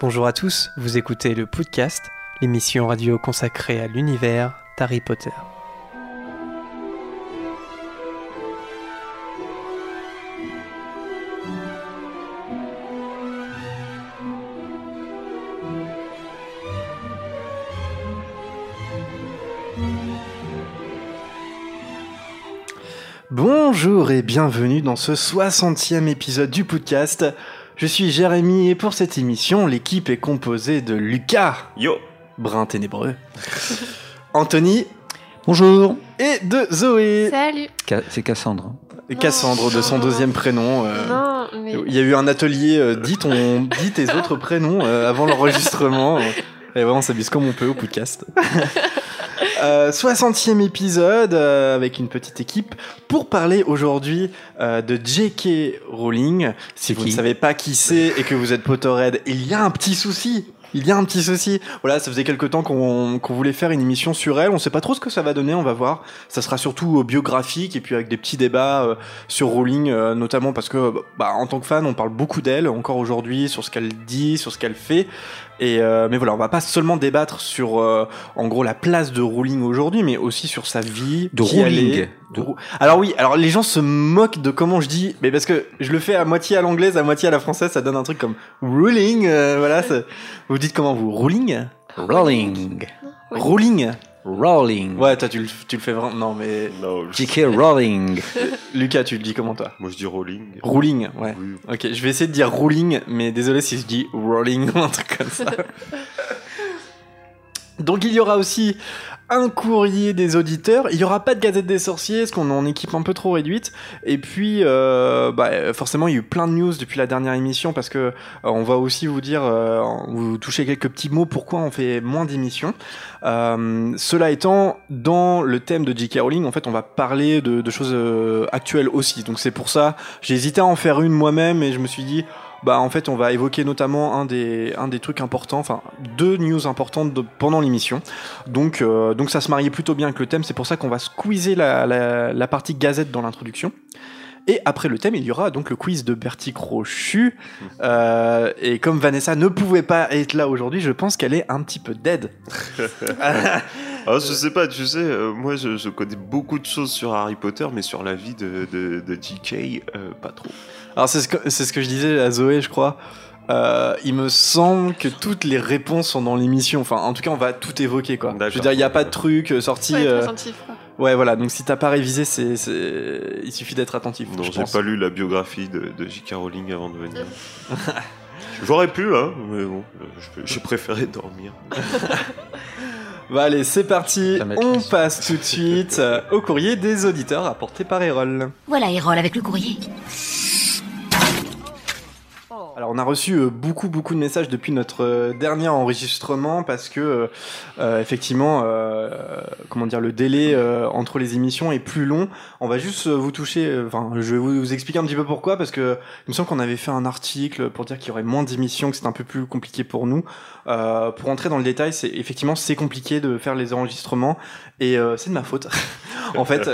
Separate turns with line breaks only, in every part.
Bonjour à tous, vous écoutez le podcast, l'émission radio consacrée à l'univers d'Harry Potter. Bonjour et bienvenue dans ce 60e épisode du podcast. Je suis Jérémy et pour cette émission, l'équipe est composée de Lucas,
Yo
brun ténébreux, Anthony
Bonjour.
et de Zoé.
Salut.
Ca- C'est Cassandre.
Et Cassandre de son deuxième prénom. euh,
Non, mais
Il y a eu un atelier, euh, dit, ton, dit tes autres prénoms euh, avant l'enregistrement. Et ouais, on s'amuse comme on peut au podcast. Euh, 60e épisode euh, avec une petite équipe pour parler aujourd'hui euh, de J.K. Rowling. Si vous
qui
ne savez pas qui c'est et que vous êtes Potterhead, il y a un petit souci. Il y a un petit souci. Voilà, ça faisait quelques temps qu'on qu'on voulait faire une émission sur elle. On sait pas trop ce que ça va donner, on va voir. Ça sera surtout euh, biographique et puis avec des petits débats euh, sur Rowling, euh, notamment parce que, bah, en tant que fan, on parle beaucoup d'elle encore aujourd'hui, sur ce qu'elle dit, sur ce qu'elle fait. Et euh, mais voilà, on va pas seulement débattre sur, euh, en gros, la place de Rowling aujourd'hui, mais aussi sur sa vie,
De Rowling. De-
Alors oui, alors les gens se moquent de comment je dis, mais parce que je le fais à moitié à l'anglaise, à moitié à la française, ça donne un truc comme ruling. euh, voilà, vous dites comment vous ruling,
Rolling.
Oui.
Rolling.
Ouais, toi tu le, tu le fais vraiment. Non mais
je-
J.K. Rowling.
Lucas, tu le dis comment toi?
Moi je dis rolling.
Ruling, ouais.
Oui.
Ok, je vais essayer de dire ruling, mais désolé si je dis rolling ou un truc comme ça. Donc il y aura aussi un courrier des auditeurs. Il y aura pas de Gazette des Sorciers, parce qu'on est en équipe un peu trop réduite. Et puis, euh, bah, forcément, il y a eu plein de news depuis la dernière émission, parce que euh, on va aussi vous dire, euh, vous toucher quelques petits mots pourquoi on fait moins d'émissions. Cela étant, dans le thème de J.K. Rowling, en fait, on va parler de, choses actuelles aussi. Donc c'est pour ça, j'ai hésité à en faire une moi-même, et je me suis dit, bah en fait on va évoquer notamment un des un des trucs importants enfin deux news importantes pendant l'émission donc euh, donc ça se mariait plutôt bien avec le thème c'est pour ça qu'on va squeezer la, la, partie gazette dans l'introduction et après le thème, il y aura donc le quiz de Bertie Crochu. Euh, et comme Vanessa ne pouvait pas être là aujourd'hui, je pense qu'elle est un petit peu dead.
Ah, je sais pas, tu sais, euh, moi je, connais beaucoup de choses sur Harry Potter, mais sur la vie de, de, de pas trop.
Alors c'est ce que c'est ce que je disais à Zoé, je crois. Euh, il me semble que toutes les réponses sont dans l'émission. Enfin, en tout cas, on va tout évoquer, quoi. Je veux dire, il n'y a pas de truc euh, sorti.
être
euh,
attentif. quoi.
Ouais, voilà. Donc, si t'as pas révisé, c'est, c'est... il suffit d'être attentif.
Non,
je
j'ai
pense.
pas lu la biographie de, de J.K. Rowling avant de venir. J'aurais pu, hein, mais bon, euh, je- j'ai préféré dormir.
Bah, allez, c'est parti. On passe tout de suite au courrier des auditeurs apporté par Erol.
Voilà Erol avec le courrier.
Alors, on a reçu euh, beaucoup, beaucoup de messages depuis notre euh, dernier enregistrement parce que, euh, effectivement, comment dire, le délai entre les émissions est plus long. On va juste vous toucher, enfin, je vais vous, expliquer un petit peu pourquoi parce que il me semble qu'on avait fait un article pour dire qu'il y aurait moins d'émissions, que c'est un peu plus compliqué pour nous. Pour entrer dans le détail, c'est effectivement c'est compliqué de faire les enregistrements et c'est de ma faute. en fait,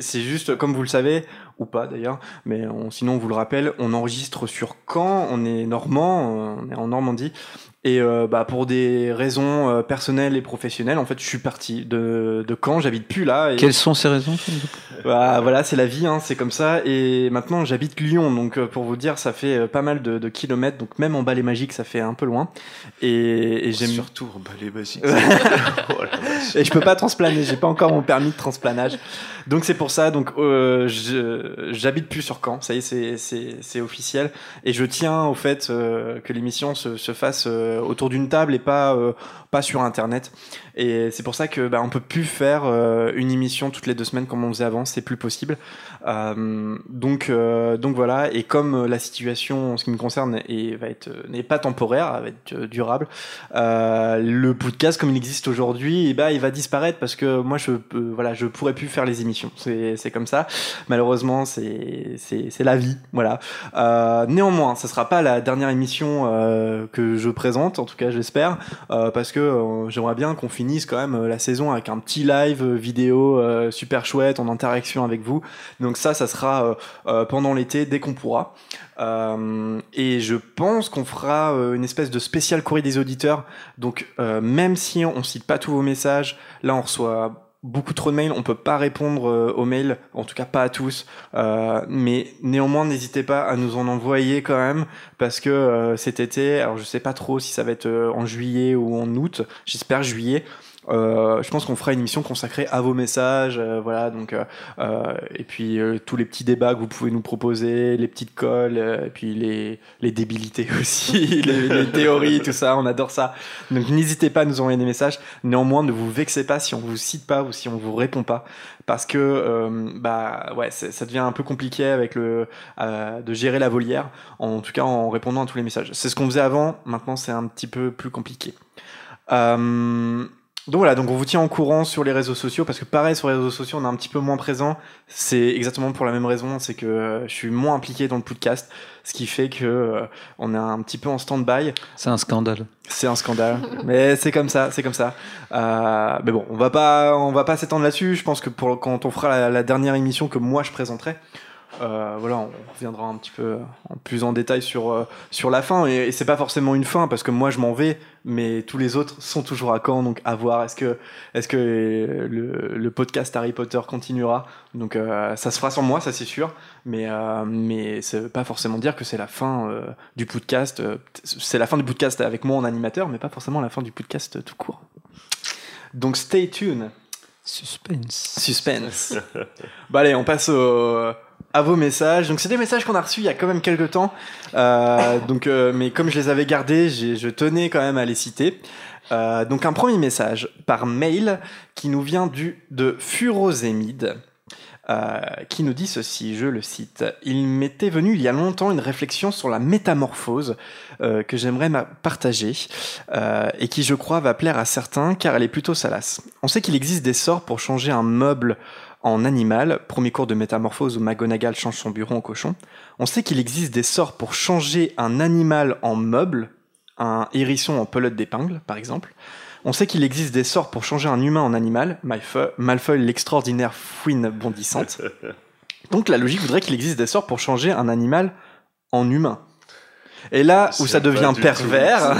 c'est juste comme vous le savez ou pas d'ailleurs, mais on, sinon on vous le rappelle, on enregistre sur Caen, on est normand, on est en Normandie et euh, bah pour des raisons euh, personnelles et professionnelles, en fait, je suis parti de de Caen, j'habite plus là et
Quelles sont ces raisons
bah, voilà, c'est la vie, hein, c'est comme ça. Et maintenant, j'habite Lyon, donc euh, pour vous dire, ça fait euh, pas mal de, de kilomètres, donc même en balai magique, ça fait un peu loin. Et, et j'aime
Surtout en balai magique. Oh
et je peux pas transplaner, j'ai pas encore mon permis de transplanage. Donc c'est pour ça, donc euh, je- j'habite plus sur Caen, ça y est, c'est- c'est c'est officiel. Et je tiens au fait euh, que l'émission se, se fasse euh, autour d'une table et pas euh, pas sur internet. Et c'est pour ça que bah, on peut plus faire euh, une émission toutes les deux semaines comme on faisait avant, c'est plus possible. Euh, donc euh, donc voilà. Et comme euh, la situation, en ce qui me concerne, est, va être n'est pas temporaire, elle va être durable. Le podcast comme il existe aujourd'hui, eh ben, il va disparaître parce que moi je voilà, je pourrais plus faire les émissions. C'est comme ça. Malheureusement, c'est c'est la vie, voilà. Néanmoins, ce sera pas la dernière émission que je présente, en tout cas j'espère, parce que j'aimerais bien qu'on finisse quand même la saison avec un petit live vidéo super chouette en interaction avec vous. Donc ça, ça sera euh, euh, pendant l'été dès qu'on pourra. Euh, et je pense qu'on fera une espèce de spécial courrier des auditeurs. Donc même si on cite pas tous vos messages, là on reçoit beaucoup trop de mails, on peut pas répondre aux mails, en tout cas pas à tous. Mais néanmoins, n'hésitez pas à nous en envoyer quand même, parce que cet été, alors je sais pas trop si ça va être en juillet ou en août, j'espère juillet. Euh, je pense qu'on fera une émission consacrée à vos messages, euh, voilà. Donc, euh, et puis tous les petits débats que vous pouvez nous proposer, les petites colles, et puis les, les débilités aussi, les, théories, tout ça. On adore ça. Donc n'hésitez pas à nous envoyer des messages. Néanmoins, ne vous vexez pas si on vous cite pas ou si on vous répond pas, parce que bah ouais, ça devient un peu compliqué avec le de gérer la volière. En tout cas, en répondant à tous les messages. C'est ce qu'on faisait avant. Maintenant, c'est un petit peu plus compliqué. Euh, donc voilà, donc on vous tient au courant sur les réseaux sociaux parce que pareil sur les réseaux sociaux on est un petit peu moins présent. C'est exactement pour la même raison, c'est que euh, je suis moins impliqué dans le podcast, ce qui fait que euh, on est un petit peu en stand-by.
C'est un scandale.
C'est un scandale, mais c'est comme ça, c'est comme ça. Euh, mais bon, on va pas, on va pas s'étendre là-dessus. Je pense que pour quand on fera la, la dernière émission que moi je présenterai, euh, voilà, on reviendra un petit peu en plus en détail sur euh, sur la fin. Et, et c'est pas forcément une fin parce que moi je m'en vais, mais tous les autres sont toujours à Caen, donc à voir. Est-ce que est-ce que le, le podcast Harry Potter continuera? Donc euh, ça se fera sans moi, ça c'est sûr. Mais euh, mais ça veut pas forcément dire que c'est la fin euh, du podcast. euh, c'est la fin du podcast avec moi en animateur, mais pas forcément la fin du podcast euh, tout court. Donc stay tuned.
Suspense.
Suspense. bah allez, on passe au- à vos messages. Donc c'est des messages qu'on a reçus il y a quand même quelques temps. Euh, donc, euh, mais comme je les avais gardés, je tenais quand même à les citer. Euh, donc un premier message par mail qui nous vient du de Furosémide. qui nous dit ceci, je le cite. Il m'était venu il y a longtemps une réflexion sur la métamorphose que j'aimerais partager et qui je crois va plaire à certains car elle est plutôt salace. On sait qu'il existe des sorts pour changer un meuble en animal, premier cours de métamorphose où McGonagall change son bureau en cochon. On sait qu'il existe des sorts pour changer un animal en meuble, un hérisson en pelote d'épingle par exemple. On sait qu'il existe des sorts pour changer un humain en animal, Malfoy, l'extraordinaire fouine bondissante. Donc la logique voudrait qu'il existe des sorts pour changer un animal en humain. Et là où ça devient pervers,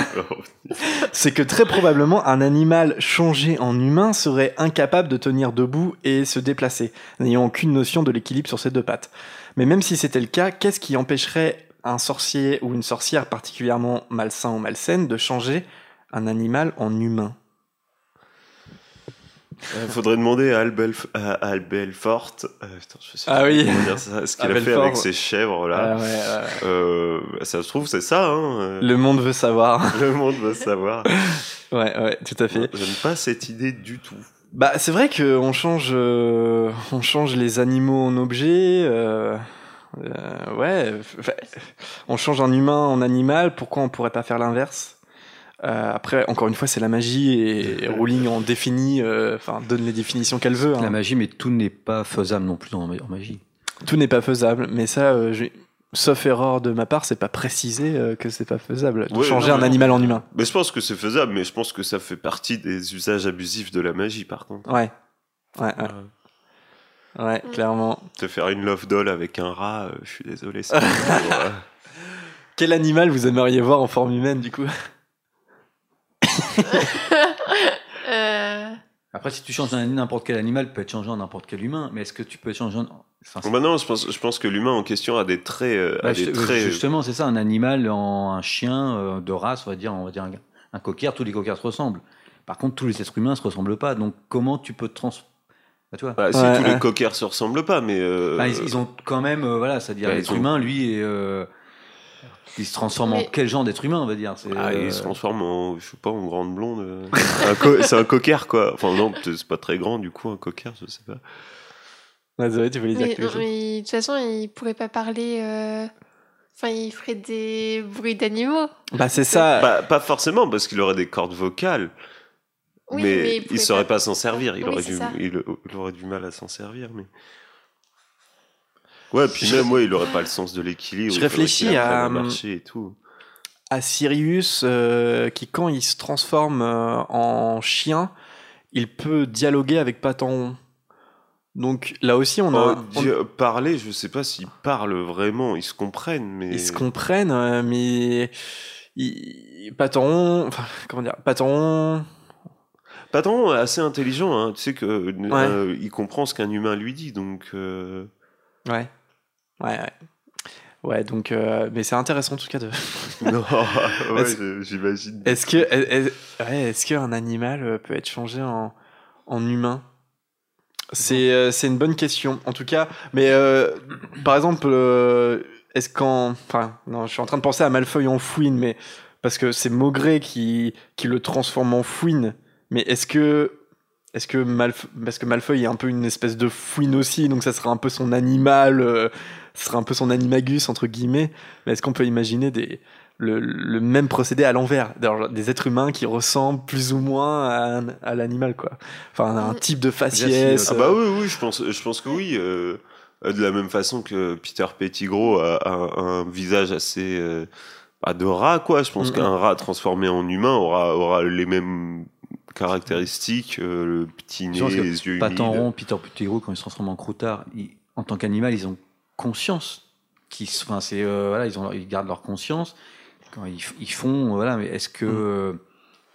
c'est que très probablement un animal changé en humain serait incapable de tenir debout et se déplacer, n'ayant aucune notion de l'équilibre sur ses deux pattes. Mais même si c'était le cas, qu'est-ce qui empêcherait un sorcier ou une sorcière particulièrement malsain ou malsaine de changer un animal en humain?
Il faudrait demander à Albelfort. euh, putain, je sais
Ah
pas
oui.
comment dire ça, ce qu'il a fait avec ses chèvres là.
Ah ouais, ouais.
Euh, ça se trouve, c'est ça. Hein, euh,
Le monde veut savoir.
le monde va savoir.
ouais, ouais, tout à fait.
J'aime pas cette idée du tout.
Bah, c'est vrai qu'on change, euh, on change les animaux en objets. euh, euh, ouais, on change un humain en animal. Pourquoi on pourrait pas faire l'inverse? Euh, Après, encore une fois, c'est la magie et Rowling en définit, euh, enfin donne les définitions qu'elle veut.
La
hein.
magie, mais tout n'est pas faisable non plus en, en magie.
Tout n'est pas faisable, mais ça, euh, j'ai- sauf erreur de ma part, c'est pas précisé euh, que c'est pas faisable. de
Ouais,
changer
non,
un animal en humain.
Mais je pense que c'est faisable, mais je pense que ça fait partie des usages abusifs de la magie, par contre.
Ouais, ouais, ouais, ouais,
Mm.
clairement.
Te faire une love doll avec un rat, euh, je suis désolé. c'est pas pour, euh,
Quel animal vous aimeriez voir en forme humaine, du coup?
Euh,
Après, si tu changes n'importe quel animal, peut être changé en n'importe quel humain. Mais est-ce que tu peux changer en... Enfin,
Bon, bah non, je pense, je pense que l'humain en question a des traits. euh,
Bah,
a des
ju-
traits
Justement, c'est ça, un animal en un chien euh, de race, on va dire, on va dire un, un coquillard, tous les coquillards se ressemblent. Par contre, tous les êtres humains se ressemblent pas. Donc, comment tu peux te trans... Bah, tu vois,
Bah, si
Ouais,
tous
ouais.
les coquers se ressemblent pas, mais. euh,
Bah, ils, ils ont quand même, euh, voilà, c'est-à-dire
Bah,
l'être
ont-
humain, lui, est, euh, il se transforme en quel genre d'être humain, on va dire. C'est,
Ah,
euh,
il se transforme en, je sais pas, en grande blonde. euh. C'est un cocker, quoi. Enfin, non, c'est pas très grand, du coup, un cocker, je sais pas.
Zoé, tu voulais dire
mais,
quelque chose
mais de toute façon, il pourrait pas parler. euh, Enfin, il ferait des bruits d'animaux.
Bah, c'est ça.
Bah, pas forcément, parce qu'il aurait des cordes vocales.
Oui,
mais,
il
il,
pourrait
saurait pas, s'en servir. Il,
Oui,
aurait
c'est
du,
ça.
il, il aurait du mal à s'en servir, mais. Ouais, puis
Je-
même, ouais, il aurait pas le sens de l'équilibre.
Je
il
réfléchis à,
à marcher et tout.
à Sirius euh, qui quand il se transforme euh, en chien il peut dialoguer avec Patan. Donc là aussi, on
Oh,
a. on-
di- parler, je sais pas s'ils parlent vraiment, ils se comprennent, mais.
Ils se comprennent, euh, mais. Ils... Patan. Enfin, comment dire Patan.
Patron est assez intelligent, hein. tu sais que euh, il comprend ce qu'un humain lui dit, donc. euh,
Ouais. Ouais, ouais. Ouais, donc. euh, mais c'est intéressant en tout cas de.
Non, ouais,
Est-ce-
j'imagine.
Est-ce que, est- est- ouais, est-ce qu'un animal euh, peut être changé en, en humain? C'est euh, c'est une bonne question. En tout cas, mais euh, par exemple, euh, est-ce qu'en, enfin, non, je suis en train de penser à Malfeuille en fouine, mais parce que c'est Maugré qui qui le transforme en fouine. Mais est-ce que est-ce que Malfeuille, parce que Malfeuille est un peu une espèce de fouine aussi, donc ça sera un peu son animal, euh, ce sera un peu son animagus entre guillemets. Mais est-ce qu'on peut imaginer des le, le même procédé à l'envers, D'ailleurs, des êtres humains qui ressemblent plus ou moins à, l'animal, quoi. Enfin, un
Mm.
type de
Déjà, si,
faciès.
Ah bah oui, oui, je pense, je pense que oui. euh, de la même façon que Peter Pettigrew a, a un visage assez euh, de rat, quoi. Je pense qu'un rat transformé en humain aura, aura les mêmes caractéristiques, euh, le petit nez, les yeux
Pas tant
humides.
rond, Peter Pettigrew, quand ils se transforment en croutard, en tant qu'animal, ils ont conscience. Qu'ils, s- enfin, c'est, euh, voilà, ils, ont, ils gardent leur conscience. Quand ils, font, voilà, mais est-ce que. euh,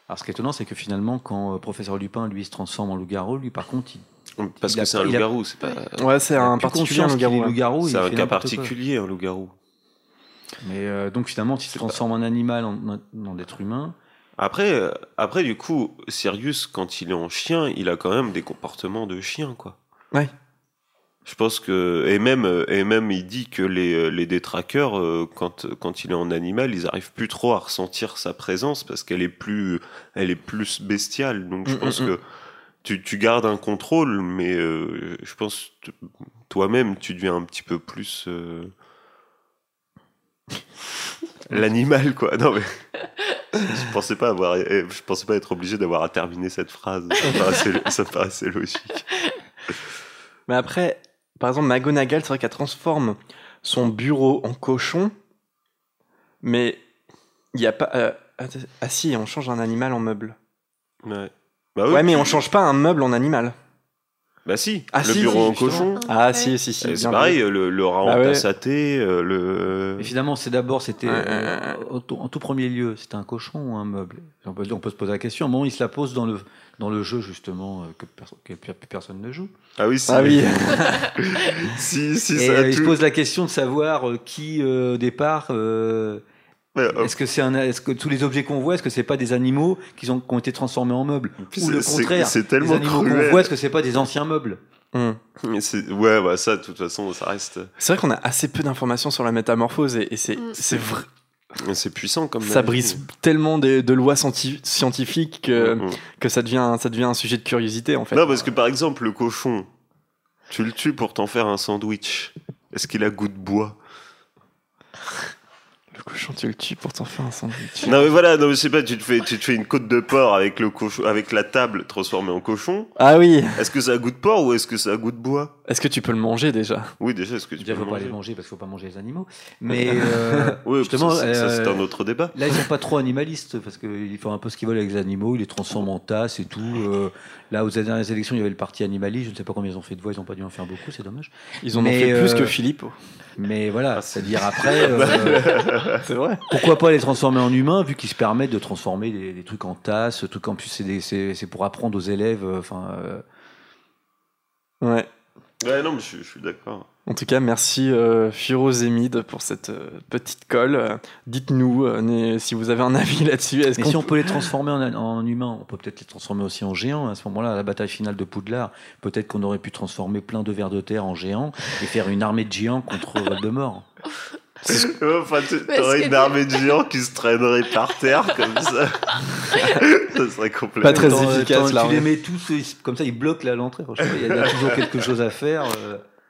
Alors, ce qui est étonnant, c'est que finalement, quand euh, Professeur Lupin, lui, se transforme en loup-garou, lui, par contre, il,
Parce
il
que c'est un loup-garou, c'est pas.
Ouais, c'est un particulier, loup-garou.
C'est un cas particulier, un loup-garou.
Mais euh, donc, finalement, il se transforme en animal, en, en, en être humain.
Après, euh, après, du coup, Sirius, quand il est en chien, il a quand même des comportements de chien, quoi.
Ouais.
Je pense que et même et même il dit que les les détraqueurs euh, quand quand il est en animal ils arrivent plus trop à ressentir sa présence parce qu'elle est plus elle est plus bestiale. Donc je
Mm,
pense
mm,
que tu, tu gardes un contrôle mais euh, je pense toi-même tu deviens un petit peu plus euh, l'animal quoi. Non mais je pensais pas avoir eh, je pensais pas être obligé d'avoir à terminer cette phrase. Ça me paraissait, ça me paraissait logique.
Mais après, par exemple, McGonagall, c'est vrai qu'elle transforme son bureau en cochon, mais il n'y a pas. euh, ah si, on change un animal en meuble.
ouais bah oui,
Ouais, mais on change pas un meuble en animal.
Bah si,
Ah,
le
si,
bureau
si,
en cochon.
Ah
Ouais.
si, si, si.
euh,
bien
C'est pareil, le, le rat
Ah
en
ouais.
tassaté, euh, le.
Mais finalement, c'est d'abord, c'était euh, tout- en tout premier lieu, c'était un cochon ou un meuble? On peut, on peut se poser la question. À un moment, il se la pose dans le, dans le jeu, justement, euh, que, perso- que plus personne ne joue.
Ah oui, si.
Ah oui.
si, si,
Et
ça a
euh, il se
tout.
pose la question de savoir euh, qui, euh, au départ, euh. Est-ce que c'est un, est-ce que tous les objets qu'on voit, est-ce que c'est pas des animaux qui, ont, qui ont été transformés en meubles Ou le
c'est-
contraire,
C'est
Les
tellement
animaux qu'on
cruel.
voit, est-ce que c'est pas des anciens meubles
Hmm.
Mais Ouais, bah ça, de toute façon, ça reste.
C'est vrai qu'on a assez peu d'informations sur la métamorphose et, et c'est c'est vrai.
C'est puissant comme.
Ça brise tellement de lois scienti- scientifiques que,
Mhm.
que ça, devient, ça devient un sujet de curiosité en fait.
Non, parce que par exemple, le cochon, tu le tues pour t'en faire un sandwich. Est-ce qu'il a goût de bois?
Le cochon, tu le tues pour t'en faire un sandwich.
Non, mais voilà, non, mais je sais pas, tu te fais, tu te fais une côte de porc avec, le cochon, avec la table transformée en cochon.
Ah oui
Est-ce que ça a goût de porc ou est-ce que ça a goût de bois?
Est-ce que tu peux le manger déjà?
Oui, déjà, est-ce que tu
Déjà,
peux
faut
le
pas les
manger
manger parce qu'il faut pas manger les animaux. Mais euh,
Oui,
justement,
ça, c'est- ça, c'est
euh,
un autre débat.
Là, ils sont pas trop animalistes parce qu'ils font un peu ce qu'ils veulent avec les animaux. Ils les transforment en tasses et tout. Euh, là, aux dernières élections, il y avait le parti animaliste. Je ne sais pas combien ils ont fait de voix. Ils n'ont pas dû en faire beaucoup. C'est dommage.
Ils en ont fait plus
euh,
que Philippe.
Mais voilà, c'est-à-dire après, euh,
C'est vrai.
pourquoi pas les transformer en humains vu qu'ils se permettent de transformer des, des trucs en tasses, trucs en plus c'est des- c'est c'est pour apprendre aux élèves. euh, Enfin, euh,
Ouais.
Ouais, non, mais je, je suis d'accord.
En tout cas, merci euh, Firozemide pour cette euh, petite colle. Euh, Dites-nous euh, si vous avez un avis là-dessus. Est-ce
Mais
qu'on
si on
peut-
les transformer en, en humains, on peut peut-être les transformer aussi en géants. À ce moment-là, à la bataille finale de Poudlard, peut-être qu'on aurait pu transformer plein de vers de terre en géants et faire une armée de géants contre Voldemort.
enfin, tu
Parce
aurais
que-
une armée de géants qui se traînerait par terre comme ça. ça serait complètement.
Pas très efficace, là,
Tu les mets tous, comme ça, ils bloquent là l'entrée. Il y, a- il y a toujours quelque chose à faire.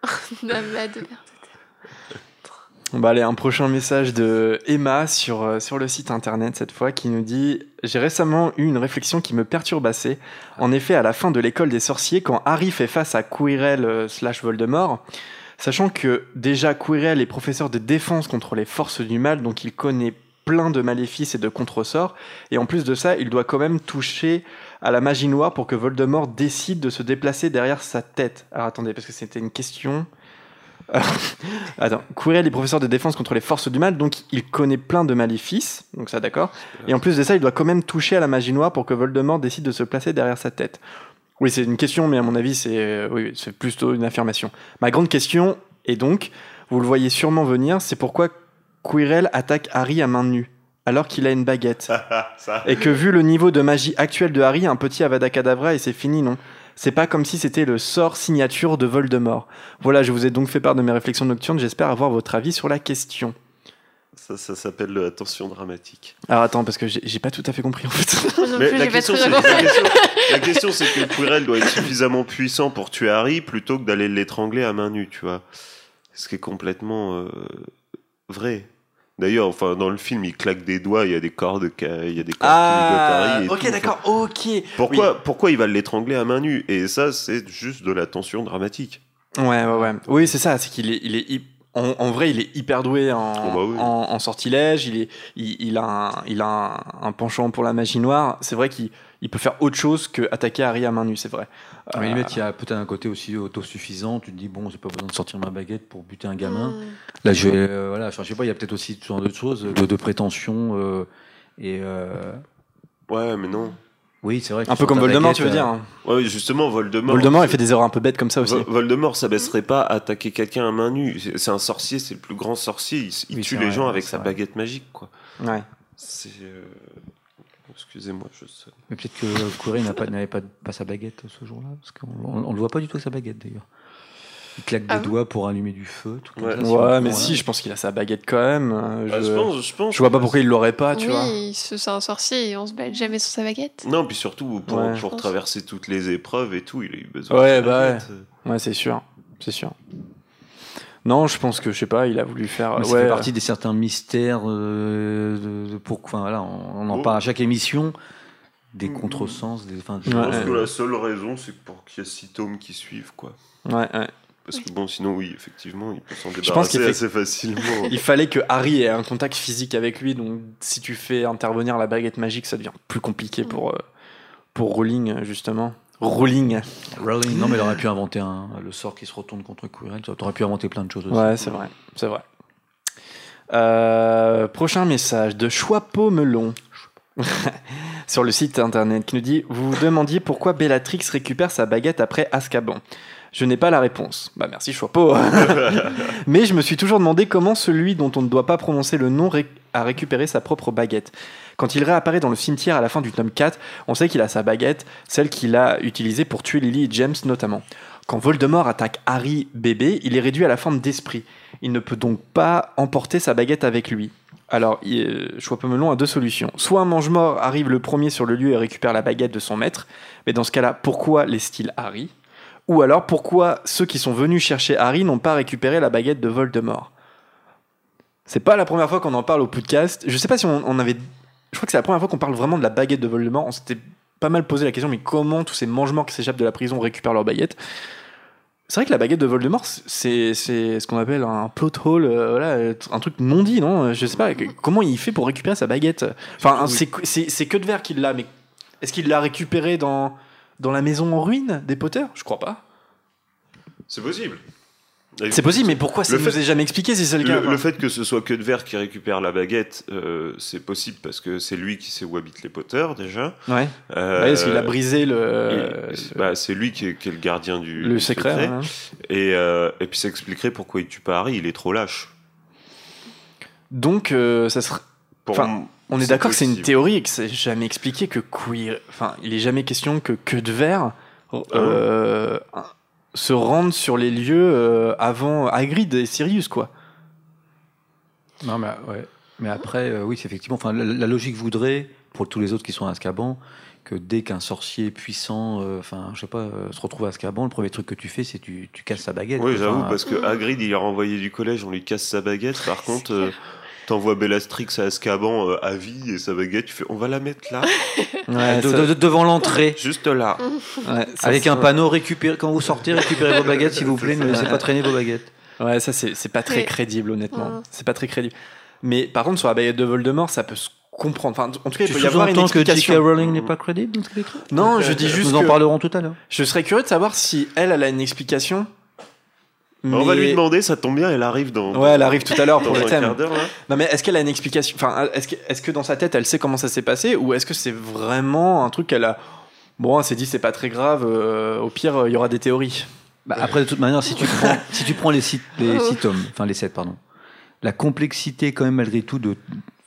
La blague de.
Bah allez, un prochain message de Emma sur, euh, sur le site internet cette fois qui nous dit J'ai récemment eu une réflexion qui me perturbe assez. En effet, à la fin de l'école des sorciers, quand Harry fait face à Quirrell euh, slash Voldemort, sachant que déjà Quirrell est professeur de défense contre les forces du mal, donc il connaît plein de maléfices et de contresorts, et en plus de ça, il doit quand même toucher à la magie noire pour que Voldemort décide de se déplacer derrière sa tête. Alors attendez, parce que c'était une question. Attends, Quirrell est professeur de défense contre les forces du mal, donc il connaît plein de maléfices, donc ça d'accord. Et en plus de ça, il doit quand même toucher à la magie noire pour que Voldemort décide de se placer derrière sa tête. Oui, c'est une question, mais à mon avis, c'est euh, oui, c'est plutôt une affirmation. Ma grande question est donc, vous le voyez sûrement venir, c'est pourquoi Quirrell attaque Harry à main nue, alors qu'il a une baguette.
Ça.
Et que vu le niveau de magie actuel de Harry, un petit Avada Kedavra et c'est fini, non? C'est pas comme si c'était le sort signature de Voldemort. Voilà, je vous ai donc fait part de mes réflexions nocturnes, j'espère avoir votre avis sur la question.
Ça, ça s'appelle la tension dramatique.
Alors attends, parce que j'ai pas tout à fait compris en fait.
Moi non
Mais
plus,
la
pas
question- la question, c'est que Quirrell doit être suffisamment puissant pour tuer Harry plutôt que d'aller l'étrangler à main nue, tu vois. Ce qui est complètement euh, vrai. D'ailleurs, enfin, dans le film, il claque des doigts, il y a des cordes, il y a des cordes qui Harry et
ok, d'accord, ok.
Pourquoi, pourquoi il va l'étrangler à main nue? Et ça, c'est juste de la tension dramatique.
Ouais, ouais, ouais. Oui, c'est ça, c'est qu'il est, il est en, en vrai, il est hyper doué en,
Oh bah oui.
en, en sortilège. Il, est, il, il a, un, il a un, un penchant pour la magie noire. C'est vrai qu'il il peut faire autre chose que attaquer Harry à main nue, c'est vrai.
À la
Euh,
limite, il y a peut-être un côté aussi autosuffisant. Tu te dis, bon, j'ai pas besoin de sortir ma baguette pour buter un gamin.
Hmm.
Là, je, vais, euh, voilà, je sais pas, il y a peut-être aussi ce genre d'autres choses, de, de prétention. euh, et euh,
Ouais, mais non.
oui, c'est vrai.
un peu comme Voldemort,
baguette,
tu veux
euh,
dire. hein.
Ouais, justement, Voldemort.
Voldemort, il fait des erreurs un peu bêtes comme ça aussi.
Vo- Voldemort s'abaisserait pas à attaquer quelqu'un à main nue. C'est un sorcier, c'est le plus grand sorcier. Il, il
Oui,
tue les
vrai,
gens avec sa
vrai.
baguette magique, quoi.
Ouais.
C'est. Excusez-moi, je sais.
Mais peut-être que pas- n'avait pas, pas sa baguette ce jour-là, parce qu'on on, on le voit pas du tout avec sa baguette d'ailleurs. Il claque
Ah
des
bon
doigts pour allumer du feu. Tout comme
Ouais.
ça,
Ouais, mais si, je pense qu'il a sa baguette quand même. euh,
Ah,
je...
je pense, je pense.
je vois pas pourquoi il l'aurait pas, tu
oui,
vois.
ce- c'est un sorcier et on se balade jamais sur sa baguette.
Non, puis surtout pour,
Ouais.
traverser toutes les épreuves et tout, il a eu besoin.
Ouais,
de sa
bah
baguette.
Ouais, c'est sûr. C'est sûr. Non, je pense que, je sais pas, il a voulu faire.
Mais ça
ouais,
fait partie des certains mystères euh, de, de- pour, enfin, voilà, on, on en
Oh.
parle à chaque émission, des
Mm.
contresens, des, enfin,
Je
Ouais,
pense
ouais.
que la seule raison, c'est pour qu'il y ait six tomes qui suivent, quoi.
ouais, ouais.
Parce que bon, sinon, oui, effectivement, il peut s'en
pense
débarrasser
qu'il fait-
assez facilement.
Il fallait que Harry ait un contact physique avec lui, donc si tu fais intervenir la baguette magique, ça devient plus compliqué pour, euh, pour Rowling, justement. Rowling.
Rowling, non, mais il aurait pu inventer un, le sort qui se retourne contre Quirrell. Tu aurais pu inventer plein de choses aussi.
Ouais, c'est vrai. C'est vrai. Euh, prochain message de Choipeau Melon. Sur le site internet qui nous dit Vous vous demandiez pourquoi Bellatrix récupère sa baguette après Azkaban. Je n'ai pas la réponse. Bah merci Choipeau. Mais je me suis toujours demandé comment celui dont on ne doit pas prononcer le nom ré- a récupéré sa propre baguette. Quand il réapparaît dans le cimetière à la fin du tome 4, on sait qu'il a sa baguette, celle qu'il a utilisée pour tuer Lily et James notamment. Quand Voldemort attaque Harry bébé, il est réduit à la forme d'esprit. Il ne peut donc pas emporter sa baguette avec lui. Alors, euh, Choix-Pomelon a deux solutions. Soit un mange-mort arrive le premier sur le lieu et récupère la baguette de son maître, mais dans ce cas-là, pourquoi les styles Harry? Ou alors, pourquoi ceux qui sont venus chercher Harry n'ont pas récupéré la baguette de Voldemort? C'est pas la première fois qu'on en parle au podcast. Je sais pas si on, on avait. Je crois que c'est la première fois qu'on parle vraiment de la baguette de Voldemort. On s'était pas mal posé la question, mais comment tous ces mange-morts qui s'échappent de la prison récupèrent leur baguette c'est vrai que la baguette de Voldemort, c'est c'est ce qu'on appelle un plot hole, euh, voilà, un truc non dit, non? Je sais pas, que- comment il fait pour récupérer sa baguette? Enfin, c'est que de verre qu'il l'a, mais est-ce qu'il l'a récupéré dans, dans la maison en ruine des Potter? Je crois pas.
C'est possible.
C'est possible, mais pourquoi ça ne nous est jamais expliqué si c'est le cas
Le, le fait que ce soit que de verre qui récupère la baguette, euh, c'est possible parce que c'est lui qui sait où habitent les Potter déjà.
Ouais,
Euh,
Ouais, parce qu'il a brisé le,
et- bah, c'est lui qui est, qui est le gardien du,
le
du
secret. hein.
Et, euh, et puis ça expliquerait pourquoi il tue pas Harry, il est trop lâche.
Donc, euh, ça serait. Enfin, On est, d'accord que c'est une théorie et que c'est jamais expliqué que queer. Enfin, il est jamais question que que de verre euh, se rendent sur les lieux euh, avant Hagrid et Sirius, quoi.
Non, mais, ouais. mais après, euh, oui, c'est effectivement. Enfin, la, la logique voudrait, pour tous les autres qui sont à Azkaban, que dès qu'un sorcier puissant, euh, enfin, je sais pas, euh, se retrouve à Azkaban, le premier truc que tu fais, c'est tu, tu casses sa baguette.
Oui, j'avoue, parce que Hagrid, il est renvoyé du collège, on lui casse sa baguette. Par contre, euh, t'envoies Bellatrix à Azkaban euh, à vie et sa baguette, tu fais on va la mettre là,
Ouais,
de-
ça-
de- de- devant l'entrée.
juste là.
ouais, ça,
Avec un panneau récupéré quand vous sortez, récupérez vos baguettes s'il vous plaît, ne laissez pas traîner vos baguettes.
Ouais, ça c'est c'est pas très crédible, honnêtement.
Ouais.
C'est pas très crédible. Mais par contre, sur la baguette de Voldemort, ça peut se comprendre. Enfin, en tout cas, il peut y avoir une
que J.K. Rowling n'est pas crédible dans ce qu'elle écrit
Non, je dis juste
Nous en parlerons tout à l'heure.
je serais curieux de savoir si elle, elle a une explication.
On va lui demander, ça tombe bien, elle arrive dans,
Ouais, elle arrive tout à l'heure pour le
un
thème.
quart d'heure. là.
Non, mais est-ce qu'elle a une explication Enfin, est-ce que, est-ce que dans sa tête, elle sait comment ça s'est passé Ou est-ce que c'est vraiment un truc qu'elle a. Bon, elle s'est dit, c'est pas très grave, euh, au pire, il y aura des théories.
Bah, après, de toute manière, si tu prends, si tu prends les, six, les
Oh.
six tomes, enfin les sept, pardon, la complexité, quand même, malgré tout, de,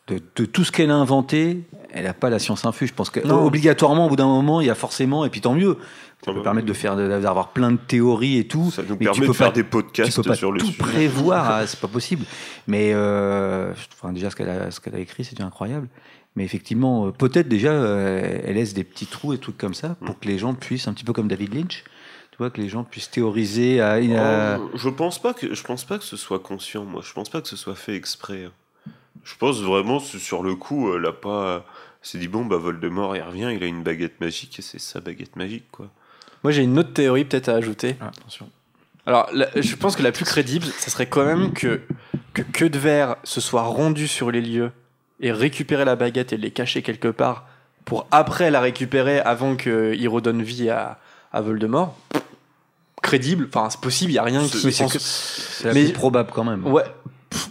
de, de tout ce qu'elle a inventé, elle n'a pas la science infuse. Je pense que
Non.
obligatoirement, au bout d'un moment, il y a forcément, et puis tant mieux, ça peut permettre de faire, d'avoir plein de théories et tout.
Ça nous
mais tu
permet de faire
pas-
des
tu
podcasts
peux pas
sur le
tout
sujet.
prévoir, ah, c'est pas possible. Mais euh, enfin, déjà, ce qu'elle a, écrit, c'est incroyable. Mais effectivement, euh, peut-être déjà, euh, elle laisse des petits trous et trucs comme ça
Mm.
pour que les gens puissent, un petit peu comme David Lynch, tu vois, que les gens puissent théoriser à, à-
Oh, je pense pas que je pense pas que ce soit conscient moi je pense pas que ce soit fait exprès je pense vraiment sur le coup elle a pas s'est dit bon bah Voldemort il revient il a une baguette magique et c'est sa baguette magique quoi
Moi, j'ai une autre théorie peut-être à ajouter.
Ah, attention.
Alors, la- je pense que la plus crédible, ça serait quand même que que, que de verre se soit rendu sur les lieux et récupérer la baguette et les cacher quelque part pour après la récupérer avant qu'il redonne vie à, à Voldemort. Crédible, enfin c'est possible, il y a rien qui
c'est
pense-
que- c'est la
Mais-
plus probable quand même.
Ouais,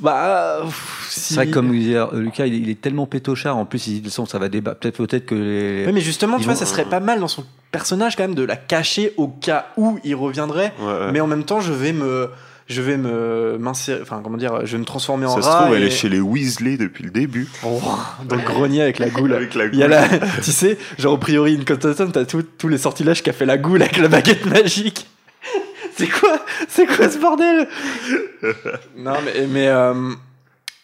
bah pff, si-
C'est vrai que comme disait euh, Lucas, il est, il est tellement pétochard. En plus, il dit de toute façon, ça va débattre. Peut-être, peut-être que les.
Ouais, mais justement,
Ils
tu vois, ça serait pas mal dans son personnage quand même de la cacher au cas où il reviendrait.
Ouais, ouais.
Mais en même temps, je vais me, je vais me m'insérer, enfin comment dire, je vais me transformer en
ça se
rat.
trouve elle
et-
est chez les Weasley depuis le début
Oh, dans le grenier avec la goule.
avec la
Il y a
goule.
la, tu sais, genre au priori, une Cotton, t'as tous les sortilèges qu'a fait la goule avec la baguette magique. C'est quoi, c'est quoi ce bordel? Non, mais, mais euh,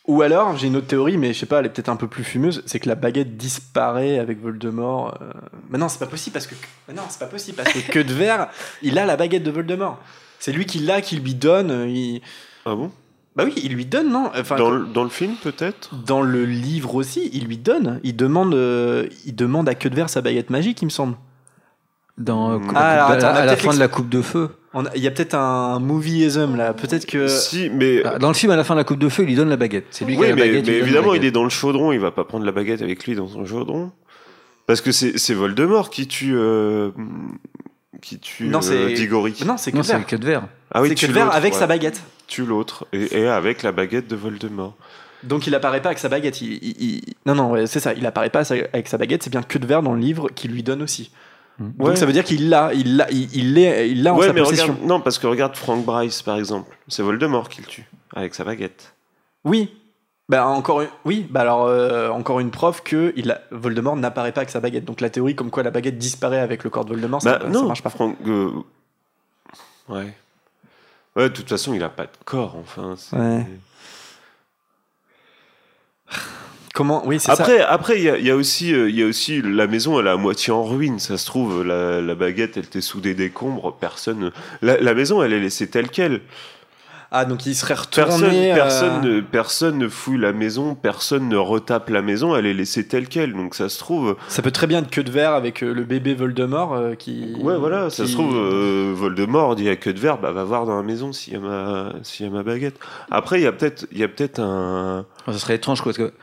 ou alors j'ai une autre théorie, mais je sais pas, elle est peut-être un peu plus fumeuse, c'est que la baguette disparaît avec Voldemort. euh. Mais non, c'est pas possible parce que, mais non, c'est pas possible parce que que de verre, il a la baguette de Voldemort. C'est lui qui l'a, qui lui donne. euh, il-
ah bon?
Bah oui, il lui donne, non Enfin,
dans, le, dans le film peut-être?
Dans le livre aussi, il lui donne. Il demande, euh, il demande à queue de verre sa baguette magique, il me semble.
Dans,
Mm.
à,
Ah, alors, attends, on a
à la
peut-être
fin de la Coupe de Feu.
Il y a peut-être un movieism là. Peut-être que.
si mais
Ah, Dans le film, à la fin de la Coupe de Feu, il lui donne la baguette. C'est lui qui a la
mais,
baguette.
mais évidemment, il est dans le chaudron, il va pas prendre la baguette avec lui dans son chaudron. Parce que c'est Voldemort qui tue, euh, qui tue
Non,
euh,
c'est-
Diggory.
Non, c'est verre.
Ah oui,
c'est
tue
que de verre
l'autre,
avec
ouais.
sa baguette.
Tue l'autre. Et, et avec la baguette de Voldemort.
Donc il apparaît pas avec sa baguette. Il, il- il- Non, non, ouais, c'est ça. Il apparaît pas avec sa baguette. C'est bien que de verre dans le livre qui lui donne aussi. Donc ça veut dire qu'il l'a, il l'a, il, il l'est, il l'a en
ouais,
sa
mais
possession.
regarde, non, parce que regarde Frank Bryce, par exemple. C'est Voldemort qui le tue, avec sa baguette.
Oui. Bah encore une... oui. Bah alors euh, encore une preuve que il a... Voldemort n'apparaît pas avec sa baguette. Donc la théorie comme quoi la baguette disparaît avec le corps de Voldemort, ça,
Bah,
ça
non,
marche pas.
Frank. euh, Ouais. Ouais, de toute façon, il a pas de corps, enfin.
Ouais. Comment Oui, c'est ça.
Après, après, il y a, il y a aussi, euh, il y a aussi la maison, elle est à moitié en ruine. Ça se trouve, la, la baguette, elle était sous des décombres. Personne, la, la maison, elle est laissée telle quelle.
Ah donc il serait
Personne,
retourné. euh,
personne, ne- personne ne fouille la maison, personne ne retape la maison. Elle est laissée telle quelle. Donc ça se trouve,
Ça peut très bien être que de verre avec euh, le bébé Voldemort euh, qui.
ouais, voilà, ça se trouve, euh, Voldemort dit à que de verre, bah va voir dans la maison s'il y a ma, s'il y a ma baguette. Après, il y a peut-être, il y a peut-être un,
Ça serait étrange quoi, parce que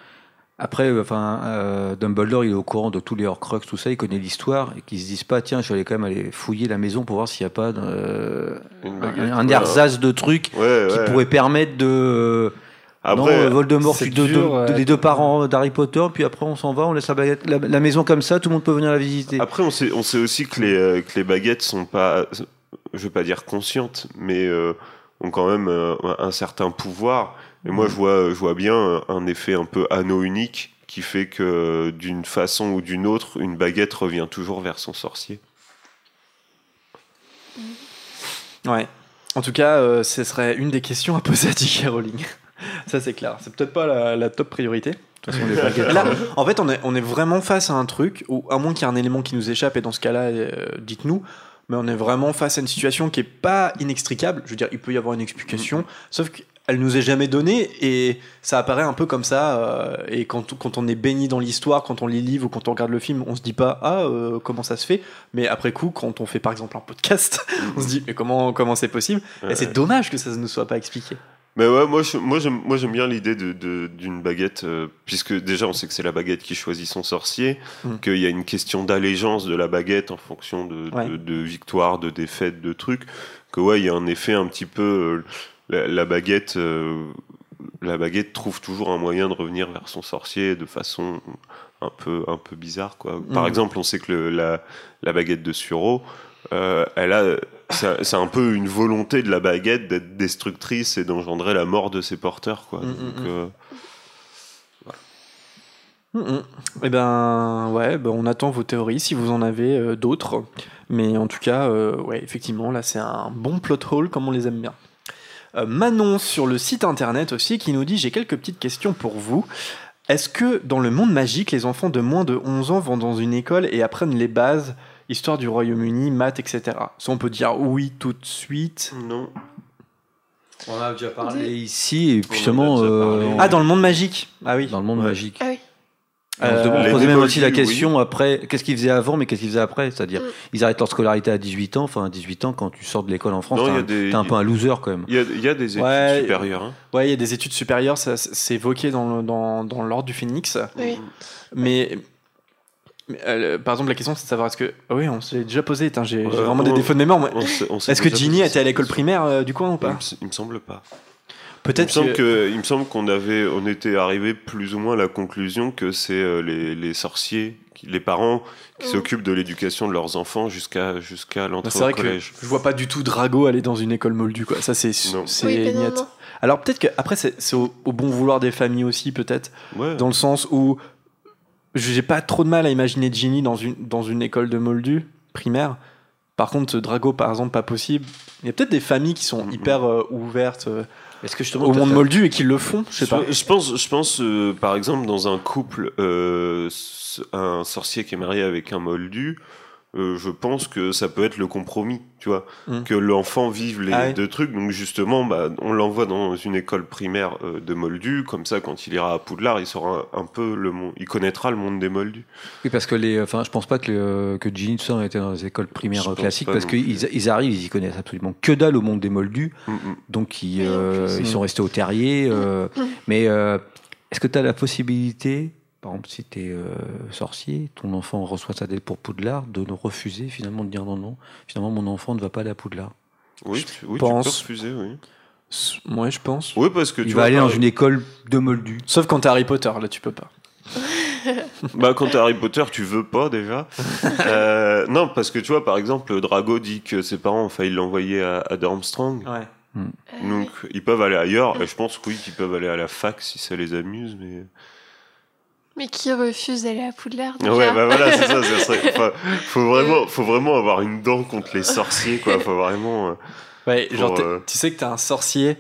après, euh, enfin, euh, Dumbledore, il est au courant de tous les Horcruxes, tout ça, il connaît l'histoire et qu'ils se disent pas, tiens, je vais aller quand même aller fouiller la maison pour voir s'il n'y a pas euh, un, ersatz de trucs
Ouais,
qui
ouais.
pourrait permettre de non,
Après,
euh, Voldemort
dur, euh,
les deux parents d'Harry Potter, puis après on s'en va, on laisse la, baguette, la, la maison comme ça, tout le monde peut venir la visiter.
Après, on sait, on sait aussi que les, que les baguettes sont pas, je veux pas dire conscientes, mais euh, ont quand même un certain pouvoir. Et moi, je vois, je vois bien un effet un peu anneau unique qui fait que d'une façon ou d'une autre, une baguette revient toujours vers son sorcier.
Ouais. En tout cas, euh, ce serait une des questions à poser à J.K. Rowling. Ça, c'est clair. C'est peut-être pas la, la top priorité.
De toute façon, les
Là, en fait, on est, on est vraiment face à un truc où, à moins qu'il y ait un élément qui nous échappe, et dans ce cas-là, euh, dites-nous, mais on est vraiment face à une situation qui est pas inextricable. Je veux dire, il peut y avoir une explication, sauf qu'elle nous est jamais donnée et ça apparaît un peu comme ça. euh, et quand, quand on est baigné dans l'histoire, quand on lit le livre ou quand on regarde le film, on se dit pas ah euh, comment ça se fait? Mais après coup, quand on fait par exemple un podcast, on se dit mais comment comment c'est possible? Et c'est dommage que ça ne nous soit pas expliqué.
Mais ouais, moi, je- moi, j'aime, moi, j'aime bien l'idée de, de- d'une baguette, euh, puisque déjà, on sait que c'est la baguette qui choisit son sorcier,
Mm.
qu'il y a une question d'allégeance de la baguette en fonction de,
Ouais.
de, de victoire, de défaite, de trucs. Que ouais, il y a un effet un petit peu. La, la baguette, euh, la baguette trouve toujours un moyen de revenir vers son sorcier de façon un peu, un peu bizarre, quoi. Par
Mm.
exemple, on sait que le- la, la baguette de Suro, euh, elle a, c'est un peu une volonté de la baguette d'être destructrice et d'engendrer la mort de ses porteurs, quoi.
Mm, mm,
Donc,
mm.
euh.
Eh ben, ouais, ben, on attend vos théories si vous en avez euh, d'autres. Mais en tout cas, euh, ouais, effectivement, là, c'est un bon plot hole comme on les aime bien. Euh, Manon sur le site internet aussi qui nous dit J'ai quelques petites questions pour vous. Est-ce que dans le monde magique, les enfants de moins de 11 ans vont dans une école et apprennent les bases, histoire du Royaume-Uni, maths, etc. Ça, on peut dire oui tout de suite.
non.
On en a déjà parlé ici, et justement, euh,
Ah, dans le monde magique Ah oui.
dans le monde
Ouais.
magique.
Ah oui.
Euh,
on posait même aussi la
oui.
question après, qu'est-ce qu'ils faisaient avant, mais qu'est-ce qu'ils faisaient après C'est-à-dire,
Mm.
ils arrêtent leur scolarité à 18 ans. Enfin, à 18 ans, quand tu sors de l'école en France, t'es
il
un,
des-
un peu un loser quand même.
Il y a, il y a des études
Ouais.
supérieures. hein.
Ouais, il y a des études supérieures, ça, c'est évoqué dans, dans, dans l'ordre du Phénix.
Oui.
Mais, mais, euh, par exemple, la question c'est de savoir est-ce que. ah Oui, on s'est déjà posé, j'ai vraiment des défauts de mémoire.
On on sait
Est-ce que Ginny était à l'école primaire euh, du coin ou
il
pas
me, s- il me semble pas. Il me
Peut-être
semble
que.
que, il me semble qu'on avait, on était arrivé plus ou moins à la conclusion que c'est euh, les, les sorciers, les parents qui
Mm.
s'occupent de l'éducation de leurs enfants jusqu'à jusqu'à
Bah,
l'entrée
c'est
au
vrai que
collège.
je vois pas du tout Drago aller dans une école moldue, quoi. Ça, c'est c'est
Oui.
Alors peut-être que après c'est au, au bon vouloir des familles aussi, peut-être,
Ouais.
dans le sens où j'ai pas trop de mal à imaginer Ginny dans une, dans une école de moldu primaire. Par contre, Drago, par exemple, pas possible. Il y a peut-être des familles qui sont
Mhm.
hyper euh, ouvertes euh,
Est-ce que justement,
au monde moldu et qui le font, je sais pas.
Je pense, je pense euh, par exemple, dans un couple, euh, un sorcier qui est marié avec un moldu, euh, je pense que ça peut être le compromis, tu vois,
Mm.
que l'enfant vive les
Ah ouais.
deux trucs. Donc justement, bah, on l'envoie dans une école primaire euh, de moldus, comme ça, quand il ira à Poudlard, il saura un, un peu le monde, il connaîtra le monde des moldus.
Oui, parce que les, enfin, je pense pas que, le- que Ginny tout été dans les écoles primaires classiques, parce qu'ils ils arrivent, ils y connaissent absolument que dalle au monde des moldus,
Mm, mm.
donc ils, euh, ils sont restés au terrier. euh, mais euh, est-ce que tu as la possibilité, par exemple, si tu es sorcier, ton enfant reçoit sa dette pour Poudlard, de refuser finalement de dire non, non, finalement mon enfant ne va pas aller à Poudlard.
Oui, tu, oui, tu
pense.
peux refuser, oui.
Ouais, je pense.
Oui, parce que
Il
tu
va
vois,
aller dans une école de moldus.
Sauf quand t'es Harry Potter, là tu peux pas.
Bah, quand t'es Harry Potter, tu veux pas déjà. Euh, non, parce que tu vois, par exemple, Drago dit que ses parents ont failli l'envoyer à, à Durmstrang.
Ouais.
Euh,
Donc, ils peuvent aller ailleurs. Et je pense que oui, qu'ils peuvent aller à la fac si ça les amuse. Mais
Mais qui refuse d'aller à Poudlard déjà
ouais, bah voilà, c'est ça. ça serait... enfin, faut vraiment, faut vraiment avoir une dent contre les sorciers, quoi. Faut vraiment. euh,
Ouais,
Pour,
genre
euh,
tu sais que t'es un sorcier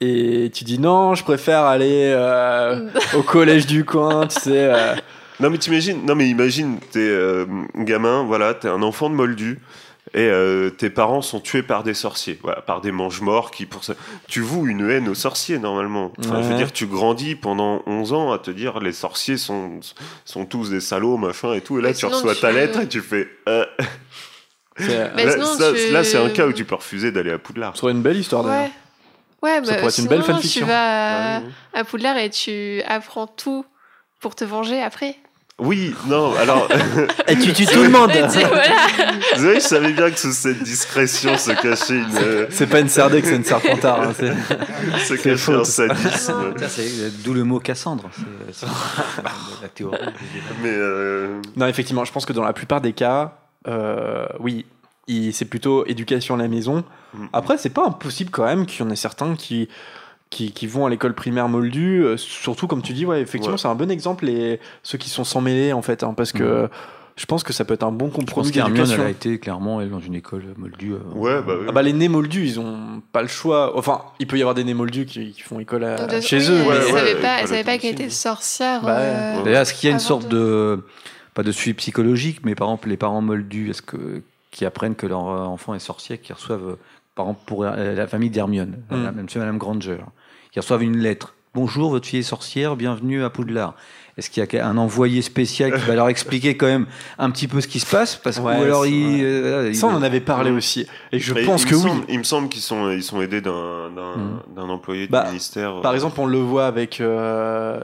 et tu dis non, je préfère aller euh, au collège du coin, tu sais. euh.
Non, mais t'imagines. Non, mais imagine, t'es euh, gamin, voilà, t'es un enfant de Moldu. Et euh, tes parents sont tués par des sorciers, voilà, par des mange-morts qui, pour ça. Tu voues une haine aux sorciers, normalement. Enfin, Je veux
Ouais.
dire, tu grandis pendant 11 ans à te dire les sorciers sont, sont tous des salauds, machin et tout. Et là, tu reçois ta lettre et tu fais. euh, là,
sinon,
ça-
tu-
là, c'est un cas où tu peux refuser d'aller à Poudlard.
ce serait une belle histoire d'ailleurs.
Ouais. Ouais,
Ça
bah,
pourrait être une belle fanfiction.
Tu vas
Ouais, ouais.
à Poudlard et tu apprends tout pour te venger après.
Oui, non, alors.
Et tu tues tout le monde
Et tu- voilà.
Vous savez, je savais bien que sous cette discrétion se cachait une. euh,
C'est pas une serdec, c'est une serpentard. hein, c'est-
se cachait un sadisme.
C'est euh, d'où le mot Cassandre. C'est c'est la théorie.
Mais. euh,
Non, effectivement, je pense que dans la plupart des cas, euh, oui, c'est plutôt éducation à la maison.
Mm.
Après, c'est pas impossible quand même qu'il y en ait certains qui, qui, qui vont à l'école primaire moldue. euh, surtout, comme tu dis, ouais, effectivement,
Ouais.
c'est un bon exemple, les, ceux qui sont sans mêler, en fait, hein, parce que je pense que ça peut être un bon
Je pense
compromis
elle
d'éducation.
a été clairement elle, dans une école moldue. euh,
Ouais, bah oui.
Ah bah, les nés moldus, ils ont pas le choix. Enfin, il peut y avoir des nés moldus qui, qui font école à-
Donc,
chez
oui,
eux.
Elle
Ouais,
mais-
ouais.
savait pas, elle savait pas qu'elle était sorcière.
Bah
euh,
D'ailleurs, est-ce qu'il y a une sorte
de-.
Pas de suivi psychologique, mais par exemple, les parents moldus, est-ce que, qui apprennent que leur enfant est sorcier, qui reçoivent, par exemple, pour la famille d'Hermione,
Mm.
si Madame Granger, qui reçoivent une lettre Bonjour, votre fille est sorcière, bienvenue à Poudlard. Est-ce qu'il y a un envoyé spécial qui va leur expliquer quand même un petit peu ce qui se passe? Parce que,
Ouais,
ou alors il,
vrai.
euh, il-
Ça, on en avait parlé aussi. Et je pense
il
que
me
oui.
semble- il me semble qu'ils sont, ils sont aidés d'un, d'un,
Mm.
d'un employé
Bah,
du ministère.
Par
euh,
exemple, on le voit avec euh,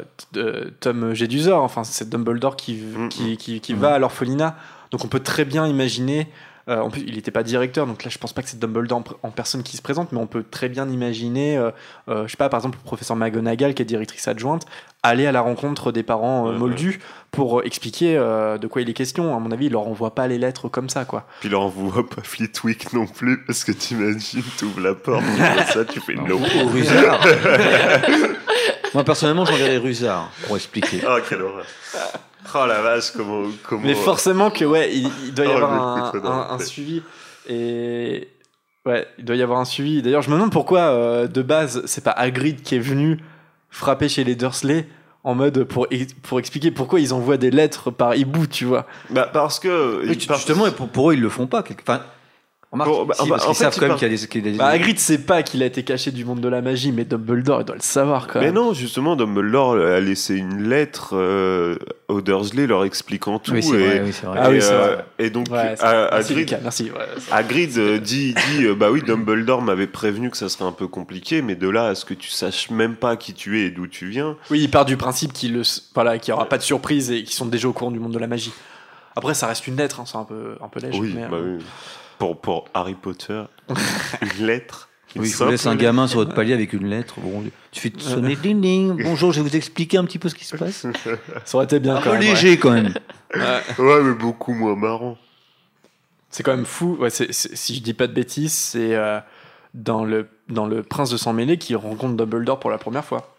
Tom Jedusor, enfin c'est Dumbledore qui,
Mm,
qui, qui, qui
Mm.
va à l'orphelinat. Donc on peut très bien imaginer, euh, en plus il n'était pas directeur, donc là je pense pas que c'est Dumbledore en, personne qui se présente, mais on peut très bien imaginer, euh, euh, je sais pas, par exemple le professeur McGonagall qui est directrice adjointe, aller à la rencontre des parents euh, moldus pour euh, expliquer euh, de quoi il est question. À mon avis, il leur envoie pas les lettres comme ça, quoi.
Puis il envoie pas Fleetwick non plus, parce que t'imagines, t'ouvres la porte, tu vois ça, tu fais non.
Moi personnellement, j'enverrais Rusard pour expliquer.
Ah, quelle horreur. Oh la vache, comment. comment
Mais forcément que ouais, il, il doit y
Oh,
avoir un, suivi et ouais, il doit y avoir un suivi. D'ailleurs, je me demande pourquoi euh, de base c'est pas Hagrid qui est venu frapper chez les Dursley en mode pour pour expliquer pourquoi ils envoient des lettres par hibou, tu vois.
Bah, parce que.
Oui, justement, et pour, pour eux, ils le font pas. quelque- Enfin, remarque,
Bon, bah,
si,
bah,
parce
en
qu'ils
fait,
savent quand même qu'il y a des. y a des-
Bah, Hagrid sait pas qu'il a été caché du monde de la magie, mais Dumbledore il doit le savoir quand
Mais
même.
non, justement, Dumbledore a laissé une lettre euh, aux Dursley leur expliquant tout.
Oui, c'est
et,
vrai, oui, c'est vrai.
Ah oui,
et,
c'est
euh,
vrai.
et donc,
Ouais, c'est-
à-
merci,
Hagrid,
Lucas, merci. ouais, c'est-
Hagrid euh, dit, dit euh, bah oui, Dumbledore m'avait prévenu que ça serait un peu compliqué, mais de là à ce que tu saches même pas qui tu es et d'où tu viens.
Oui, il part du principe qu'il le voilà, aura pas de surprise et qu'ils sont déjà au courant du monde de la magie. Après, ça reste une lettre, hein, c'est un peu un peu léger.
oui,
mais,
bah
euh,
oui. Pour, pour Harry Potter, une lettre.
Oui, je vous laisse un gamin sur votre palier avec une lettre. Bon, suffit de sonner ding ding. Bonjour, je vais vous expliquer un petit peu ce qui se passe.
Ça aurait été bien
Un
quand
peu
même. ouais.
léger quand même.
Ouais.
Ouais, mais beaucoup moins marrant.
C'est quand même fou. Ouais, si je dis pas de bêtises, c'est euh, dans, le, dans le Prince de Sang Mêlé qu'il rencontre Dumbledore pour la première fois.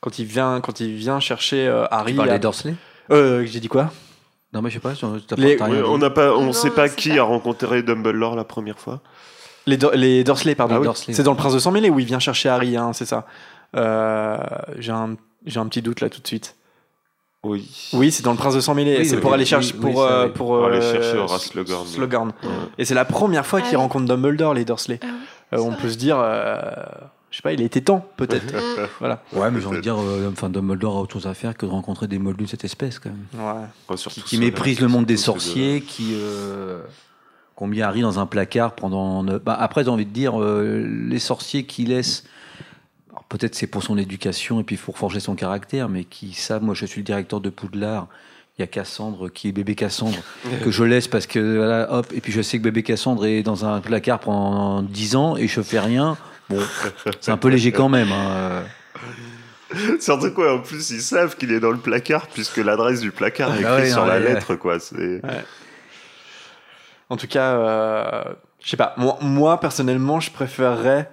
Quand il vient, quand il vient chercher euh, Harry.
Tu
à-
des Dursley
Euh, J'ai dit quoi?
Non, mais je sais pas.
Les-
pas-
on
dit.
n'a pas, on
Non,
sait pas qui
pas-
a rencontré Dumbledore la première fois.
les, les Dursley, pardon.
Ah oui.
Oui.
Dursley.
C'est dans le Prince de Sang Mêlé où il vient chercher Harry, hein, c'est ça. Euh, J'ai un, j'ai un petit doute là tout de suite.
Oui.
Oui, c'est dans le Prince de Sang Mêlé.
Oui,
c'est
oui,
pour
oui,
aller
oui,
chercher
oui,
pour, euh, pour,
Pour aller
euh,
chercher Horace Slughorn.
Slughorn.
Ouais.
Et c'est la première fois
Ah
qu'il
oui.
rencontre Dumbledore, les Dursley.
Ah oui,
Euh, on peut se dire, euh, je sais pas, il était temps, peut-être.
Mm.
voilà.
Ouais, mais j'ai envie de dire, euh, enfin, Dumbledore a autre chose à faire que de rencontrer des moldus de cette espèce, quand même.
Ouais.
Qui, qui méprisent le monde des sorciers, qui, euh, qui ont mis Harry dans un placard pendant. Bah, après, j'ai envie de dire, euh, les sorciers qui laissent. alors, Peut-être c'est pour son éducation et puis pour forger son caractère, mais qui savent, moi je suis le directeur de Poudlard, il y a Cassandre qui est bébé Cassandre, que je laisse parce que voilà, hop, et puis je sais que bébé Cassandre est dans un placard pendant 10 ans et je fais rien. Bon, c'est un peu léger quand même. hein.
Surtout quoi, en plus, ils savent qu'il est dans le placard, puisque l'adresse du placard est
Ah
écrite
ouais,
sur
non,
la
ouais,
lettre, quoi.
En tout cas, euh, je sais pas. Moi, moi, personnellement, je préférerais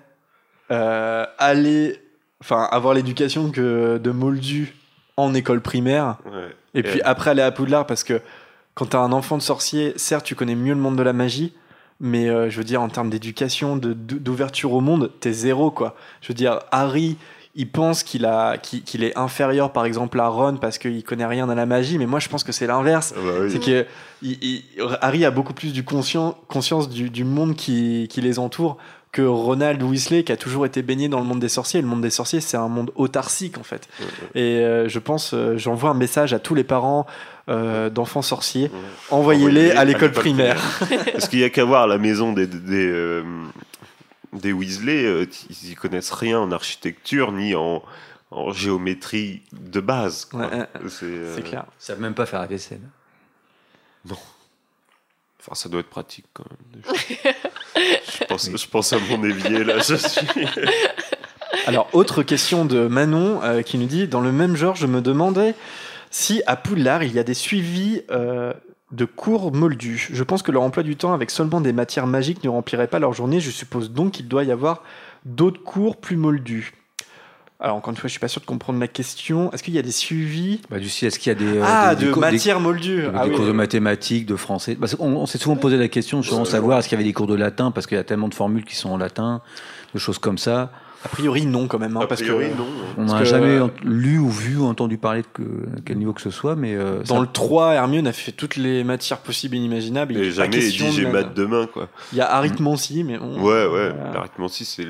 euh, aller, enfin, avoir l'éducation que de Moldu en école primaire,
Ouais.
et puis après aller à Poudlard, parce que quand t'as un enfant de sorcier, certes, tu connais mieux le monde de la magie. Mais euh, je veux dire, en termes d'éducation, d'ouverture au monde, t'es zéro, quoi. Je veux dire, Harry, il pense qu'il a, qu'il est inférieur, par exemple, à Ron parce qu'il connaît rien à la magie, mais moi, je pense que c'est l'inverse.
Ah bah oui.
C'est que il- il- Harry a beaucoup plus du conscient, conscience du, du monde qui, qui les entoure que Ronald Weasley, qui a toujours été baigné dans le monde des sorciers. Le monde des sorciers, c'est un monde autarcique, en fait. Et euh, je pense, euh, j'envoie un message à tous les parents euh, d'enfants sorciers.
Ouais.
Envoyez-les à l'école primaire.
Parce qu'il y a qu'à voir la maison des, des, euh, des Weasley, euh, ils y connaissent rien en architecture ni en, en géométrie de base.
Ouais,
c'est, euh,
clair.
Ils savent même pas faire la vaisselle.
Enfin, ça doit être pratique quand même. je, pense, je pense à mon évier là. Je suis...
Alors, autre question de Manon euh, qui nous dit Dans le même genre, je me demandais si à Poudlard il y a des suivis euh, de cours moldus. Je pense que leur emploi du temps avec seulement des matières magiques ne remplirait pas leur journée. Je suppose donc qu'il doit y avoir d'autres cours plus moldus. Alors, encore une fois, je suis pas sûr de comprendre la question. Est-ce qu'il y a des suivis?
Bah, du coup, est-ce qu'il y a des, euh,
Ah,
des-
de
des-
matières moldues
des
Ah oui.
cours de mathématiques, de français. Parce qu'on on s'est souvent posé la question de savoir est-ce qu'il y avait des cours de latin, parce qu'il y a tellement de formules qui sont en latin, de choses comme ça.
A priori, non, quand même. hein,
A
parce
priori,
que
non.
On
Parce
n'a jamais lu ou vu ou entendu parler de que, quel niveau que ce soit, mais euh,
dans
ça-
le 3, Hermione a fait toutes les matières possibles et inimaginables. Il
Et jamais dit
de
maths demain quoi.
Il y a arithmancie, mais bon.
Ouais, ouais.
Voilà.
L'arithmancie, c'est,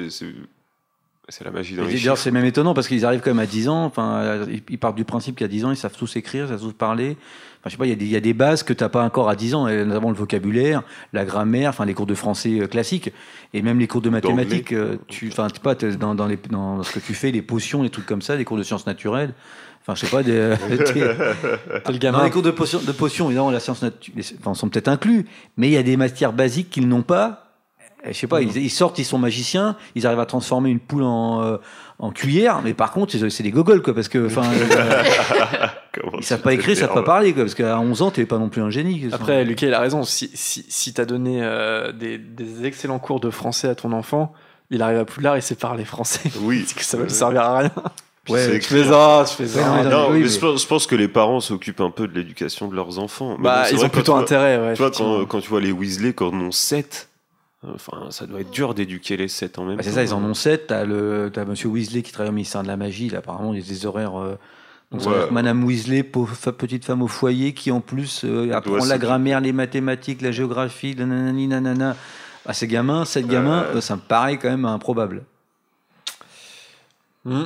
c'est, la magie dans
Et
les
D'ailleurs,
chiffres.
c'est même étonnant parce qu'ils arrivent quand même à 10 ans. Enfin, ils- partent du principe qu'à 10 ans, ils savent tous écrire, ils savent tous parler. Enfin, je sais pas, il y, a des- il y a des bases que t'as pas encore à 10 ans, notamment le vocabulaire, la grammaire, enfin les cours de français euh, classiques, et même les cours de mathématiques. euh, tu, enfin, tu sais pas, dans, dans, les, dans ce que tu fais, les potions, les trucs comme ça, les cours de sciences naturelles. Enfin, je sais pas, des, t'es-
T'es le
dans
gamin.
les cours de potions, de potions évidemment, la science enfin, sont peut-être inclus, mais il y a des matières basiques qu'ils n'ont pas. Et je sais pas, ils, ils sortent, ils sont magiciens, ils arrivent à transformer une poule en, euh, en cuillère, mais par contre, c'est des gogoles, quoi, parce que, enfin, euh, ils savent pas écrire, ils savent pas parler, quoi, parce qu'à 11 ans, t'es pas non plus un génie.
Après, Lucas, il a raison. Si, si, si t'as donné euh, des, des excellents cours de français à ton enfant, il arrive à Poudlard et sait parler français.
Oui.
Que ça va lui servir à rien.
Ouais, je
fais ça, je fais ça.
non, mais
Non,
oui,
mais
mais-
je pense- je pense que les parents s'occupent un peu de l'éducation de leurs enfants. Mais
Bah,
bon,
ils ont plutôt
vois-
intérêt, ouais.
Tu vois, quand, quand tu vois les Weasley, quand on ont 7, enfin, ça doit être dur d'éduquer les 7 en même
Bah,
temps.
c'est ça, ils en ont 7. T'as le, t'as Monsieur Weasley qui travaille au ministère de la magie. Là, apparemment, il y a des horaires. euh, donc,
Ouais.
Madame Weasley, pauvre petite femme au foyer, qui en plus euh, apprend la grammaire, les mathématiques, la géographie, la nanani, nanana. À ces gamins, 7 gamins,
Ouais.
euh, ça me paraît quand même improbable.
Hmm.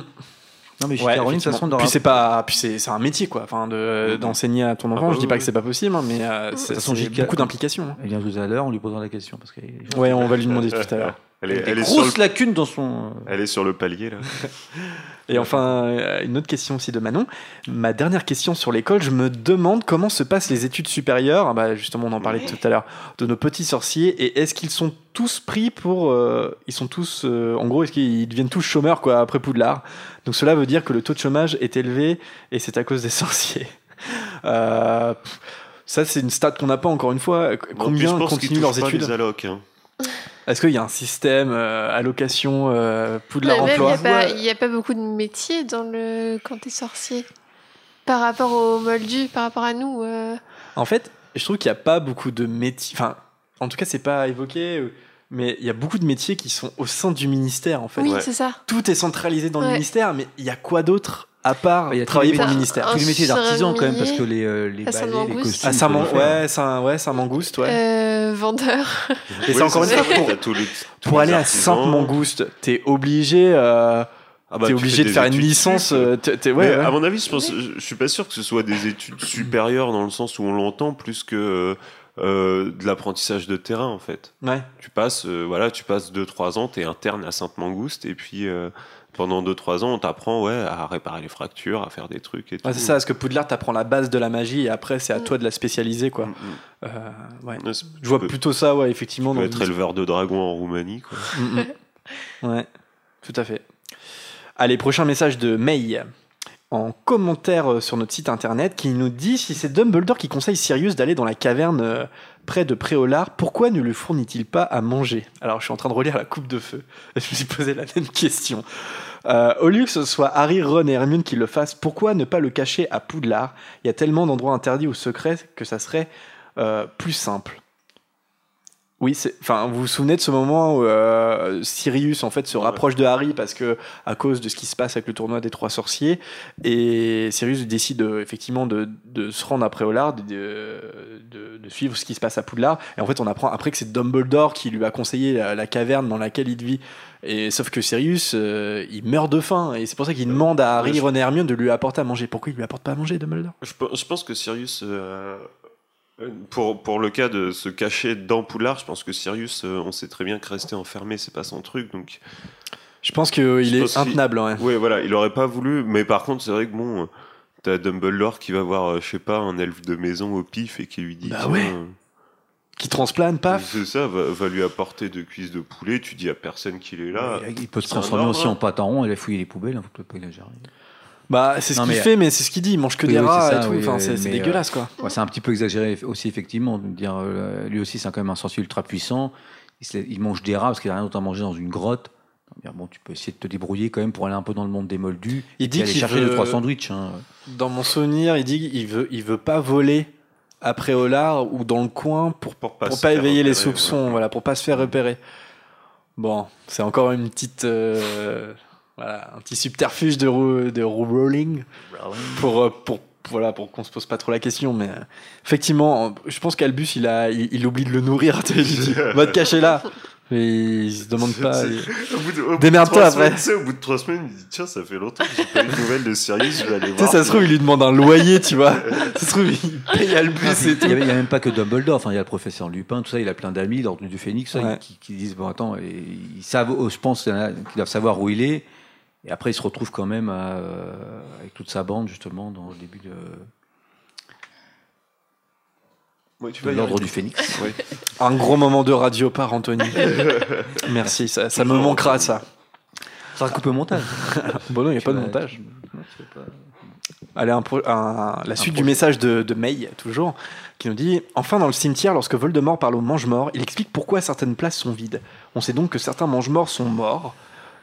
Non, mais chez
Ouais,
Caroline, de toute façon,
puis c'est pas, puis c'est, c'est un métier quoi. Enfin, de,
Mhm.
d'enseigner à ton enfant.
Ah bah
je dis pas que c'est pas possible, hein, mais euh, c'est,
façon,
c'est
JK
beaucoup d'implications. hein.
Elle vient tout à l'heure, on lui posera la question. Parce qu'elle
Ouais, on va lui demander tout à l'heure.
Elle est,
elle
est sur le,
dans son.
elle est sur le palier, là.
Et enfin, euh, une autre question aussi de Manon. Ma dernière question sur l'école, je me demande comment se passent les études supérieures. Ah Bah, justement, on en parlait tout à l'heure de nos petits sorciers. Et est-ce qu'ils sont tous pris pour, euh, ils sont tous, euh, en gros, est-ce qu'ils deviennent tous chômeurs quoi après Poudlard? Donc cela veut dire que le taux de chômage est élevé et c'est à cause des sorciers. Euh, ça, c'est une stat qu'on n'a pas encore une fois. Combien continuent leurs
touchent pas
études?
les allocs, hein.
Est-ce qu'il y a un système euh, allocation euh, Poudlard
même, il n'y a, pas- a beaucoup de métiers dans le quand t'es sorcier. Par rapport aux moldus, par rapport à nous. euh,
En fait, je trouve qu'il n'y a pas beaucoup de métiers. Enfin, en tout cas, c'est pas évoqué, mais il y a beaucoup de métiers qui sont au sein du ministère, en fait.
Oui,
Ouais.
c'est ça.
Tout est centralisé dans le
Ouais.
ministère, mais il y a quoi d'autre à part
Il y a
travailler pour le ministère
Tous les métiers d'artisans, quand même, parce que les, euh, les
À
balais, les
Saint-Mangouste.
costumes.
Ah, ouais, ça, ouais, ça mangouste, ouais.
Euh, vendeur.
Et
Oui,
c'est encore une
ça,
fois, pour,
tous les- tous
pour aller à. Sainte-Mangouste, t'es obligé, euh,
Ah bah,
t'es obligé de faire une licence. euh, ouais.
à mon avis, je, pense, je, je suis pas sûr que ce soit des études supérieures dans le sens où on l'entend plus que euh, de l'apprentissage de terrain en fait.
Ouais.
Tu passes, euh, voilà, tu passes 2-3 ans, t'es interne à Sainte-Mangouste et puis euh, pendant 2-3 ans, on t'apprend ouais, à réparer les fractures, à faire des trucs et tout.
Ouais, c'est ça, parce que Poudlard t'apprend la base de la magie et après c'est à
Mm.
toi de la spécialiser, quoi.
Mm, mm.
Euh, ouais.
Ouais, c'est-
Je vois
peux-
plutôt ça, ouais, effectivement.
tu peux être
une-
éleveur de dragons en Roumanie. Quoi.
Mm. Ouais, tout à fait. Allez, prochain message de May en commentaire euh, sur notre site internet qui nous dit si c'est Dumbledore qui conseille Sirius d'aller dans la caverne euh, près de Préolard, pourquoi ne lui fournit-il pas à manger? Alors, je suis en train de relire la coupe de feu. Je me suis posé la même question. Euh, au lieu que ce soit Harry, Ron et Hermione qui le fassent, pourquoi ne pas le cacher à Poudlard? Il y a tellement d'endroits interdits ou secrets que ça serait euh, plus simple. Oui. Enfin, vous vous souvenez de ce moment où euh, Sirius en fait se rapproche de Harry parce que à cause de ce qui se passe avec le tournoi des trois sorciers et Sirius décide euh, effectivement de, de se rendre à Préolard, de, de, de suivre ce qui se passe à Poudlard. Et en fait on apprend après que c'est Dumbledore qui lui a conseillé la, la caverne dans laquelle il vit. Et sauf que Sirius euh, il meurt de faim. Et c'est pour ça qu'il demande à Harry, Ron et Hermione de lui apporter à manger. Pourquoi il lui apporte pas à manger Dumbledore?
Je, pe- je pense que Sirius, pour, pour le cas de se cacher dans Poudlard, je pense que Sirius, euh, on sait très bien que rester enfermé, c'est pas son truc. Donc,
Je pense qu'il est
pense
intenable. Ouais,
voilà, il aurait pas voulu. Mais par contre, c'est vrai que bon, euh, t'as Dumbledore qui va voir, euh, je sais pas, un elfe de maison au pif et qui lui dit.
Bah ouais.
euh,
Qui transplane, paf.
C'est ça, va, va lui apporter deux cuisses de poulet. Tu dis à personne qu'il est là.
Il peut se transformer aussi en pâte à rond et la fouiller les poubelles, hein, faut pas exagérer.
Bah, c'est ce qu'il fait, mais c'est ce qu'il dit. Il mange que
Oui,
des
oui,
rats
c'est
et tout.
oui,
enfin,
oui,
c'est
mais,
dégueulasse, quoi.
Ouais, c'est un petit peu exagéré aussi, effectivement, de dire euh, lui aussi, c'est quand même un sorcier ultra puissant. Il, se- il mange des rats parce qu'il n'a rien d'autre à manger dans une grotte. Dire, Bon, tu peux essayer de te débrouiller quand même pour aller un peu dans le monde des moldus.
Il
et
dit
aller
qu'il
chercher
veut-
deux trois sandwichs. hein.
Dans mon souvenir, il dit qu'il veut, il veut pas voler après Olar ou dans le coin pour,
Pour
pas éveiller les soupçons,
ouais.
voilà, pour pas se faire repérer. Bon, c'est encore une petite, euh, voilà, un petit subterfuge de, Ro- de Rowling pour, euh, pour, voilà, pour qu'on se pose pas trop la question. Mais euh, effectivement, je pense qu'Albus, il, a, il, il oublie de le nourrir. Il va te cacher là. Et ils se demandent pas. Démerde-toi après.
tu sais, au bout de trois semaines, il dit Tiens, ça fait longtemps que j'ai pas eu de nouvelles de Sirius, je vais aller
Tu sais,
voir.
ça se trouve, il lui demande un loyer, tu vois. ça se trouve, il paye à le bus et
Il
tout.
n'y a, il y a même pas que Dumbledore, enfin, il y a le professeur Lupin, tout ça, il a plein d'amis, l'ordre du Phénix, ça,
Ouais.
qui, qui disent Bon, attends, et ils savent, oh, je pense qu'il y en a qui doivent savoir où il est, et après il se retrouve quand même à, euh, avec toute sa bande, justement, dans le début de,
Ouais, tu
de
vas y
l'ordre du Phénix.
Ouais.
Un gros moment de radio par Anthony. Merci, ça, ça me manquera, ça.
Ça coupe au montage.
Bon, non, il n'y a
Tu
pas de montage.
Non, pas-
Allez, un pro- un- la suite du message de, de May, toujours, qui nous dit Enfin, dans le cimetière, lorsque Voldemort parle aux mange-morts, il explique pourquoi certaines places sont vides. On sait donc que certains mange-morts sont morts,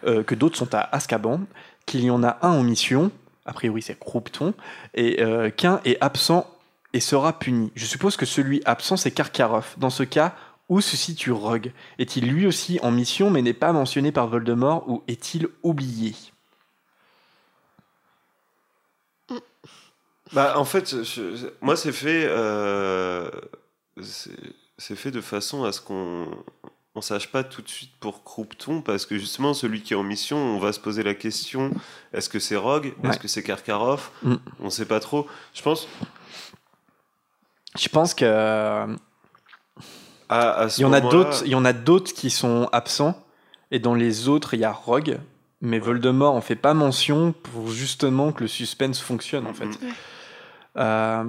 euh, que d'autres sont à Azkaban, qu'il y en a un en mission, a priori c'est Croupton, et euh, qu'un est absent et sera puni. Je suppose que celui absent c'est Karkaroff. Dans ce cas, où se situe Rogue Est-il lui aussi en mission mais n'est pas mentionné par Voldemort ou est-il oublié?
Bah, en fait, moi, euh, c'est fait de façon à ce qu'on on sache pas tout de suite pour Croupton, parce que justement, celui qui est en mission, on va se poser la question est-ce que c'est Rogue
Ouais.
Est-ce que c'est Karkaroff?
Mm.
On sait pas trop. Je pense
Je pense que
à, à ce
Il y en a
moment-là-
d'autres, il y en a d'autres qui sont absents et dans les autres il y a Rogue, mais Voldemort en fait pas mention pour justement que le suspense fonctionne en fait.
Mm.
Euh,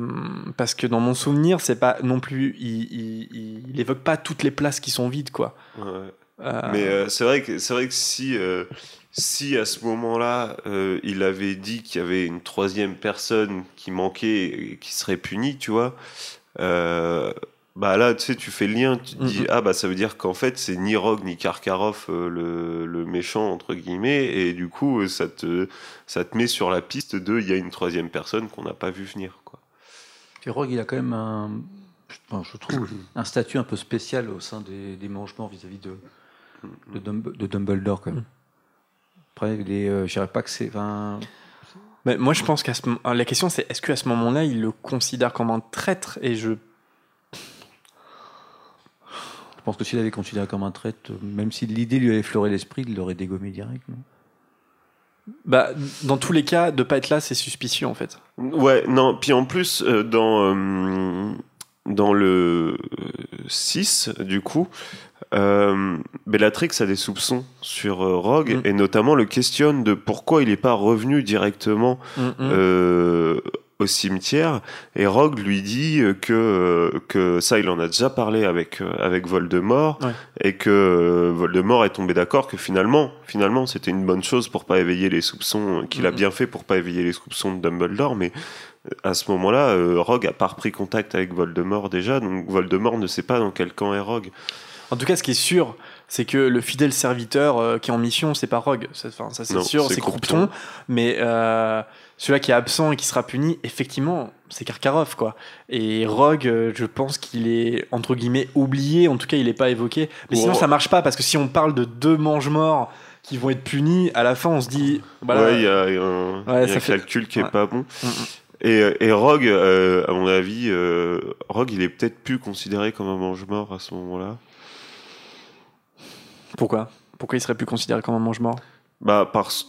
parce que dans mon souvenir c'est pas non plus, il, il, évoque pas toutes les places qui sont vides quoi.
Ouais.
Euh,
Mais euh, c'est vrai que c'est vrai que si si à ce moment-là il avait dit qu'il y avait une troisième personne qui manquait et qui serait punie, tu vois, bah là tu sais tu fais le lien, tu te dis
Mhm.
ah bah ça veut dire qu'en fait c'est ni Rogue ni Karkaroff euh, le, le méchant entre guillemets et du coup euh, ça te ça te met sur la piste de il y a une troisième personne qu'on n'a pas vu venir quoi.
Puis Rogue, il a quand même un, je, enfin, je trouve, un statut un peu spécial au sein des, des mangements vis-à-vis de, de, Dumb- de Dumbledore, quand même. Après, il est, euh, je dirais pas que c'est. Enfin,
mais moi je pense qu'à ce, la question c'est est-ce qu'à ce moment-là il le considère comme un traître? Et je
je pense que s'il avait considéré comme un traître, même si l'idée lui avait effleuré l'esprit, il l'aurait dégommé direct. non?
Bah dans tous les cas de pas être là c'est suspicieux en fait.
Ouais, non, puis en plus, euh, dans, euh, dans le 6, du coup, euh, Bellatrix a des soupçons sur euh, Rogue,
Mm.
et notamment le questionne de pourquoi il n'est pas revenu directement
Mm, mm.
euh, au cimetière, et Rogue lui dit euh, que, euh, que ça, il en a déjà parlé avec, euh, avec Voldemort,
Ouais.
et que Voldemort est tombé d'accord que finalement, finalement, c'était une bonne chose pour pas éveiller les soupçons, qu'il a bien fait pour pas éveiller les soupçons de Dumbledore, mais à ce moment-là, Rogue a pas repris contact avec Voldemort déjà, donc Voldemort ne sait pas dans quel camp est Rogue.
En tout cas, ce qui est sûr, c'est que le fidèle serviteur qui est en mission, c'est pas Rogue. Ça, enfin, ça c'est sûr,
c'est Croupton.
Croupton. Mais euh, celui-là qui est absent et qui sera puni, effectivement, c'est Karkaroff, quoi. Et Rogue, euh, je pense qu'il est entre guillemets oublié. En tout cas, il est pas évoqué. Mais sinon, ça marche pas parce que si on parle de deux mange-morts qui vont être punis, à la fin, on se dit, voilà.
Ouais, il y a, il y a un,
Ouais,
il y a
ça
un
fait-
calcul qui est
Ouais.
pas bon.
Mm, mm.
Et, et Rogue, euh, à mon avis, euh, Rogue, il est peut-être plus considéré comme un mange-mort à ce moment-là.
Pourquoi? Pourquoi il serait plus considéré comme un mange-mort
Bah, parce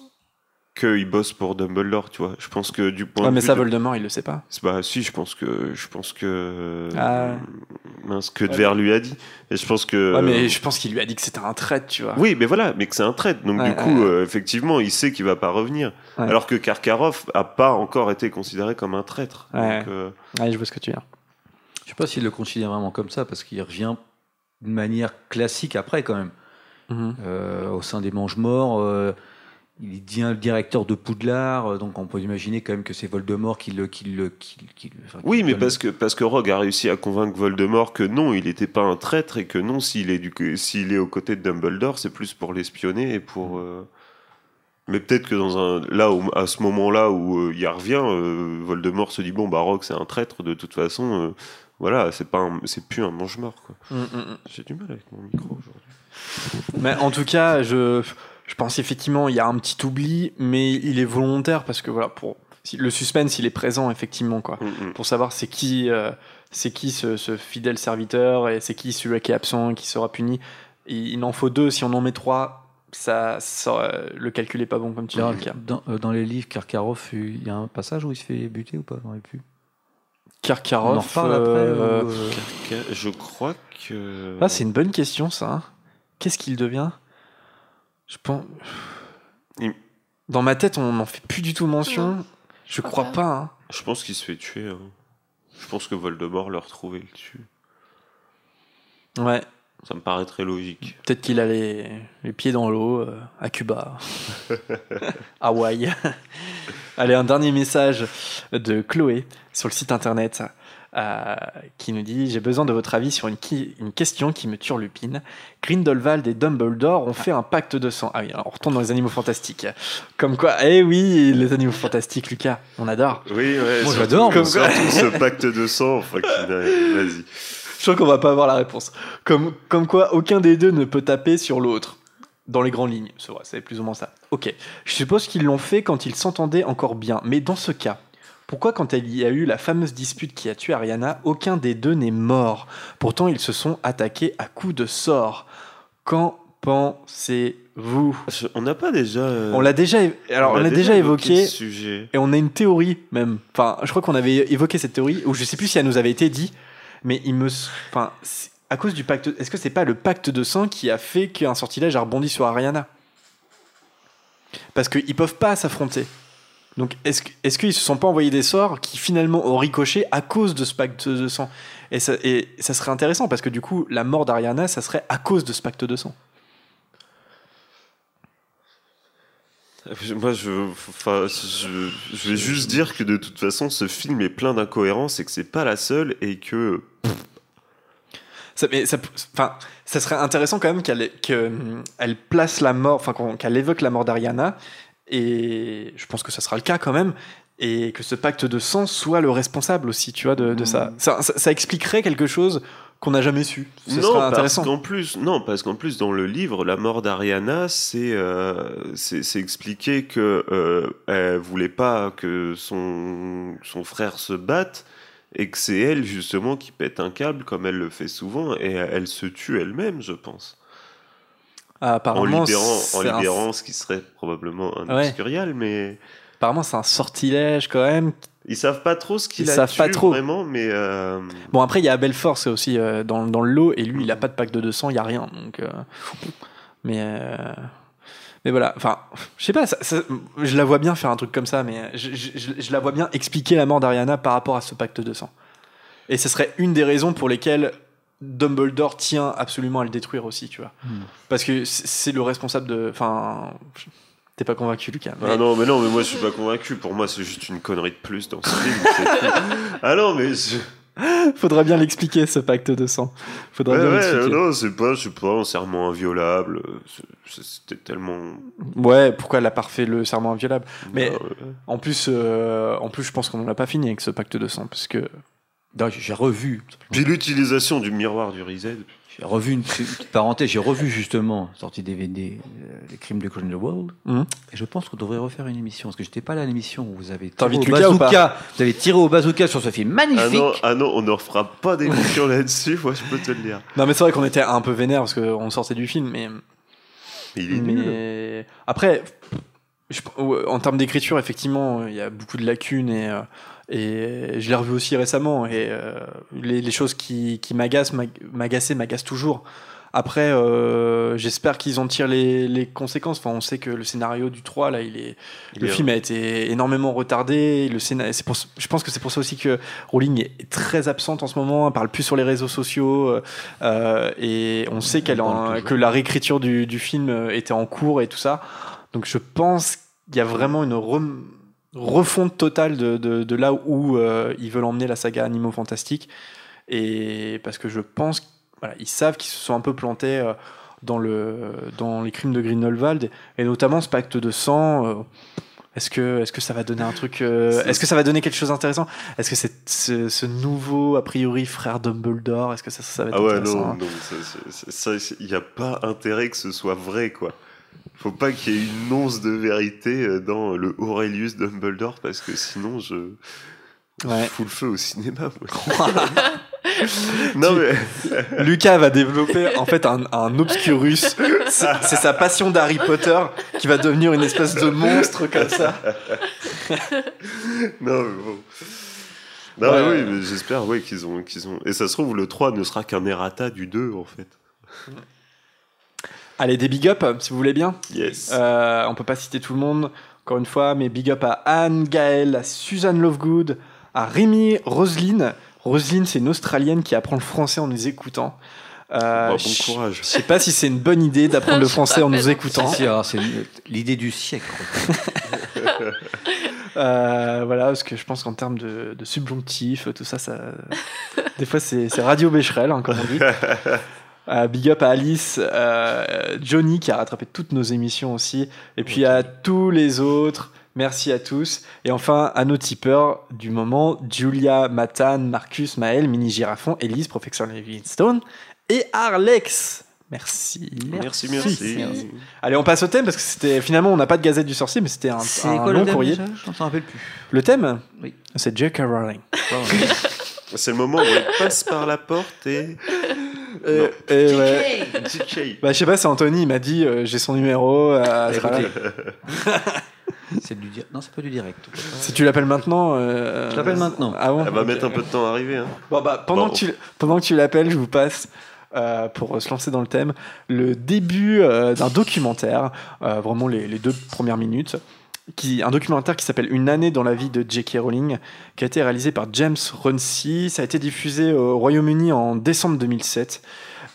qu'il bosse pour Dumbledore, tu vois. Je pense que du point
Ouais,
de
mais
vue
ça,
de-
Voldemort, il le sait pas.
Bah, si, je pense que. Je pense que.
Ah.
Mince, que Devers lui a dit. Et je pense que.
Ouais, mais je pense qu'il lui a dit que c'était un traître, tu vois.
Oui, mais voilà, mais que c'est un traître. Donc,
Ouais,
du coup,
ouais.
euh, effectivement, il sait qu'il va pas revenir.
Ouais.
Alors que Karkaroff a pas encore été considéré comme un traître.
Ouais.
Donc, euh,
Ouais, je vois ce que tu veux dire.
Je sais pas s'il le considère vraiment comme ça, parce qu'il revient d'une manière classique après, quand même.
Mhm.
Euh, au sein des mange-morts, euh, il devient le directeur de Poudlard, euh, donc on peut imaginer quand même que c'est Voldemort qui le. Qui le qui, qui- enfin, qui
Oui,
le
mais parce que, parce que Rogue a réussi à convaincre Voldemort que non, il n'était pas un traître et que non, s'il est, du, s'il est aux côtés de Dumbledore, c'est plus pour l'espionner et pour. euh, Mais peut-être que dans un, là, où- à ce moment-là où euh, il revient, euh, Voldemort se dit bon, bah Rogue c'est un traître de toute façon. euh, voilà, c'est pas, c'est plus un mange-mort quoi.
Mm, mm, mm.
J'ai du mal avec mon micro aujourd'hui.
Mais en tout cas, je, je pense effectivement il y a un petit oubli, mais il est volontaire parce que voilà, pour le suspense il est présent effectivement quoi,
Mm, mm.
pour savoir c'est qui, euh, c'est qui ce, ce fidèle serviteur et c'est qui celui qui est absent et qui sera puni. il, il en faut deux. Si on en met trois, ça, ça, euh, le calcul est pas bon comme tu
Dans,
dis.
Dans, euh, dans les livres, Karkaroff, il y a un passage où il se fait buter ou pas? J'en ai plus. On en
Karkaroff.
reparle
euh,
euh,
Je crois que.
Ah, c'est une bonne question, ça. hein. Qu'est-ce qu'il devient? Je pense.
Il-
Dans ma tête, on n'en fait plus du tout mention. Je
crois
crois
pas.
pas. hein.
Je pense qu'il se fait tuer. hein. Je pense que Voldemort l'a retrouvé le tue.
Ouais.
Ça me paraît très logique.
Peut-être qu'il a les, les pieds dans l'eau euh, à Cuba. Hawaï. Allez, un dernier message de Chloé sur le site internet euh, qui nous dit J'ai besoin de votre avis sur une, qui- une question qui me turlupine. Grindelwald et Dumbledore ont fait un pacte de sang. Ah oui, alors on retourne dans les animaux fantastiques. Comme quoi, eh oui, les animaux fantastiques, Lucas, on adore.
Oui, ouais.
Moi,
surtout-
j'adore,
Comme surtout ce pacte de sang. Enfin, Vas-y.
Je sens qu'on va pas avoir la réponse. Comme, comme quoi, aucun des deux ne peut taper sur l'autre. Dans les grandes lignes, c'est vrai, c'est plus ou moins ça. Ok, je suppose qu'ils l'ont fait quand ils s'entendaient encore bien, mais dans ce cas, pourquoi quand il y a eu la fameuse dispute qui a tué Ariana, aucun des deux n'est mort? Pourtant, ils se sont attaqués à coups de sort. Qu'en pensez-vous?
On n'a pas déjà. euh,
On l'a déjà, é- alors on,
a
déjà évoqué,
sujet.
et on a une théorie même. Enfin, je crois qu'on avait évoqué cette théorie, ou je sais plus si elle nous avait été dit, mais il me, enfin, à cause du pacte, est-ce que c'est pas le pacte de sang qui a fait qu'un sortilège a rebondi sur Ariana? Parce qu'ils peuvent pas s'affronter. Donc, est-ce que- est-ce qu'ils se sont pas envoyés des sorts qui finalement ont ricoché à cause de ce pacte de sang? Et ça, et ça serait intéressant parce que du coup, la mort d'Ariana, ça serait à cause de ce pacte de sang.
Moi, je, enfin, je, je vais juste dire que de toute façon, ce film est plein d'incohérences et que c'est pas la seule et que.
Ça, mais ça, enfin, ça serait intéressant quand même qu'elle que, elle place la mort, enfin qu'elle évoque la mort d'Ariana, et je pense que ça sera le cas quand même, et que ce pacte de sang soit le responsable aussi, tu vois, de, de ça. Ça, ça. ça expliquerait quelque chose qu'on n'a jamais su. Ce
non, parce
intéressant.
qu'en plus, non, parce qu'en plus dans le livre, la mort d'Ariana, c'est euh, expliqué que euh, elle voulait pas que son son frère se batte et que c'est elle justement qui pète un câble comme elle le fait souvent et elle se tue elle-même, je pense, En
apparemment,
libérant en
c'est un-
libérant ce qui serait probablement un
Ouais.
obscurial, mais
apparemment, c'est un sortilège quand même.
ils savent pas trop ce qu'il a
savent pas trop.
vraiment, mais euh,
Bon, après, il y a Belfort, aussi euh, dans, dans le lot, et lui, il a pas de pacte de sang, il y a rien. Donc, euh, mais, mais voilà, enfin, je sais pas, ça- ça- je la vois bien faire un truc comme ça, mais je, je- je- je la vois bien expliquer la mort d'Ariana par rapport à ce pacte de sang. Et ce serait une des raisons pour lesquelles Dumbledore tient absolument à le détruire aussi, tu vois.
Hmm.
Parce que c'est le responsable de. Enfin. T'es pas convaincu, Lucas. mais-
Ah non, mais non, mais moi je suis pas convaincu. Pour moi, c'est juste une connerie de plus dans ce film. ah non, mais je-
Faudrait bien l'expliquer, ce pacte de sang. Faudrait
ouais,
bien
ouais,
l'expliquer.
non, c'est pas, je sais pas, un serment inviolable. C'était tellement.
Ouais, pourquoi elle a pas refait le serment inviolable? Mais-
Bah, ouais.
En plus, euh, en plus, je pense qu'on n'en a pas fini avec ce pacte de sang, parce que
j'ai revu.
Puis l'utilisation du miroir du Rizet.
J'ai revu une petite parenthèse, j'ai revu justement, sortie DVD, euh, Les crimes de Grindelwald.
Mhm.
Et je pense qu'on devrait refaire une émission, parce que j'étais pas là à l'émission où vous avez tiré au bazooka. Vous avez tiré au bazooka sur ce film
Ah
magnifique.
non, ah non, on ne refera pas d'émission là-dessus, moi je peux te le dire.
non, mais c'est vrai qu'on était un peu vénère parce qu'on sortait du film, mais,
Il est nul.
après, je- en termes d'écriture, effectivement, il y a beaucoup de lacunes et euh, et je l'ai revu aussi récemment et euh, les, les choses qui, qui m'agacent, m'ag- m'agaçaient, m'agacent toujours. Après, euh, j'espère qu'ils en tirent les, les conséquences. Enfin, on sait que le scénario du 3, là, il est,
Il
le
est-
film a été énormément retardé. Le scénar- c'est pour, je pense que c'est pour ça aussi que Rowling est très absente en ce moment. Elle parle plus sur les réseaux sociaux euh, et on sait qu'elle que la réécriture du, du film euh, était en cours et tout ça. Donc je pense qu'il y a vraiment une rem- refonte totale de, de- de là où euh, ils veulent emmener la saga Animaux Fantastiques. Et parce que je pense voilà, ils savent qu'ils se sont un peu plantés euh, dans, le, dans les crimes de Grindelwald et notamment ce pacte de sang. euh, est-ce que, est que ça va donner un truc Est-ce que ça va donner quelque chose d'intéressant? Est-ce que c'est ce, ce nouveau, a priori, frère Dumbledore Est-ce que ça, ça va être
Ah ouais,
intéressant?
non, non, il n'y a pas intérêt que ce soit vrai, quoi. Faut pas qu'il y ait une once de vérité euh, dans le Aurelius Dumbledore, parce que sinon je,
Ouais.
je fous le feu au cinéma. moi. Non, mais.
Lucas va développer en fait un, un obscurus. C'est sa passion d'Harry Potter qui va devenir une espèce de monstre comme ça.
Non, mais bon. Non,
Ouais.
mais oui, mais j'espère oui, qu'ils ont, qu'ils ont. Et ça se trouve, le 3 ne sera qu'un errata du 2, en fait.
Allez, des big up si vous voulez bien.
Yes.
Euh, on peut pas citer tout le monde, encore une fois, mais big up à Anne, Gaël, à Suzanne Lovegood, à Rémi Roseline. Roseline, c'est une Australienne qui apprend le français en nous écoutant. Euh,
Bah, bon
je-
courage.
Je sais pas si c'est une bonne idée d'apprendre le français en nous écoutant.
Si, si, alors, c'est l'idée du siècle.
Euh, voilà, parce que je pense qu'en termes de, de subjonctif, tout ça, ça des fois c'est radio Becherel, hein, comme on dit. Euh, big up à Alice, euh, Johnny qui a rattrapé toutes nos émissions aussi, et puis à tous les autres. Merci à tous. Et enfin, à nos tipeurs du moment, Julia, Matan, Marcus, Maël, Mini Girafon, Elise, Professeur Livingstone et Arlex. Merci.
Merci, merci.
Merci.
Allez, on passe au thème parce que c'était finalement on n'a pas de Gazette du Sorcier, mais c'était un, un
quoi
long
le thème
courrier.
Je m'en rappelle plus.
Le thème?
Oui.
C'est J.K. Rowling.
C'est le moment où elle passe par la porte et.
Et,
Non.
et ouais.
JK.
Bah, je sais pas, c'est Anthony, il m'a dit euh, j'ai son numéro. euh.
C'est du di- Non, c'est pas du direct.
Si tu l'appelles maintenant. euh,
Je l'appelle maintenant.
Ah bon
Elle va mettre un peu de temps à arriver. Hein.
Bon, bah, pendant,
Bon.
que tu, pendant que tu l'appelles, je vous passe. euh, pour se lancer dans le thème, le début euh, d'un documentaire, euh, vraiment les, les deux premières minutes, un documentaire qui s'appelle Une année dans la vie de J.K. Rowling, qui a été réalisé par James Runcie. Ça a été diffusé au Royaume-Uni en décembre 2007.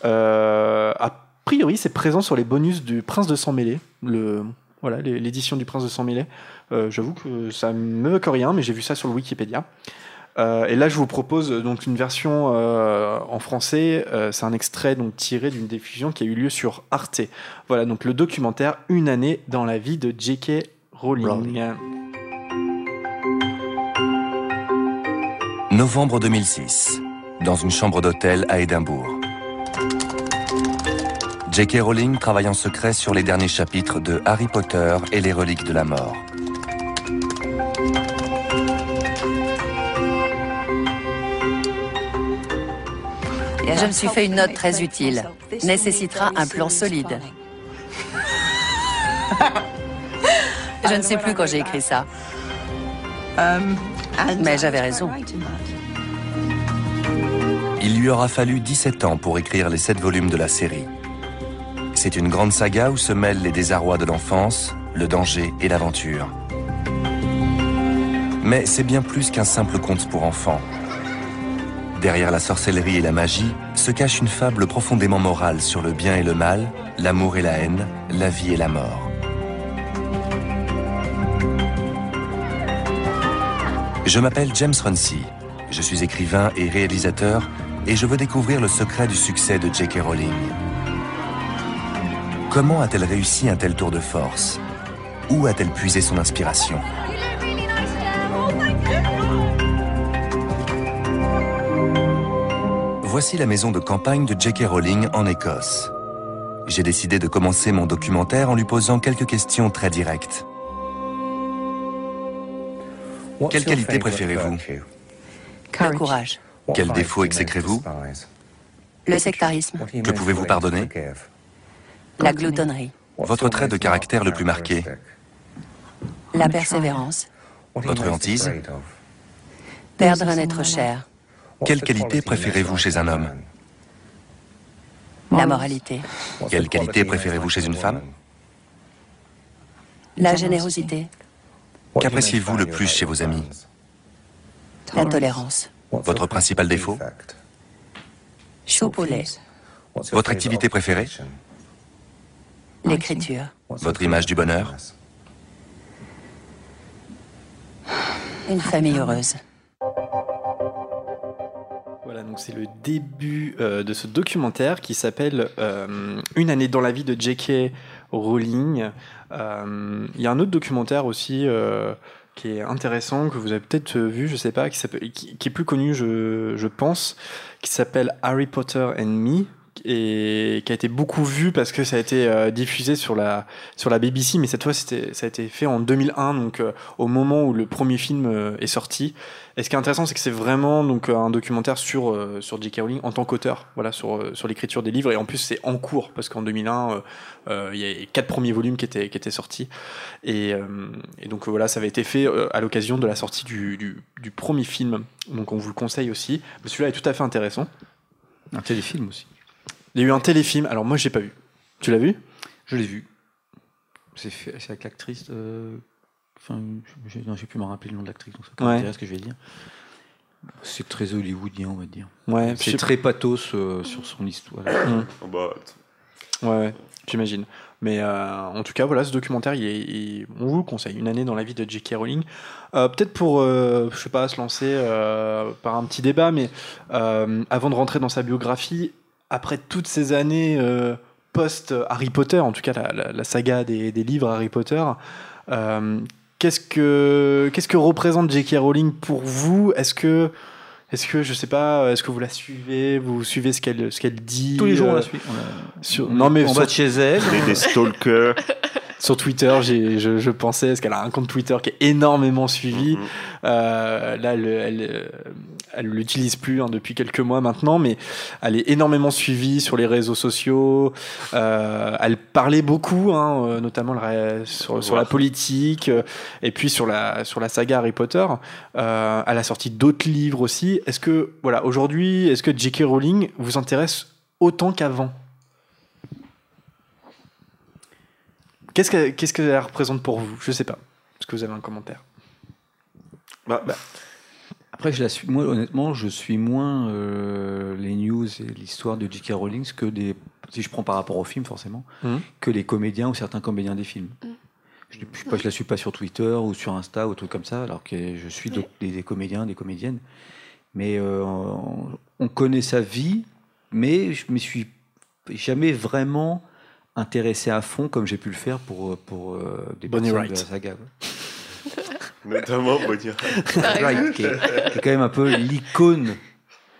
Euh, a priori, c'est présent sur les bonus du Prince de Sang Mêlé, voilà, l'édition du Prince de Sang Mêlé. Euh, J'avoue que ça me que rien, mais j'ai vu ça sur le Wikipédia. Euh, et là, je vous propose donc une version en français. C'est un extrait donc tiré d'une diffusion qui a eu lieu sur Arte. Voilà donc le documentaire Une année dans la vie de J.K. Rowling.
Novembre 2006, dans une chambre d'hôtel à Édimbourg. J.K. Rowling travaille en secret sur les derniers chapitres de Harry Potter et les reliques de la mort.
Je me suis fait une note très utile. Nécessitera un plan solide. Je ne sais plus quand j'ai écrit ça. Mais j'avais raison.
Il lui aura fallu 17 ans pour écrire les 7 volumes de la série. C'est une grande saga où se mêlent les désarrois de l'enfance, le danger et l'aventure. Mais c'est bien plus qu'un simple conte pour enfants. Derrière la sorcellerie et la magie se cache une fable profondément morale sur le bien et le mal, l'amour et la haine, la vie et la mort. Je m'appelle James Runcie. Je suis écrivain et réalisateur et je veux découvrir le secret du succès de J.K. Rowling. Comment a-t-elle réussi un tel tour de force? Où a-t-elle puisé son inspiration? Voici la maison de campagne de J.K. Rowling en Écosse. J'ai décidé de commencer mon documentaire en lui posant quelques questions très directes. Quelle qualité préférez-vous
Le courage.
Quel défaut exécrez-vous?
Le sectarisme.
Que pouvez-vous pardonner?
La gloutonnerie.
Votre trait de caractère le plus marqué?
La persévérance.
Votre hantise?
Perdre un être cher.
Quelle qualité préférez-vous chez un homme?
La moralité.
Quelle qualité préférez-vous chez une femme?
La générosité.
Qu'appréciez-vous le plus chez vos amis
La tolérance.
Votre principal défaut
Choupe au lait.
Votre activité préférée
L'écriture.
Votre image du bonheur
Une famille heureuse.
Voilà, donc c'est le début euh, de ce documentaire qui s'appelle euh, Une année dans la vie de J.K. Rowling. Euh, Il y a un autre documentaire aussi euh, qui est intéressant, que vous avez peut-être vu, je sais pas, qui, est plus connu, je, je pense, qui s'appelle Harry Potter and Me, et qui a été beaucoup vu parce que ça a été euh, diffusé sur la, sur la BBC, mais cette fois c'était, ça a été fait en 2001, donc euh, au moment où le premier film euh, est sorti. Et ce qui est intéressant, c'est que c'est vraiment donc, un documentaire sur, sur J.K. Rowling en tant qu'auteur, voilà, sur, sur l'écriture des livres, et en plus c'est en cours, parce qu'en 2001, euh, euh, il y a quatre premiers volumes qui étaient, qui étaient sortis. Et, donc voilà, ça avait été fait à l'occasion de la sortie du, du, du premier film, donc on vous le conseille aussi. Celui-là est tout à fait intéressant.
Un téléfilm aussi.
Il y a eu un téléfilm, alors moi j'ai pas vu. Tu l'as vu?
Je l'ai vu. C'est fait- c'est avec l'actrice. euh, Enfin, je non, j'ai plus me rappeler le nom de l'actrice, donc ça
Ouais.
m'intéresse ce que je vais dire. C'est très hollywoodien, on va dire.
Ouais,
C'est très pathos euh, sur son histoire.
Oh, bah,
Ouais, ouais, j'imagine. Mais euh, en tout cas, voilà, ce documentaire, il est, il- on vous le conseille. Une année dans la vie de J.K. Rowling. Euh, Peut-être pour, euh, je sais pas, se lancer euh, par un petit débat, mais euh, avant de rentrer dans sa biographie, après toutes ces années euh, post-Harry Potter, en tout cas la, la- la saga des, des livres Harry Potter, euh, qu'est-ce que qu'est-ce que représente J.K. Rowling pour vous? Est-ce que est-ce que je sais pas, est-ce que vous la suivez, vous suivez ce qu'elle ce qu'elle dit
Tous les jours, on
euh,
la suit. On
sur-
on
non, mais sur-
bas de chez elle.
on est des stalkers.
Sur Twitter, je, je pensais, parce qu'elle a un compte Twitter qui est énormément suivi.
Mhm.
Euh, là, elle, elle, euh, l'utilise plus hein, depuis quelques mois maintenant, mais elle est énormément suivie sur les réseaux sociaux. Euh, elle parlait beaucoup, hein, notamment le sur, sur la politique, et puis sur la, sur la saga Harry Potter. Euh, elle a sorti d'autres livres aussi. Est-ce que, voilà, aujourd'hui, est-ce que J.K. Rowling vous intéresse autant qu'avant? Qu'est-ce que qu'est-ce qu'elle représente pour vous? Je sais pas. Est-ce que vous avez un commentaire
Bah,
Après, je la suis, moi, honnêtement, je suis moins euh, les news et l'histoire de J.K. Rowling que des. Si je prends par rapport au film, forcément,
Mhm.
que les comédiens ou certains comédiens des films. Je ne je la suis pas sur Twitter ou sur Insta ou trucs comme ça, alors que je suis des, des comédiens, des comédiennes. Mais euh, on, on connaît sa vie, mais je me suis jamais vraiment intéressé à fond comme j'ai pu le faire pour, pour euh, des
Bonnie
personnes de
Wright.
la saga.
notamment, Bonnie.
Wright, qui est, qui est quand même un peu l'icône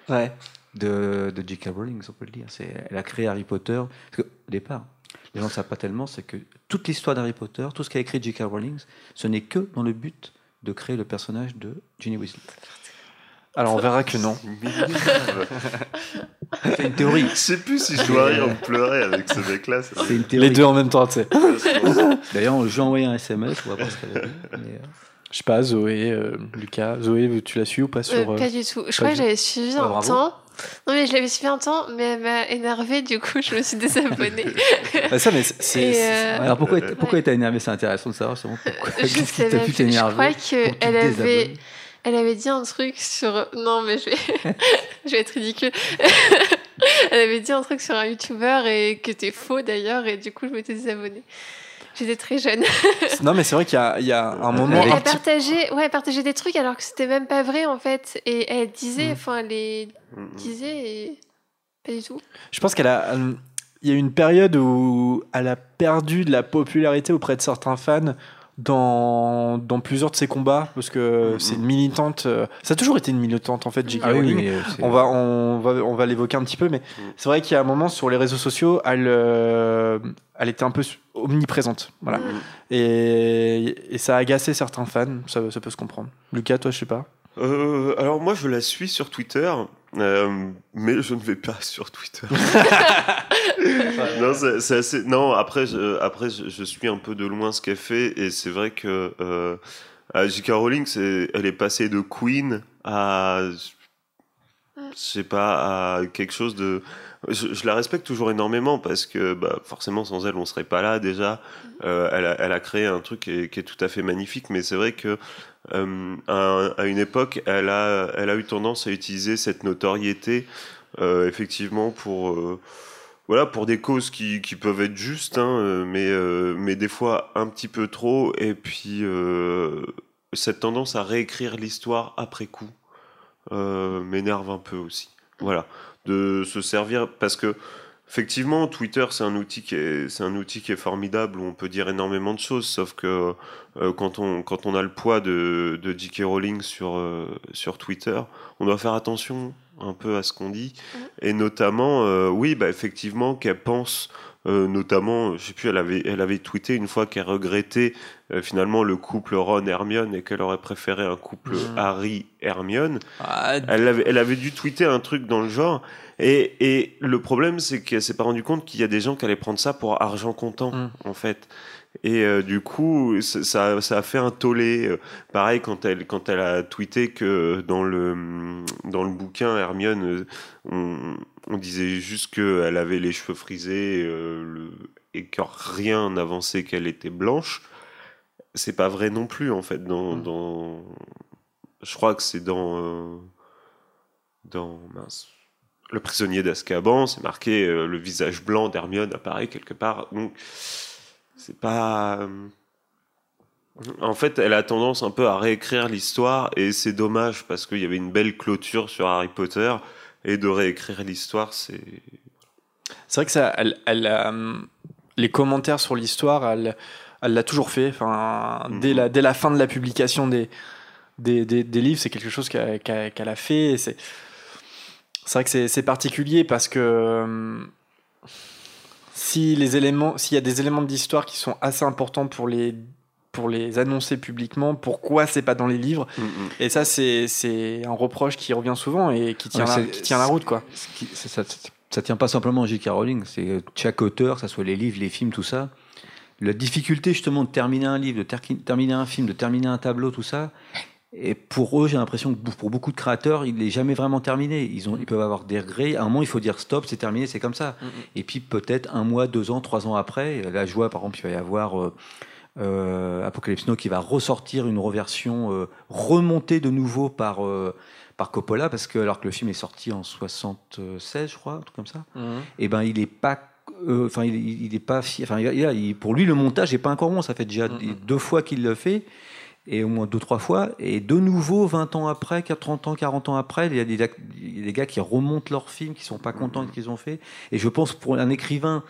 Ouais.
de, de J.K. Rowling, si on peut le dire. C'est, elle a créé Harry Potter. Parce que, au départ, les gens ne savent pas tellement, c'est que toute l'histoire d'Harry Potter, tout ce qu'a écrit J.K. Rowling, ce n'est que dans le but de créer le personnage de Ginny Weasley.
Alors on verra que non.
C'est une théorie.
Je sais plus si je dois rire ou pleurer avec ce mec-là. ça
C'est une théorie.
Les deux en même temps, tu sais.
D'ailleurs, je lui ai envoyé un SMS, on va voir ce qu'elle a dit. mais, euh,
Je sais pas, Zoé, euh, Lucas. Zoé, tu la suis ou pas sur.
Euh, pas du tout. Je crois
du-
que j'avais suivi
Ah,
un
bravo.
temps. Non, mais je l'avais suivi un temps, mais elle m'a énervée, du coup, je me suis désabonnée.
bah, ça, mais c'est- c'est.
Et,
c'est-
euh,
Alors pourquoi, pourquoi elle t'a énervé C'est intéressant de savoir pourquoi.
je
Qu'est-ce qui
sais
t'a
même
pu
plus. Je
t'énerver
crois
pour que tu te
qu'elle avait,
désabonnes
elle avait dit un truc sur. Non, mais je vais, je vais être ridicule. elle avait dit un truc sur un youtubeur et que c'était faux d'ailleurs, et du coup, je m'étais désabonnée. J'étais très jeune.
Non, mais c'est vrai qu'il y a, il y a un moment.
Elle
un
Elle
petit-
partageait, ouais, elle partageait des trucs alors que c'était même pas vrai en fait. Et elle disait,
Mm.
enfin, elle les
Mhm.
disait et. Pas du tout.
Je pense qu'elle a. Il y a eu une période où elle a perdu de la popularité auprès de certains fans dans, dans plusieurs de ses combats parce que
Mhm.
c'est une militante. euh, Ça a toujours été une militante en fait, J.K.
Ah
Rowling.
euh,
On va, on va, on va l'évoquer un petit peu, mais
Mm.
c'est vrai qu'il y a un moment sur les réseaux sociaux, elle, euh, elle était un peu omniprésente. Voilà.
Mhm.
Et, et ça a agacé certains fans, ça, ça peut se comprendre. Lucas, toi, je sais pas.
Euh, alors moi je la suis sur Twitter, euh, mais je ne vais pas sur Twitter. non, c'est assez. Non, après, je, après je, suis un peu de loin ce qu'elle fait, et c'est vrai que euh, J.K. Rowling, elle est passée de Queen à, je sais pas, à quelque chose de. Je, la respecte toujours énormément parce que bah, forcément sans elle on serait pas là déjà. Euh, elle, a, créé un truc qui est, tout à fait magnifique, mais c'est vrai que euh, à, une époque, elle a, elle a eu tendance à utiliser cette notoriété euh, effectivement pour voilà pour des causes qui, qui peuvent être justes, hein, euh, mais euh, mais des fois un petit peu trop. Et puis euh, cette tendance à réécrire l'histoire après coup m'énerve un peu aussi. Voilà, de se servir parce que effectivement Twitter c'est un outil qui est c'est un outil qui est formidable où on peut dire énormément de choses, sauf que quand on quand on a le poids de de J.K. Rowling sur sur Twitter, on doit faire attention un peu à ce qu'on dit. Et notamment, euh, oui, bah, effectivement, qu'elle pense, euh, notamment, je sais plus, elle avait, elle avait tweeté une fois qu'elle regrettait euh, finalement le couple Ron-Hermione et qu'elle aurait préféré un couple
Mhm.
Harry-Hermione.
Ah,
Elle avait, elle avait dû tweeter un truc dans le genre. Et, et le problème, c'est qu'elle s'est pas rendu compte qu'il y a des gens qui allaient prendre ça pour argent comptant,
Mm.
en fait. Et euh, du coup, ça- ça, a fait un tollé. Euh, Pareil, quand elle, quand elle a tweeté que dans le, dans le bouquin, Hermione, euh, on, on disait juste qu'elle avait les cheveux frisés euh, le- et que rien n'avançait qu'elle était blanche. C'est pas vrai non plus, en fait. Dans,
Mm.
dans... Je crois que c'est dans. euh, dans mince, le prisonnier d'Azkaban, c'est marqué euh, le visage blanc d'Hermione apparaît quelque part. Donc c'est pas. euh, En fait, elle a tendance un peu à réécrire l'histoire et c'est dommage parce qu'il y avait une belle clôture sur Harry Potter et de réécrire l'histoire, c'est.
C'est vrai que ça, elle, elle, euh, les commentaires sur l'histoire, elle, elle l'a toujours fait. Enfin, dès
Mhm.
la, dès la fin de la publication des, des, des, des livres, c'est quelque chose qu'elle qu'elle a fait. C'est, c'est vrai que c'est, c'est particulier parce que euh, si les éléments, s'il y a des éléments d'histoire qui sont assez importants pour les pour les annoncer publiquement, pourquoi c'est pas dans les livres Et ça, c'est, un reproche qui revient souvent et qui tient,
Ouais,
la, qui tient la route, quoi.
Ça, ça, ça tient pas simplement à J.K. Rowling, c'est chaque auteur, que ce soit les livres, les films, tout ça. La difficulté justement de terminer un livre, de ter- terminer un film, de terminer un tableau, tout ça. Et pour eux, j'ai l'impression que pour beaucoup de créateurs, il n'est jamais vraiment terminé. Ils, ont, ils peuvent avoir des regrets. À un moment, il faut dire stop, c'est terminé, c'est comme ça. Et puis peut-être un mois, deux ans, trois ans après, là je vois par exemple, il va y avoir euh, euh, Apocalypse Now qui va ressortir une reversion euh, remontée de nouveau par, euh, par Coppola, parce que alors que le film est sorti en 76, je crois, un truc comme ça, et ben il est pas. Enfin, il, il- il est pas. fi- Enfin, il il pour lui, le montage n'est pas encore bon. Ça fait déjà deux fois qu'il le fait, et au moins deux, trois fois. Et de nouveau, 20 ans après, 30 ans, 40 ans après, il y a des, gars qui remontent leur film, qui sont pas contents de ce qu'ils ont fait. Et je pense pour un écrivain,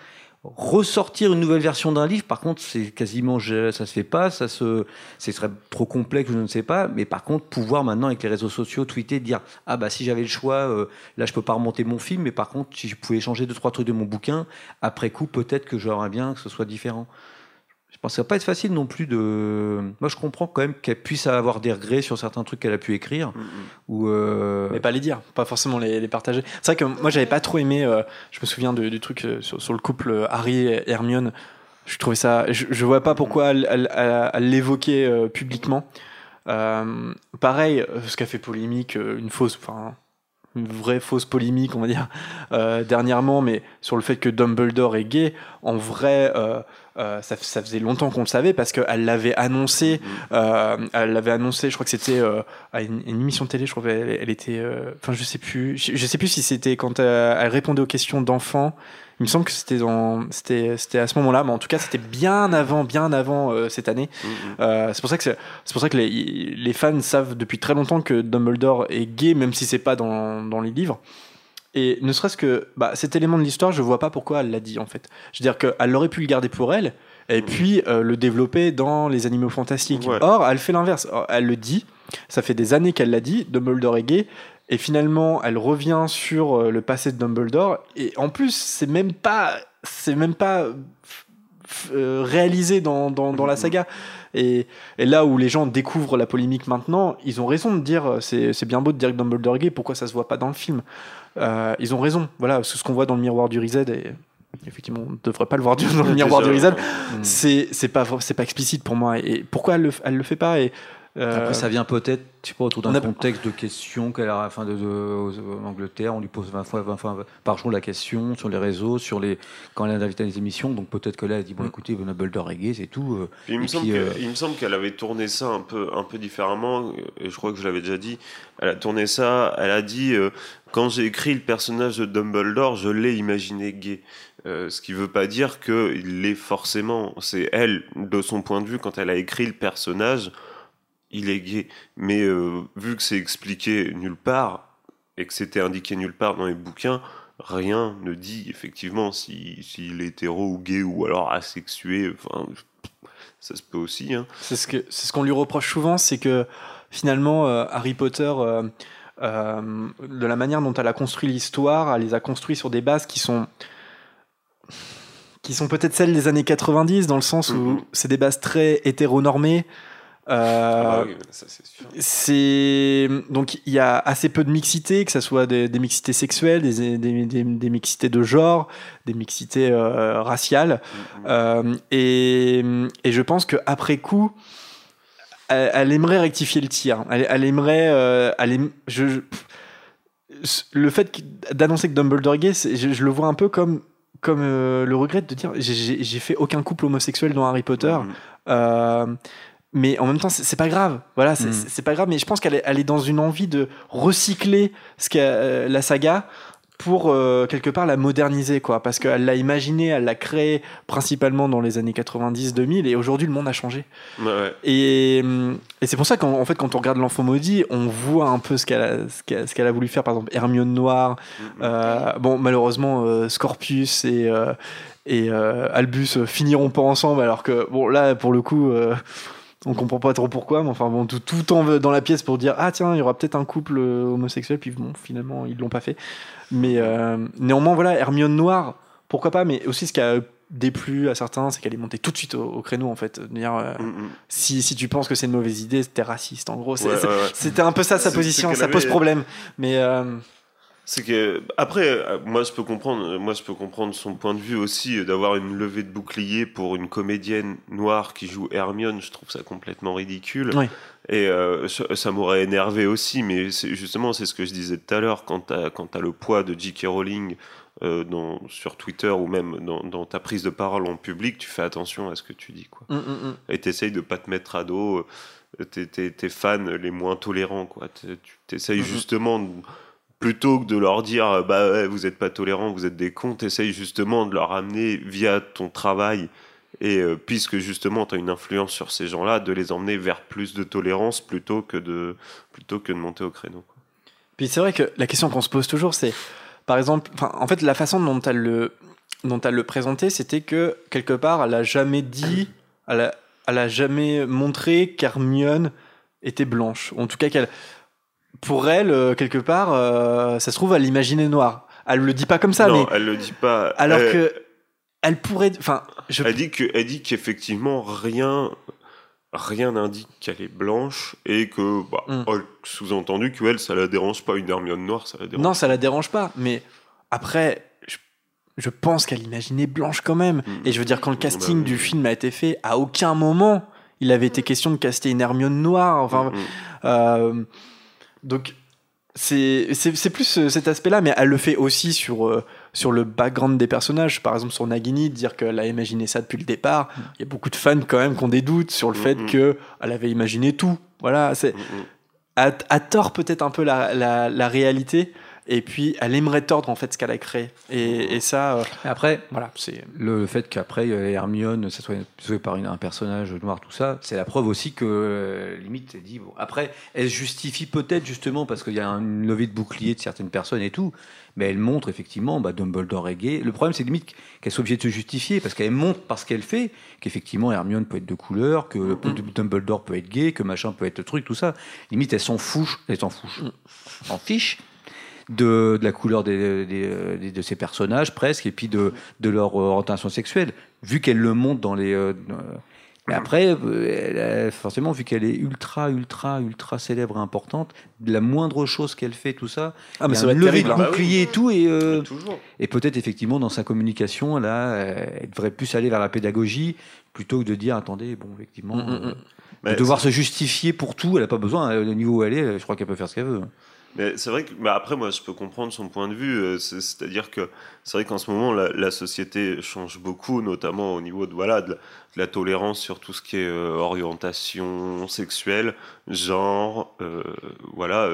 ressortir une nouvelle version d'un livre, par contre, c'est quasiment, ça se fait pas, ça se, ce serait trop complexe, je ne sais pas. Mais par contre, pouvoir maintenant avec les réseaux sociaux tweeter, dire ah bah si j'avais le choix, euh, là je peux pas remonter mon film, mais par contre si je pouvais changer deux trois trucs de mon bouquin, après coup peut-être que j'aurais bien que ce soit différent. Je pense que ça va pas être facile non plus de. Moi je comprends quand même qu'elle puisse avoir des regrets sur certains trucs qu'elle a pu écrire ou. euh,
Mais pas les dire, pas forcément les, les partager. C'est vrai que moi j'avais pas trop aimé, euh, je me souviens du truc euh, sur, sur le couple Harry et Hermione. Je trouvais ça, je, je vois pas pourquoi elle, l'évoquait euh, publiquement. Pareil, ce qu'a fait polémique, une fausse, enfin une vraie fausse polémique, on va dire, euh, dernièrement, mais sur le fait que Dumbledore est gay, en vrai, euh, euh, ça, ça faisait longtemps qu'on le savait parce qu'elle l'avait annoncé, euh, elle l'avait annoncé, je crois que c'était euh, à une, une émission de télé, je crois qu'elle elle était, euh, enfin je sais plus, je, je sais plus si c'était quand elle répondait aux questions d'enfants. Il me semble que c'était dans, c'était, c'était à ce moment-là, mais en tout cas c'était bien avant, bien avant euh, cette année. Euh, c'est pour ça que c'est, pour ça que les, les fans savent depuis très longtemps que Dumbledore est gay, même si c'est pas dans, dans les livres. Et ne serait-ce que bah, cet élément de l'histoire, je vois pas pourquoi elle l'a dit en fait. Je veux dire qu'elle aurait pu le garder pour elle et puis euh, le développer dans les animaux fantastiques.
Ouais.
Or, elle fait l'inverse. Elle le dit, ça fait des années qu'elle l'a dit, Dumbledore est gay. Et finalement, elle revient sur euh, le passé de Dumbledore. Et en plus, c'est même pas, c'est même pas euh, réalisé dans, dans, dans la saga. Et, et là où les gens découvrent la polémique maintenant, ils ont raison de dire euh, c'est bien beau de dire que Dumbledore est gay, pourquoi ça se voit pas dans le film? Euh, Ils ont raison. Voilà, ce qu'on voit dans le miroir du Rized. Et effectivement, on ne devrait pas le voir dans le miroir du Rized.
hmm.
C'est pas, pas explicite pour moi. Et pourquoi elle le, elle le fait pas? Et,
Après, ça vient peut-être, je sais pas, autour
on
d'un
a-
contexte de questions qu'elle a, enfin, de, de- en Angleterre, on lui pose 20 fois, 20 fois par jour la question sur les réseaux, sur les, quand elle est invitée à des émissions. Donc peut-être que là, elle dit bon,
Mm.
écoutez, Dumbledore est gay, c'est tout. euh,
Il me, semble
euh,
il me semble qu'elle avait tourné ça un peu, un peu différemment, et je crois que je l'avais déjà dit. Elle a tourné ça, elle a dit euh, Quand j'ai écrit le personnage de Dumbledore, je l'ai imaginé gay. Euh, ce qui veut pas dire qu'il l'est forcément. C'est elle, de son point de vue, quand elle a écrit le personnage, il est gay. Mais euh, vu que c'est expliqué nulle part, et que c'était indiqué nulle part dans les bouquins, rien ne dit effectivement si- s'il est hétéro ou gay ou alors asexué. Enfin, ça se peut aussi. Hein.
C'est ce que c'est ce qu'on lui reproche souvent, c'est que finalement euh, Harry Potter euh, de la manière dont elle a construit l'histoire, elle les a construits sur des bases qui sont qui sont peut-être celles des années 90 dans le sens où
Mhm.
c'est des bases très hétéronormées. Euh,
Ah bah oui, ça c'est
donc il y a assez peu de mixité, que ce soit des, des mixités sexuelles, des, des, mixités de genre, des mixités euh, raciales, Euh, et, et je pense qu'après coup, elle, elle aimerait rectifier le tir. Elle, elle aimerait, elle aim- je, le fait que- d'annoncer que Dumbledore est gay, je, je le vois un peu comme comme le regret de dire j'ai- fait aucun couple homosexuel dans Harry Potter. Euh, mais en même temps, c'est pas grave. Voilà, c'est
Mm.
c'est- pas grave. Mais je pense qu'elle est, elle est dans une envie de recycler ce qu'a euh, la saga pour euh, quelque part la moderniser, quoi. Parce qu'elle l'a imaginée, elle l'a créée principalement dans les années 90-2000, et aujourd'hui le monde a changé.
Ouais, ouais.
Et, hum, et c'est pour ça qu'en en fait, quand on regarde l'enfant maudit, on voit un peu ce qu'elle a, qu'elle- ce qu'elle a voulu faire. Par exemple, Hermione Noire. Euh, bon, malheureusement, Scorpius et, et Albus finiront pas ensemble, alors que, bon, là, pour le coup. Euh, on comprend pas trop pourquoi, mais enfin bon, tout, tout le temps dans la pièce pour dire ah tiens, il y aura peut-être un couple euh, homosexuel, puis bon, finalement ils l'ont pas fait. Mais euh, néanmoins, voilà, Hermione Noire, pourquoi pas, mais aussi ce qui a déplu à certains, c'est qu'elle est montée tout de suite au, au créneau en fait. De dire, euh,
Mm, mm.
si, si tu penses que c'est une mauvaise idée, t'es raciste en gros. C'est-
Ouais,
c'est-
ouais, ouais.
C'était un peu ça sa position, ça pose problème. Mais euh,
C'est que après, euh, moi je peux comprendre, moi je peux comprendre son point de vue aussi euh, d'avoir une levée de bouclier pour une comédienne noire qui joue Hermione. Je trouve ça complètement ridicule.
Oui.
Et euh, ça, m'aurait énervé aussi, mais c'est- justement c'est ce que je disais tout à l'heure quand t'as quand t'as le poids de J.K. Rowling euh, dans, sur Twitter ou même dans, dans ta prise de parole en public, tu fais attention à ce que tu dis quoi.
hum, hum, hum.
Et t'essayes de pas te mettre à dos euh, tes, fans les moins tolérants, quoi. T'essayes
Mhm.
justement, de- plutôt que de leur dire, euh, bah vous êtes pas tolérants, vous êtes des cons, t'essayes justement de leur amener via ton travail, et euh, puisque justement t'as une influence sur ces gens-là, de les emmener vers plus de tolérance plutôt que de, plutôt que de monter au créneau.
Puis c'est vrai que la question qu'on se pose toujours, c'est, par exemple, en fait, la façon dont elle le, dont elle le présentait, c'était que quelque part, elle a jamais dit, elle a, jamais montré qu'Hermione était blanche. En tout cas, qu'elle, pour elle, euh, quelque part, euh, ça se trouve, elle l'imaginait noire. Elle le dit pas comme ça,
non,
mais
elle le dit pas.
alors
elle,
que elle pourrait, enfin, je,
elle dit que, elle dit qu'effectivement rien, rien n'indique qu'elle est blanche et que, bah,
Mm.
oh, sous-entendu que elle, ça la dérange pas une Hermione noire, ça la dérange.
non, ça la dérange pas. Mais après, je, je pense qu'elle imaginait blanche quand même.
Mm.
Et je veux dire, quand le casting du film a été fait, à aucun moment il avait été question de caster une Hermione noire. Enfin,
mm.
euh, donc c'est plus euh, cet aspect-là, mais elle le fait aussi sur euh, sur le background des personnages. Par exemple, sur Nagini, de dire qu'elle a imaginé ça depuis le départ. Il y a beaucoup de fans quand même qui ont des doutes sur le
Mm,
fait
mm.
que elle avait imaginé tout. Voilà, c'est
Mm, mm.
à, à tort peut-être un peu la, la, la réalité. Et puis, elle aimerait tordre en fait ce qu'elle a créé. Et, et ça, euh,
Après,
voilà, c'est.
le fait qu'après euh, Hermione, ça soit joué par une- un personnage noir, tout ça, c'est la preuve aussi que euh, limite, elle dit bon. Après, elle se justifie peut-être justement parce qu'il y a une levée de bouclier de certaines personnes et tout, mais elle montre effectivement, bah, Dumbledore est gay. Le problème, c'est limite qu'elle soit obligée de se justifier parce qu'elle montre par ce qu'elle fait qu'effectivement Hermione peut être de couleur, que le Dumbledore peut être gay, que machin peut être truc, tout ça. Limite, elle s'en fouche, elle s'en fouche, en fiche de, de la couleur des, des- des- de ces personnages presque et puis de, de leur euh, orientation sexuelle vu qu'elle le montre dans les euh, mais après euh, elle a- forcément vu qu'elle est ultra ultra ultra célèbre et importante la moindre chose qu'elle fait tout ça
Ah, mais ça va
lever
terrible.
de
hein.
Bah
bouclier et tout et euh,
Toujours.
et peut-être effectivement dans sa communication là elle devrait plus aller vers la pédagogie plutôt que de dire attendez bon effectivement
Mm, mm, mm.
euh,
Mais
de devoir se justifier pour tout elle a pas besoin euh, au niveau où elle est je crois qu'elle peut faire ce qu'elle veut
Mais c'est vrai que, bah après, moi, je peux comprendre son point de vue. euh, c'est- C'est-à-dire que c'est vrai qu'en ce moment, la, société change beaucoup, notamment au niveau de, voilà, de, la, tolérance sur tout ce qui est euh, orientation sexuelle, genre, euh, voilà,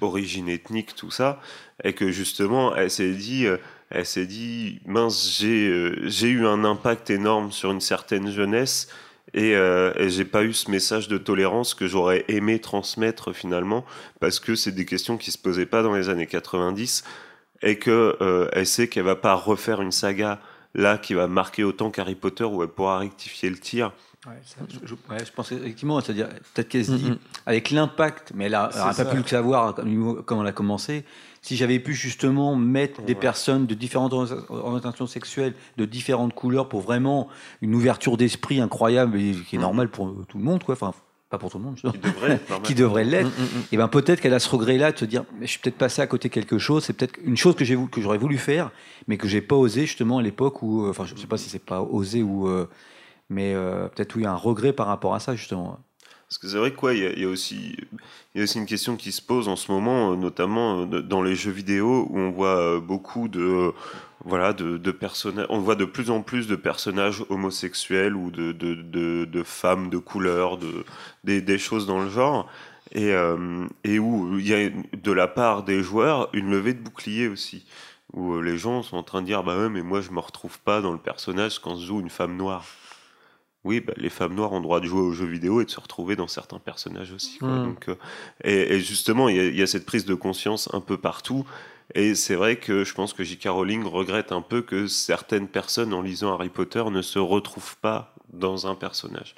origine ethnique, tout ça. Et que justement, elle s'est dit, elle s'est dit, mince, j'ai j'ai eu un impact énorme sur une certaine jeunesse. Et, euh, et j'ai pas eu ce message de tolérance que j'aurais aimé transmettre finalement parce que c'est des questions qui se posaient pas dans les années 90 et que euh, elle sait qu'elle va pas refaire une saga là qui va marquer autant qu'Harry Potter où elle pourra rectifier le tir
Ouais, ça, je, je- ouais, je pense effectivement, c'est-à-dire peut-être qu'elle se dit,
Mhm.
avec l'impact, mais elle n'a pas pu le savoir comme, comme on a commencé. Si j'avais pu justement mettre des personnes de différentes ori- orientations sexuelles, de différentes couleurs, pour vraiment une ouverture d'esprit incroyable et qui est
Mhm.
normale pour tout le monde, quoi. Enfin, pas pour tout le monde, je
Qui devrait
qui devrait l'être.
Mm, mm, mm.
Et ben peut-être qu'elle a ce regret-là de se dire, mais je suis peut-être passé à côté de quelque chose. C'est peut-être une chose que j'ai vou- que j'aurais voulu faire, mais que j'ai pas osé justement à l'époque où, euh, enfin, je sais pas si c'est pas osé ou, euh, mais euh, peut-être où il y a un regret par rapport à ça justement.
Parce que c'est vrai que quoi, il y, a- aussi, une question qui se pose en ce moment, euh, notamment euh, dans les jeux vidéo, où on voit euh, beaucoup de, voilà, de, personnages, on voit de plus en plus de personnages homosexuels ou de, de, de, femmes de couleur, de, des, choses dans le genre, et, et où il y a de la part des joueurs une levée de bouclier aussi, où les gens sont en train de dire, bah ouais, mais moi je me retrouve pas dans le personnage quand je joue une femme noire. Oui, bah, les femmes noires ont le droit de jouer aux jeux vidéo et de se retrouver dans certains personnages aussi. quoi.
Mm.
Donc, euh, et, et justement, il y, a- il y a cette prise de conscience un peu partout. Et c'est vrai que je pense que J.K. Rowling regrette un peu que certaines personnes, en lisant Harry Potter, ne se retrouvent pas dans un personnage.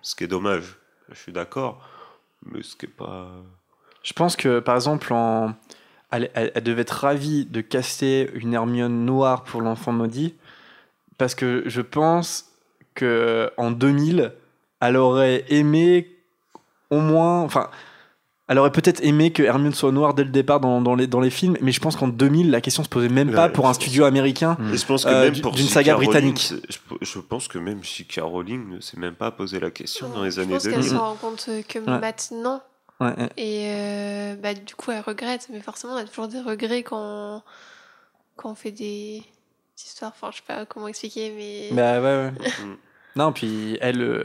Ce qui est dommage. Je suis d'accord. Mais ce qui est pas.
Je pense que, par exemple, en... elle, elle- elle devait être ravie de caster une Hermione noire pour l'enfant maudit, parce que je pense que en 2000, elle aurait aimé au moins, enfin, elle aurait peut-être aimé que Hermione soit noire dès le départ dans, dans les, dans les films, mais je pense qu'en 2000, la question se posait même pas
Ouais,
pour
je
un studio américain.
Mm.
Je que
Euh,
même
du-
pour
d'une saga
Rowling,
britannique.
Je, je pense que même J.K. Rowling ne s'est même pas posé la question dans les
je
années
pense qu'elle
2000.
s'en rend compte que
Ouais.
maintenant.
Ouais.
Et euh, bah, du coup, elle regrette. Mais forcément, on a toujours des regrets quand, quand on fait des histoires. Enfin, je sais pas comment expliquer, mais.
Bah, ouais, ouais. Non, puis elle, euh,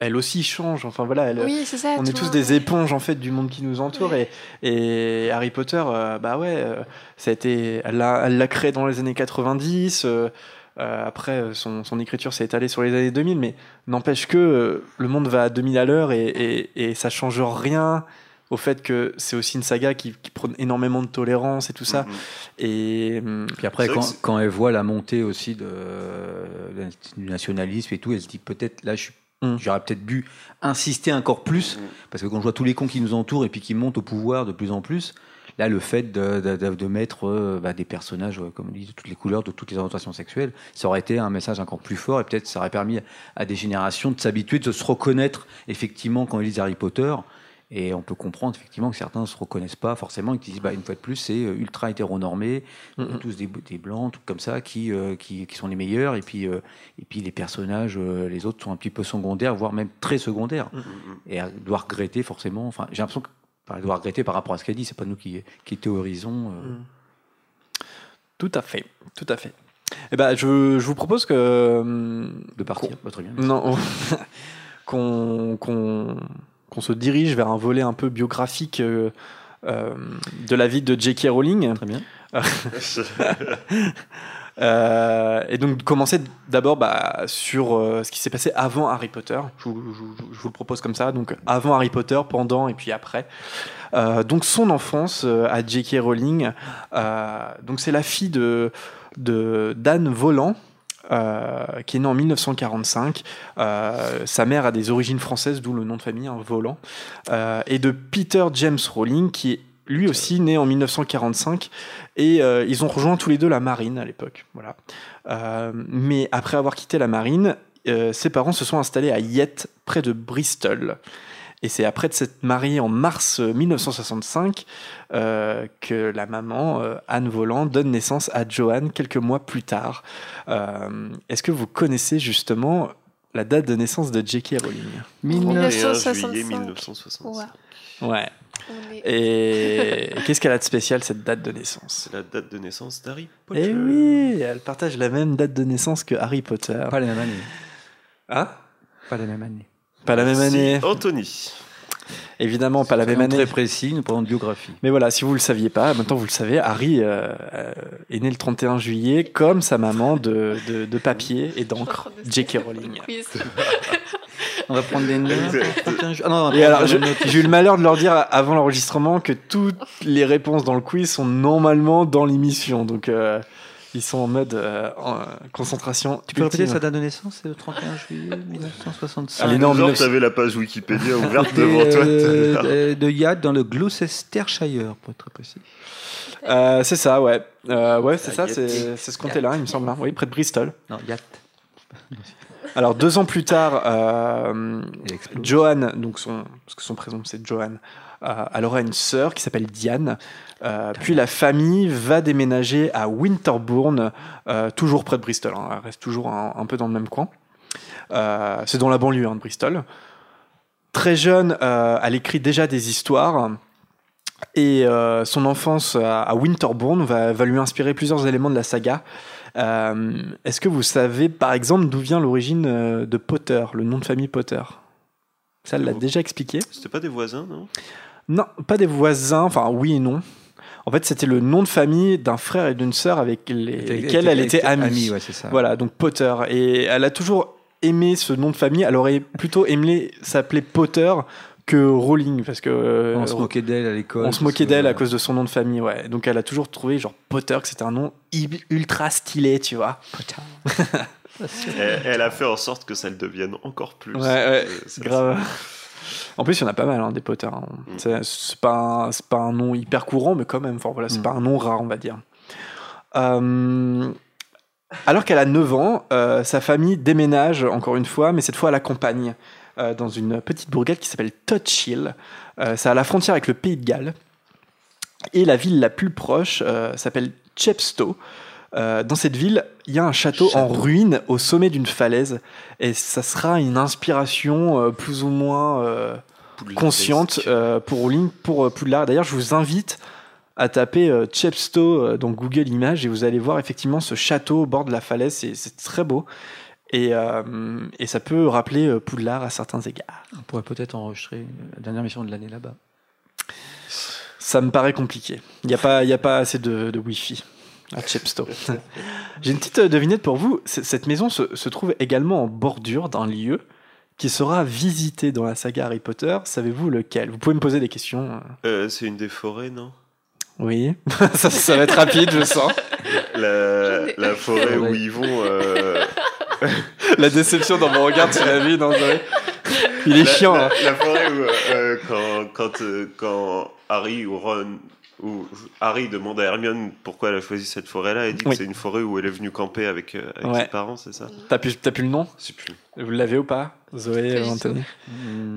elle aussi change. Enfin voilà, elle,
oui, c'est ça.
on est tous des éponges en fait du monde qui nous entoure et, et Harry Potter euh, bah ouais euh, ça a été elle l'a créé dans les années 90 euh, euh, après son, son écriture s'est étalée sur les années 2000 mais n'empêche que euh, le monde va à 2000 à l'heure et, et, et ça change rien au fait que c'est aussi une saga qui, qui prône énormément de tolérance et tout ça
Mhm.
et hum,
Puis après, quand, quand elle voit la montée aussi de, du nationalisme et tout, elle se dit peut-être là, je
Mm.
j'aurais peut-être dû insister encore plus,
Mm.
parce que quand je vois tous les cons qui nous entourent et puis qui montent au pouvoir de plus en plus, là, le fait de, de- de- de mettre euh, bah, des personnages, euh, comme on dit, de toutes les couleurs, de toutes les orientations sexuelles, ça aurait été un message encore plus fort et peut-être ça aurait permis à des générations de s'habituer, de se reconnaître effectivement quand ils lisent Harry Potter. Et on peut comprendre effectivement que certains ne se reconnaissent pas forcément et qui disent, bah, une fois de plus, c'est euh, ultra hétéronormé, euh, tous des, des blancs, tout comme ça, qui, euh, qui, qui sont les meilleurs. Et puis, euh, et puis les personnages, euh, les autres sont un petit peu secondaires, voire même très secondaires. Et elle doit regretter forcément. Enfin, j'ai l'impression qu'elle doit regretter par rapport à ce qu'elle dit. C'est pas nous qui, qui théorisons.
Mm. tout à fait tout à fait et ben je, je vous propose que hum,
de partir. Bah, très bien.
Non, qu'on qu'on qu'on se dirige vers un volet un peu biographique euh, euh, de la vie de J.K. Rowling.
Très bien.
Euh, et donc commencer d'abord bah, sur euh, ce qui s'est passé avant Harry Potter. Je vous, je vous- je vous le propose comme ça. Donc avant Harry Potter, pendant et puis après. Euh, donc son enfance à J.K. Rowling. Donc c'est la fille de de d'Anne Volant. Euh, qui est née en 1945. Euh, sa mère a des origines françaises, d'où le nom de famille, volant. Euh, et de Peter James Rowling, qui est lui aussi né en 1945 et ils ont rejoint tous les deux la marine à l'époque. Voilà. Mais après avoir quitté la marine, ses parents se sont installés à Yette, près de Bristol. Et c'est après de s'être mariée en mars euh, 1965 euh, que la maman, euh, Anne Volant, donne naissance à Joanne quelques mois plus tard. Euh, Est-ce que vous connaissez justement la date de naissance de J.K. Rowling?
31 juillet
1965.
1965.
Ouais.
Ouais.
On est-
Et qu'est-ce qu'elle a de spécial cette date de naissance?
C'est la date de naissance d'Harry Potter.
Eh oui, elle partage la même date de naissance que Harry Potter.
Pas la même année.
Hein?
Pas la même année.
Pas la même
Si,
année.
Anthony.
Évidemment, pas la même année.
Très précis, nous parlons de biographie.
Mais voilà, si vous le saviez pas, maintenant vous le savez, Harry euh, euh, est né le 31 juillet comme sa maman de, de, de papier et d'encre, J.K. Rowling.
On va prendre des notes. Ah non,
Et alors, j'ai eu le malheur de leur dire avant l'enregistrement que toutes les réponses dans le quiz sont normalement dans l'émission. Donc, euh, Ils sont en mode euh, en, euh, concentration.
Tu peux répéter sa date de naissance, c'est le 31 juillet 1965.
Allez, non, 1900.
t'avais la page Wikipédia ouverte devant toi.
euh,
t'as-
de, de Yad dans le Gloucestershire, pour être très précis.
Euh, c'est ça, ouais. Euh, ouais, c'est
Ah,
ça,
Yacht.
c'est ce comté-là, il me semble. hein. Oui, près de Bristol.
Non, Yacht.
Alors, deux ans plus tard, euh. Johan, donc son, parce que son prénom c'est Johan, euh, elle aura une sœur qui s'appelle Diane. Euh, puis la famille va déménager à Winterbourne, euh, toujours près de Bristol. hein. Elle reste toujours un, un peu dans le même coin. Euh, c'est dans la banlieue hein, de Bristol. Très jeune, elle écrit déjà des histoires. Et son enfance à, à Winterbourne va, va lui inspirer plusieurs éléments de la saga. Est-ce que vous savez, par exemple, d'où vient l'origine de Potter, le nom de famille Potter? Ça, elle l'a déjà expliqué.
C'était pas des voisins, non?
Non, pas des voisins, enfin oui et non. En fait, c'était le nom de famille d'un frère et d'une sœur avec les- lesquels elle était amie.
ouais, c'est ça.
Voilà, donc Potter. Et elle a toujours aimé ce nom de famille. Elle aurait plutôt aimé s'appeler Potter que Rowling, parce que euh,
On se moquait d'elle à l'école.
on se moquait d'elle à cause de son nom de famille, ouais. Donc elle a toujours trouvé genre Potter que c'était un nom ultra stylé, tu vois.
elle, elle a fait en sorte que ça le devienne encore plus.
Ouais, ouais,
Euh, ça,
grave. En plus, il y en a pas mal hein, des Potter. hein.
Mm.
C'est- pas, un- c'est pas un nom hyper courant, mais quand même, enfin, voilà, c'est
Mm.
pas un nom rare, on va dire. Euh, alors qu'elle a 9 ans, euh, sa famille déménage encore une fois, mais cette fois à la campagne, euh, dans une petite bourgade qui s'appelle Tutchill. Euh, c'est à la frontière avec le pays de Galles. Et la ville la plus proche s'appelle Chepstow. Euh, dans cette ville, il y a un château, en ruine au sommet d'une falaise. Et ça sera une inspiration euh, plus ou moins euh, consciente euh, pour Rowling, pour euh, Poudlard. D'ailleurs, je vous invite à taper euh, Chepstow euh, dans Google Images et vous allez voir effectivement ce château au bord de la falaise. C'est- très beau. Et, euh, et ça peut rappeler euh, Poudlard à certains égards.
On pourrait peut-être enregistrer la dernière mission de l'année là-bas.
Ça me paraît compliqué. Il n'y a, pas- y a pas assez de, de Wi-Fi à Chepstow. J'ai une petite euh, devinette pour vous. C- Cette maison se, se trouve également en bordure d'un lieu qui sera visité dans la saga Harry Potter. Savez-vous lequel? Vous pouvez me poser des questions. euh.
Euh, c'est une des forêts, non?
Oui, ça, ça va être rapide, je sens.
la, la forêt où ils vont. euh,
La déception dans mon regard, tu l'as vu, non Il est
la,
chiant.
La,
hein.
la forêt où, euh, quand, quand, euh, quand Harry ou Ron. Ou Harry demande à Hermione pourquoi elle a choisi cette forêt-là et dit
Oui.
que c'est une forêt où elle est venue camper avec, euh, avec
Ouais.
ses parents, c'est ça
T'as plus, t'as plus le nom
Je sais plus.
Vous l'avez ou pas Zoé,
du
Anthony.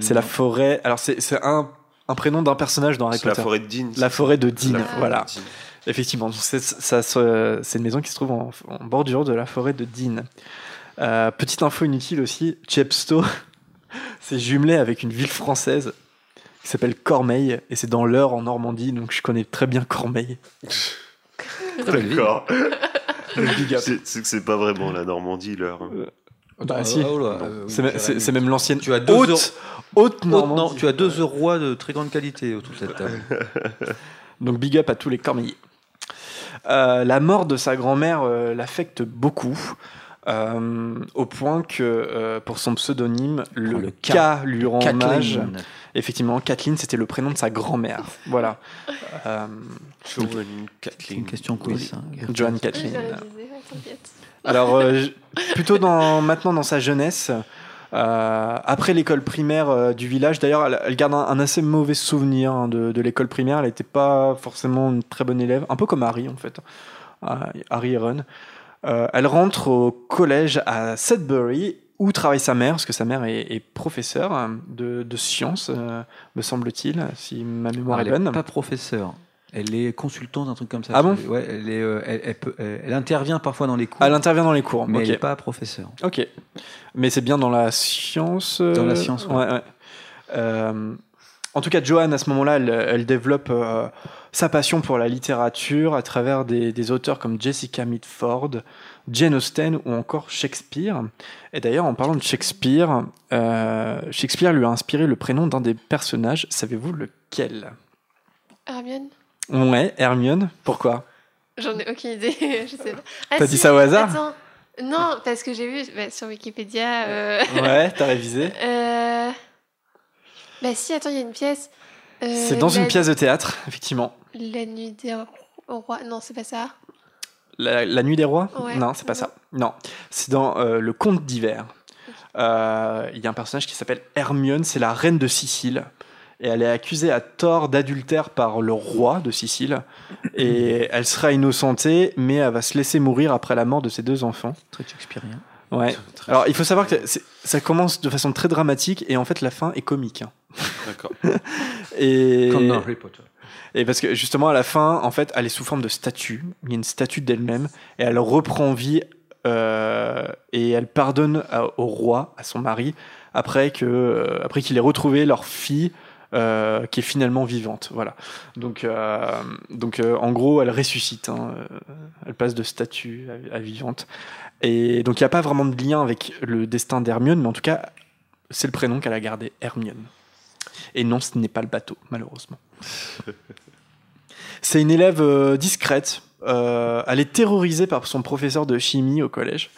C'est la forêt. Alors, c'est c'est un, un prénom d'un personnage dans Harry
C'est la
Potter.
forêt de Dean.
La forêt de Dean,
forêt de
voilà.
Dean.
Effectivement, donc c'est ça se- c'est une maison qui se trouve en, en bordure de la forêt de Dean. Euh, petite info inutile aussi, Chepstow, c'est jumelé avec une ville française qui s'appelle Cormeil, et c'est dans l'Eure en Normandie, donc je connais très bien Cormeil.
D'accord.
Big up.
C'est que c'est pas vraiment la Normandie, leur.
Bah,
Ah,
si.
oh euh,
C'est même l'ancienne
Tu as deux
haute,
Oh, non,
Normandie.
tu as deux rois de très grande qualité autour de cette table.
Donc big up à tous les cormeillers. Euh, la mort de sa grand-mère euh, l'affecte beaucoup, euh, au point que euh, pour son pseudonyme, le,
le
K,
K.
lui rend hommage.
Kathleen.
Effectivement, Kathleen, c'était le prénom de sa grand-mère. voilà. Euh,
Joan Kathleen.
une question quiz. hein.
Joan Kathleen. Alors, euh, plutôt dans, maintenant dans sa jeunesse, euh, après l'école primaire euh, du village, d'ailleurs, elle, elle garde un, un assez mauvais souvenir hein, de, de l'école primaire. Elle n'était pas forcément une très bonne élève, un peu comme Harry en fait, Euh, Harry et Ron. Euh, elle rentre au collège à Sudbury où travaille sa mère, parce que sa mère est, est professeure de, de sciences, euh, me semble-t-il, si ma mémoire
elle
est bonne.
n'est pas professeure. Elle est consultante, un truc comme ça.
Ah bon?
Ouais, elle, est, euh, elle, elle peut- elle- elle intervient parfois dans les cours,
Elle intervient dans les cours.
mais elle n'est pas professeure.
Ok. Mais c'est bien dans la science.
Dans la science, ouais.
ouais. ouais. En tout cas, Joanne, à ce moment-là, elle, elle développe sa passion pour la littérature à travers des, des auteurs comme Jessica Mitford, Jane Austen ou encore Shakespeare. Et d'ailleurs, en parlant de Shakespeare, euh, Shakespeare lui a inspiré le prénom d'un des personnages. Savez-vous lequel?
Hermione
Ouais, Hermione. Pourquoi?
J'en ai aucune idée, je sais pas. Ah,
T'as
si,
dit ça au hasard?
Attends. Non, parce que j'ai vu bah, sur Wikipédia. euh,
Ouais, t'as révisé.
euh, Bah si, attends, il y a une pièce. Euh,
C'est dans une pièce de théâtre, effectivement.
La nuit des rois. Non, c'est pas ça.
La, la nuit des rois?
Ouais.
Non, c'est pas ça. Non, c'est dans euh, le conte d'hiver. Euh, Il y a un personnage qui s'appelle Hermione, c'est la reine de Sicile. Et elle est accusée à tort d'adultère par le roi de Sicile. Et elle sera innocentée, mais elle va se laisser mourir après la mort de ses deux enfants.
Très shakespearien.
Ouais. Alors, il faut savoir que ça commence de façon très dramatique et en fait, la fin est comique. hein.
D'accord.
Et...
Comme dans Harry Potter.
Et parce que justement, à la fin, en fait, elle est sous forme de statue. Il y a une statue d'elle-même et elle reprend vie euh, et elle pardonne à- au roi, à son mari, après que euh, après qu'il ait retrouvé leur fille. euh, qui est finalement vivante, voilà. Donc, euh, donc euh, en gros, elle ressuscite. hein, euh, elle passe de statue à, à vivante. Et donc, il n'y a pas vraiment de lien avec le destin d'Hermione, mais en tout cas, c'est le prénom qu'elle a gardé, Hermione. Et non, ce n'est pas le bateau, malheureusement. C'est une élève euh, discrète. Euh, elle est terrorisée par son professeur de chimie au collège.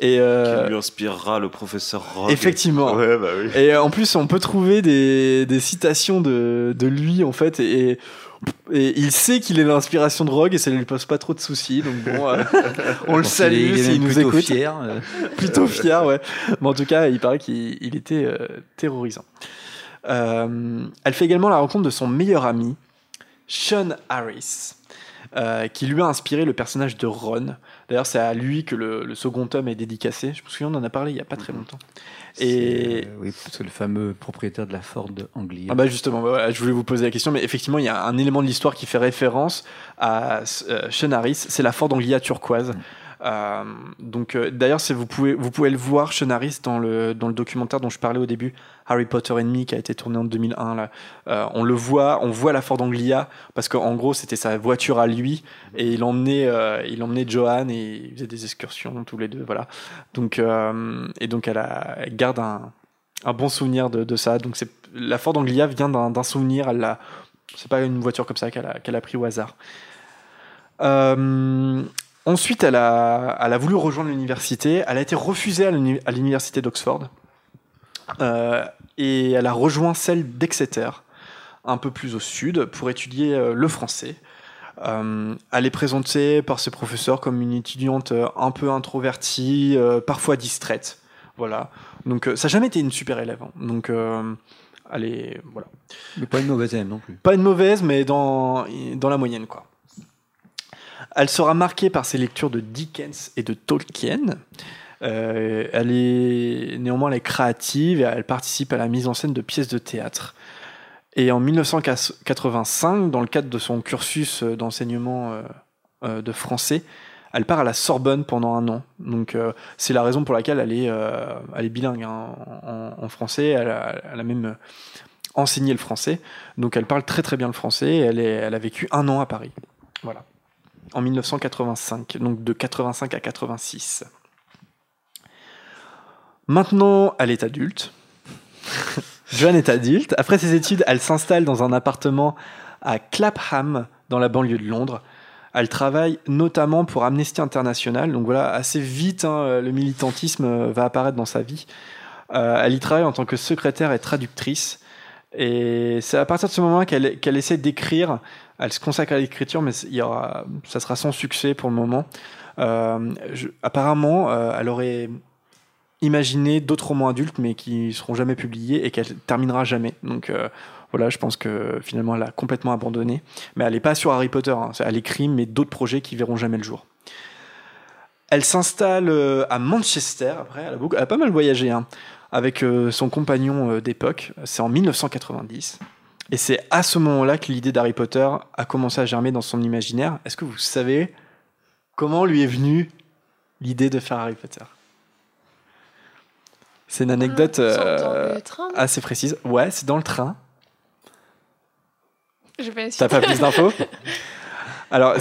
Et, euh,
Qui lui inspirera le professeur Rogue.
effectivement.
Ouais, bah oui.
Et en plus, on peut trouver des, des citations de, de lui, en fait, et, et il sait qu'il est l'inspiration de Rogue et ça ne lui pose pas trop de soucis. Donc bon, euh, on le salue s'il
même
nous
plutôt
écoute.
fier. euh.
Plutôt fier, ouais. Mais en tout cas, il paraît qu'il il était euh, terrorisant. Elle fait également la rencontre de son meilleur ami, Sean Harris, euh, qui lui a inspiré le personnage de Ron. D'ailleurs, c'est à lui que le, le second tome est dédicacé. Je me souviens, on en a parlé il n'y a pas très longtemps. Et
C'est, euh, oui, c'est le fameux propriétaire de la Ford Anglia.
ah bah justement, bah voilà, je voulais vous poser la question, mais effectivement, il y a un élément de l'histoire qui fait référence à euh, Sean Harris, c'est la Ford Anglia turquoise. Euh, donc, euh, d'ailleurs, vous pouvez, le voir, Sean Harris, dans le, documentaire dont je parlais au début, Harry Potter Enemy, qui a été tourné en 2001. Là. Euh, on le voit, on voit la Ford Anglia, parce qu'en gros, c'était sa voiture à lui, et il emmenait, il emmenait Johan, et ils faisaient des excursions tous les deux, voilà. Donc, et donc, elle, garde un, bon souvenir de, ça. Donc, la Ford Anglia vient d'un, souvenir, elle l'a, c'est pas une voiture comme ça qu'elle a, pris au hasard. Ensuite, elle a, elle a voulu rejoindre l'université. Elle a été refusée à l'uni- à l'université d'Oxford. Euh, et elle a rejoint celle d'Exeter, un peu plus au sud, pour étudier euh, le français. Euh, elle est présentée par ses professeurs comme une étudiante un peu introvertie, parfois distraite. Voilà. Donc, ça n'a jamais été une super élève. hein. Donc, elle est. Voilà.
Mais pas une mauvaise aime non plus.
Pas une mauvaise, mais dans, dans la moyenne, quoi. Elle sera marquée par ses lectures de Dickens et de Tolkien. Euh, elle est néanmoins elle est créative et elle participe à la mise en scène de pièces de théâtre. Et en 1985, dans le cadre de son cursus euh, d'enseignement euh, de français, elle part à la Sorbonne pendant un an. Donc c'est la raison pour laquelle elle est, bilingue hein, en, français. Elle a, même enseigné le français. Donc elle parle très très bien le français. Elle, elle a vécu un an à Paris. Voilà. En 1985. Donc de 85 à 86. Maintenant, elle est adulte. Joanne est adulte. Après ses études, elle s'installe dans un appartement à Clapham, dans la banlieue de Londres. Elle travaille notamment pour Amnesty International. Donc voilà, assez vite, hein, le militantisme euh, va apparaître dans sa vie. Euh, elle y travaille en tant que secrétaire et traductrice. Et c'est à partir de ce moment qu'elle essaie d'écrire. Elle se consacre à l'écriture, mais ça sera sans succès pour le moment. Euh, apparemment, euh, elle aurait imaginé d'autres romans adultes, mais qui seront jamais publiés et qu'elle terminera jamais. Donc euh, voilà, je pense que finalement, elle a complètement abandonné. Mais elle n'est pas sur Harry Potter. hein. Elle écrit, mais d'autres projets qui verront jamais le jour. Elle s'installe à Manchester. Après, elle a, beaucoup- pas mal voyagé. hein avec son compagnon d'époque. C'est en 1990. Et c'est à ce moment-là que l'idée d'Harry Potter a commencé à germer dans son imaginaire. Est-ce que vous savez comment lui est venue l'idée de faire Harry Potter? C'est une anecdote
Ah, dans
euh,
le train,
assez précise. Ouais, c'est dans le train.
Je vais
T'as pas plus d'infos? Alors,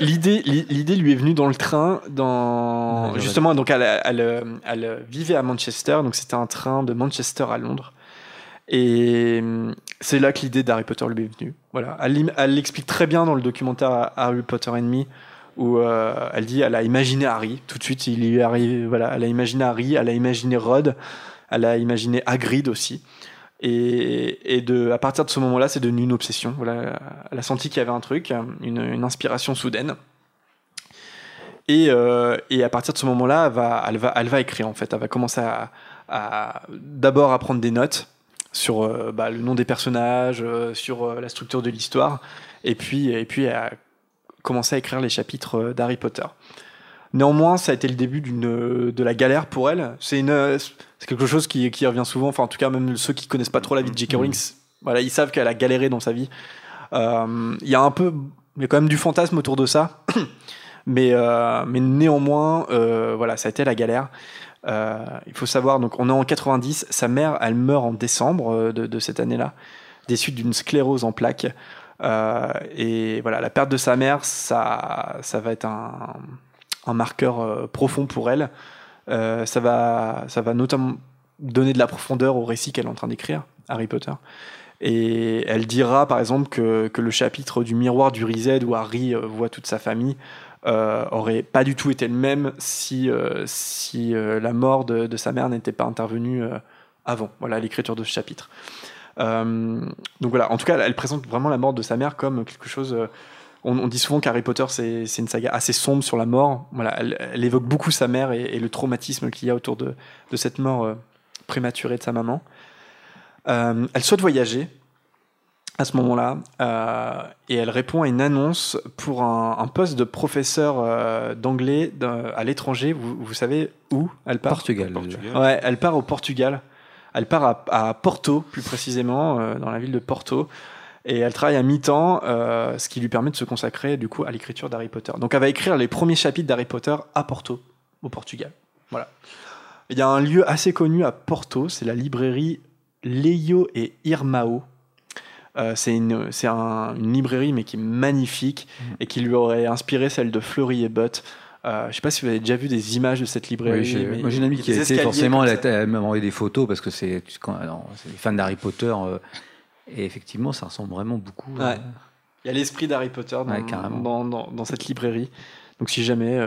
l'idée, l'i- l'idée lui est venue dans le train, dans justement. Donc, elle, elle, elle vivait à Manchester, donc c'était un train de Manchester à Londres, et hum, c'est là que l'idée d'Harry Potter lui est venue. Voilà, elle, l'explique très bien dans le documentaire Harry Potter Enemy, où euh, elle dit, elle a imaginé Harry tout de suite. Il lui est arrivé, voilà, elle a imaginé Harry, elle a imaginé Rod, elle a imaginé Hagrid aussi. Et, de, à partir de ce moment-là, c'est devenu une obsession. Voilà, elle a senti qu'il y avait un truc, une, inspiration soudaine. Et, euh, et à partir de ce moment-là, elle va, elle, va, elle va écrire en fait. Elle va commencer à, à d'abord à prendre des notes sur euh, bah, le nom des personnages, euh, sur euh, la structure de l'histoire, et puis, et puis à commencer à écrire les chapitres d'Harry Potter. Néanmoins, ça a été le début d'une de la galère pour elle. C'est une c'est quelque chose qui, qui revient souvent. Enfin, en tout cas, même ceux qui connaissent pas trop la vie de J.K. Rowling, voilà, ils savent qu'elle a galéré dans sa vie. Euh, Il y a un peu, a quand même du fantasme autour de ça, mais euh, mais néanmoins, euh, voilà, ça a été la galère. Euh, il faut savoir, donc on est en 90, sa mère, elle meurt en décembre euh, de, cette année-là, des suites d'une sclérose en plaques. Euh, et voilà, la perte de sa mère, ça, ça va être un, marqueur profond pour elle. Ça, va, ça va notamment donner de la profondeur au récit qu'elle est en train d'écrire, Harry Potter. Et elle dira par exemple que, que le chapitre du miroir du Rized où Harry voit toute sa famille euh, aurait pas du tout été le même si, euh, si euh, la mort de, sa mère n'était pas intervenue euh, avant, voilà l'écriture de ce chapitre. Donc voilà, en tout cas, elle, présente vraiment la mort de sa mère comme quelque chose. on, dit souvent qu'Harry Potter c'est une saga assez sombre sur la mort. Voilà, elle, évoque beaucoup sa mère et, et le traumatisme qu'il y a autour de, de cette mort prématurée de sa maman. Elle souhaite voyager à ce moment-là euh, et elle répond à une annonce pour un, un poste de professeur euh, d'anglais à l'étranger. Vous, vous savez où elle part?
Portugal.
Portugal.
Ouais, elle part au Portugal. Elle part à, à Porto, plus précisément, euh, dans la ville de Porto. Et elle travaille à mi-temps, euh, ce qui lui permet de se consacrer du coup à l'écriture d'Harry Potter. Donc elle va écrire les premiers chapitres d'Harry Potter à Porto, au Portugal. Voilà. Il y a un lieu assez connu à Porto, c'est la librairie Leio et Irmao. Euh, c'est une, c'est un- une librairie mais qui est magnifique et qui lui aurait inspiré celle de Fleury et Butt. Euh, je sais pas si vous avez déjà vu des images de cette librairie.
Oui, j'ai-
mais
moi j'ai une amie qui a été forcément, elle, m'a envoyé des photos parce que c'est des fans d'Harry Potter euh, et effectivement ça ressemble vraiment beaucoup. euh.
Il y a l'esprit d'Harry Potter dans,
Ouais,
dans, dans- dans cette librairie. Donc si jamais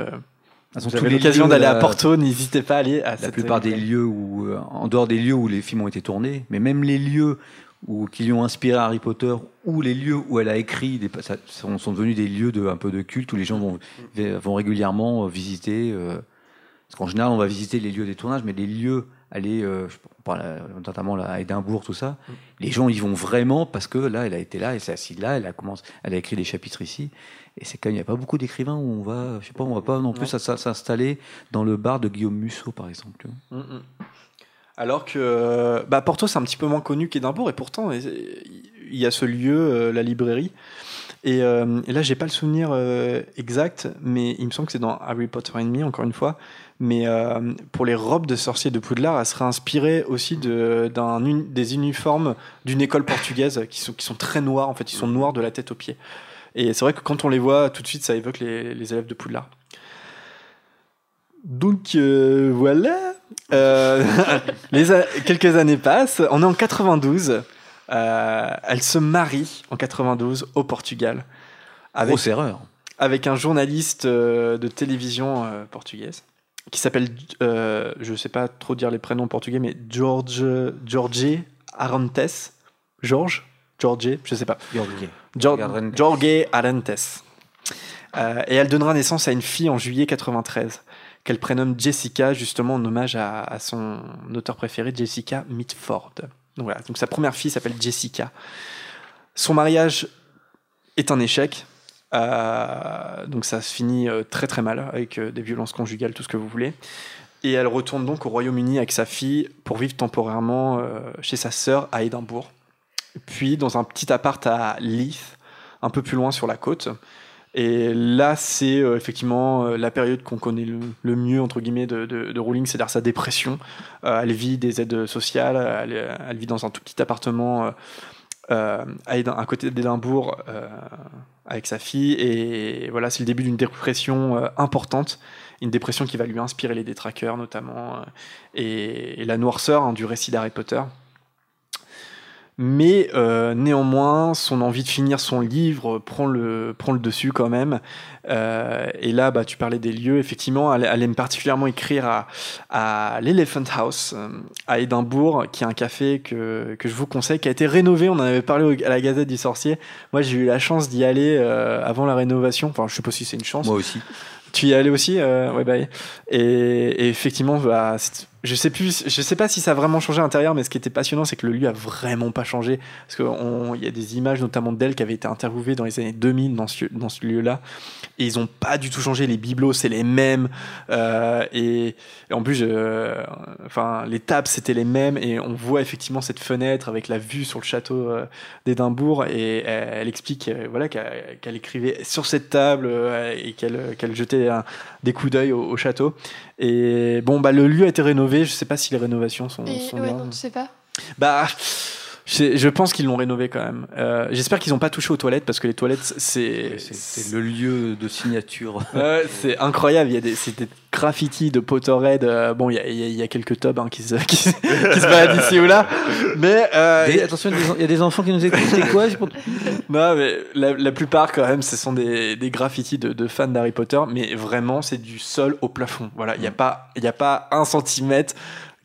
vous avez
les
l'occasion d'aller à Porto, n'hésitez pas à aller à
La
cette
plupart des lieux où, en dehors des lieux où les films ont été tournés, mais même les lieux où, qui lui ont inspiré Harry Potter, ou les lieux où elle a écrit, des, ça, sont, sont devenus des lieux de, un peu de culte où les gens vont, vont régulièrement euh, visiter. euh, parce qu'en général, on va visiter les lieux des tournages, mais les lieux, aller, euh, je parle notamment à Édimbourg, tout ça, les gens y vont vraiment parce que là, elle a été là, elle s'est assise là, elle a, commencé, elle a écrit des chapitres ici. Et c'est quand même, il n'y a pas beaucoup d'écrivains où on va, je sais pas, on va pas non plus s'installer dans le bar de Guillaume Musso, par exemple. tu vois.
Mm, mm. Alors que bah, Porto, c'est un petit peu moins connu qu'Édimbourg, et pourtant, il y a ce lieu, euh, la librairie. Et, euh, et là, j'ai pas le souvenir euh, exact, mais il me semble que c'est dans Harry Potter and Me, encore une fois. Mais euh, pour les robes de sorciers de Poudlard, elle serait inspirée aussi de, d'un, des uniformes d'une école portugaise qui sont, très noirs, en fait, ils sont noirs de la tête aux pieds. Et c'est vrai que quand on les voit, tout de suite, ça évoque les élèves de Poudlard. Donc euh, voilà. Euh, les quelques années passent. On est en 92. Euh, elle se marie en 92 au Portugal avec,
Grosse erreur.
avec un journaliste de télévision portugaise qui s'appelle, je sais pas trop dire les prénoms portugais, mais George Jorge Arantes. George Jorge, je sais pas. Jor-
Arantes.
Jorge Arantes. Et elle donnera naissance à une fille en juillet 93, qu'elle prénomme Jessica, justement en hommage à, son auteur préféré, Jessica Mitford. Donc voilà, donc sa première fille s'appelle Jessica. Son mariage est un échec. Euh, donc ça se finit euh, très très mal avec euh, des violences conjugales, tout ce que vous voulez. Et elle retourne donc au Royaume-Uni avec sa fille pour vivre temporairement chez sa sœur à Édimbourg. Puis dans un petit appart à Leith, un peu plus loin sur la côte. Et là, c'est euh, effectivement euh, la période qu'on connaît le, mieux, entre guillemets, de, Rowling, c'est-à-dire sa dépression. Euh, elle vit des aides sociales, elle, vit dans un tout petit appartement à, côté d'Édimbourg avec sa fille. Et voilà, c'est le début d'une dépression importante, une dépression qui va lui inspirer les détraqueurs notamment, et, et la noirceur hein, du récit d'Harry Potter. Mais euh, néanmoins, son envie de finir son livre prend le, prend le dessus quand même. Euh, et là, bah, tu parlais des lieux. Effectivement, elle, elle aime particulièrement écrire à, à l'Elephant House euh, à Édimbourg, qui est un café que, que je vous conseille, qui a été rénové. On en avait parlé à la Gazette du Sorcier. Moi, j'ai eu la chance d'y aller euh, avant la rénovation. Enfin, je sais pas si c'est une chance.
Moi aussi.
Tu y es allé aussi euh, Ouais, bah, et, et effectivement, bah, c'est- je sais plus, je sais pas si ça a vraiment changé l'intérieur, mais ce qui était passionnant, c'est que le lieu a vraiment pas changé. Parce qu'il y a des images, notamment d'elle, qui avaient été interviewées dans les années 2000 dans ce, dans ce lieu-là. Et ils ont pas du tout changé. Les bibelots, c'est les mêmes. Euh, et, en plus, enfin, les tables, c'était les mêmes. Et on voit effectivement cette fenêtre avec la vue sur le château euh, d'Édimbourg. Et elle, explique euh, voilà, qu'elle écrivait sur cette table et qu'elle jetait des coups d'œil au château. Et bon, bah, le lieu a été rénové. Je sais pas si les rénovations sont,
Et,
sont
ouais,
bien.
non, tu sais pas.
Bah, je, je pense qu'ils l'ont rénové quand même. Euh, J'espère qu'ils n'ont pas touché aux toilettes parce que les toilettes, c'est.
C'est- le lieu de signature.
C'est incroyable. Il y a des, des graffitis de Potterhead. euh, bon, il y a, il y quelques tubs hein, qui, se, qui, se- qui se baladent ici ou là. Mais, euh,
attention, il y a des- enfants qui nous écoutent. C'est quoi pour-
non, mais la, la plupart, quand même, ce sont des, des graffitis de, de fans d'Harry Potter. Mais vraiment, c'est du sol au plafond. Voilà, il n'y a, pas- y a pas un centimètre.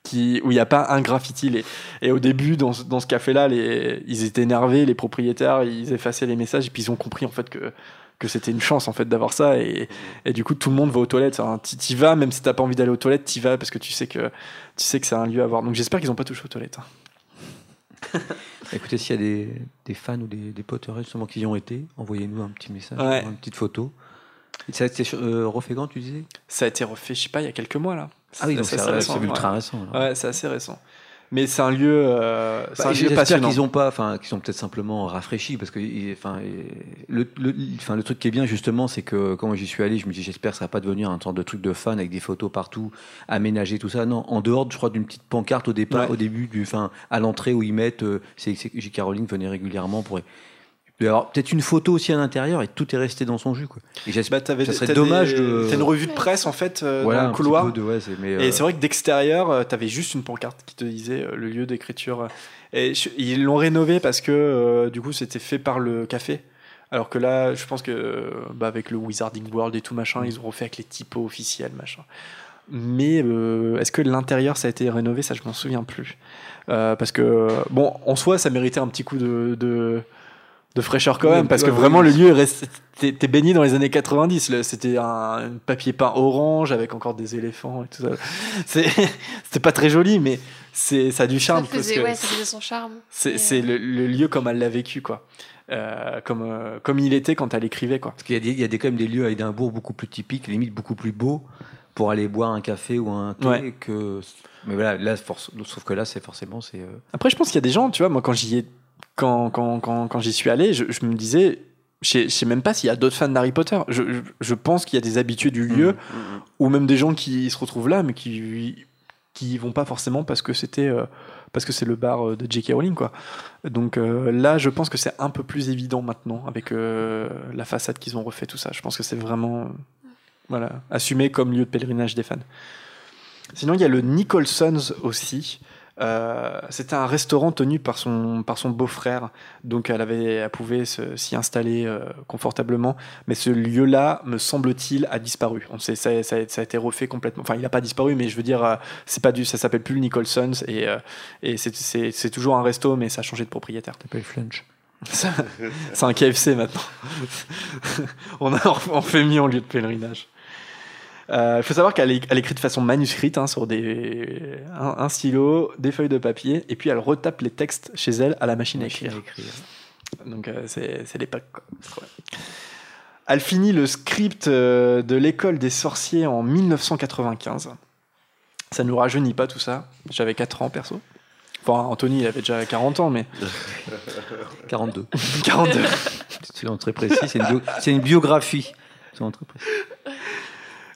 Qui, où il n'y a pas un graffiti. Les, et au début, dans, ce- dans ce café-là, ils étaient énervés, les propriétaires, ils effaçaient les messages, et puis ils ont compris en fait que, que c'était une chance en fait d'avoir ça. Et, et du coup, tout le monde va aux toilettes. Enfin, t'y vas, même si t'as pas envie d'aller aux toilettes, t'y vas parce que tu sais que, tu sais que c'est un lieu à voir. Donc j'espère qu'ils n'ont pas touché aux toilettes. hein.
Écoutez, s'il y a des, des fans ou des, des Potterheads justement qui y ont été, envoyez-nous un petit message,
Ouais.
une petite photo. Ça a été euh, refait quand, tu disais?
Ça a été refait, je sais pas, il y a quelques mois là.
Ah oui, donc c'est
assez
c'est
récent,
ultra récent. alors.
Ouais, c'est assez récent. Mais c'est un lieu, euh,
Bah,
un lieu passionnant.
qu'ils ont pas, enfin, qu'ils sont peut-être simplement rafraîchis parce que, enfin, le, le, enfin, le truc qui est bien justement, c'est que quand j'y suis allé, je me dis, j'espère que ça va pas devenir un sorte de truc de fan avec des photos partout, aménagé tout ça. Non, en dehors, je crois, d'une petite pancarte au départ,
Ouais.
au début, du, enfin, à l'entrée où ils mettent, euh, c'est. Rowling venait régulièrement pour. Alors peut-être une photo aussi à l'intérieur et tout est resté dans son jus quoi. Et j'espère.
Bah,
ça serait dommage
des-
de.
T'as une revue de presse en fait euh,
voilà,
dans le couloir.
de- ouais,
Et
euh,
c'est vrai que d'extérieur, euh, t'avais juste une pancarte qui te disait euh, le lieu d'écriture. Et je- ils l'ont rénové parce que du coup c'était fait par le café. Alors que là, je pense que bah, avec le Wizarding World et tout machin, ils ont refait avec les typos officiels machin. Mais est-ce que l'intérieur ça a été rénové? Ça, je m'en souviens plus. Parce que bon, en soi, ça méritait un petit coup de, de, de fraîcheur quand même, parce que vraiment le lieu est resté. T'es t'es baigné dans les années 90. là. C'était un papier peint orange avec encore des éléphants et tout ça. C'est- C'était pas très joli, mais c'est ça a du charme.
ça
parce
faisait,
que
ouais, ça faisait son charme.
c'est
euh,
le, le lieu comme elle l'a vécu, quoi. Euh, comme, euh, comme il était quand elle écrivait, quoi.
Parce qu'il y a, des, il y a des, quand même des lieux à Édimbourg beaucoup plus typiques, limite beaucoup plus beaux, pour aller boire un café ou un thé
Ouais.
que. Mais voilà, là, force, sauf que là, c'est forcément. c'est euh,
Après, je pense qu'il y a des gens, tu vois, moi, quand j'y ai- quand, quand, quand, quand j'y suis allé, je, je me disais, je sais, je sais même pas s'il y a d'autres fans d'Harry Potter. Je, je, je pense qu'il y a des habitués du lieu, ou même des gens qui se retrouvent là, mais qui qui vont pas forcément parce que c'était euh, parce que c'est le bar euh, de J.K. Rowling, quoi. Donc euh, là, je pense que c'est un peu plus évident maintenant avec euh, la façade qu'ils ont refait tout ça. Je pense que c'est vraiment voilà assumé comme lieu de pèlerinage des fans. Sinon, il y a le Nicholson's aussi. Euh, C'était un restaurant tenu par son, par son beau-frère, donc elle, avait, elle pouvait s'y installer euh, confortablement. Mais ce lieu-là, me semble-t-il, a disparu. On sait, ça, ça, ça a été refait complètement. Enfin, il n'a pas disparu, mais je veux dire, euh, c'est pas du, ça s'appelle plus le Nicholson's et, euh, et c'est- toujours un resto, mais ça a changé de propriétaire.
s'appelle Flunch.
C'est un KFC maintenant. on, a, on fait mis en lieu de pèlerinage. Euh, Il faut savoir qu'elle est- elle écrit de façon manuscrite hein, sur des, un, un stylo, des feuilles de papier, et puis elle retape les textes chez elle à la machine à écrire. Donc euh, c'est c'est l'époque. Elle finit le script euh, de l'école des sorciers en 1995. Ça nous rajeunit pas tout ça. J'avais 4 ans perso. Enfin, Anthony, il avait déjà 40 ans, mais
42.
42.
C'est très précis, c'est une, bio- c'est une biographie. Très précis.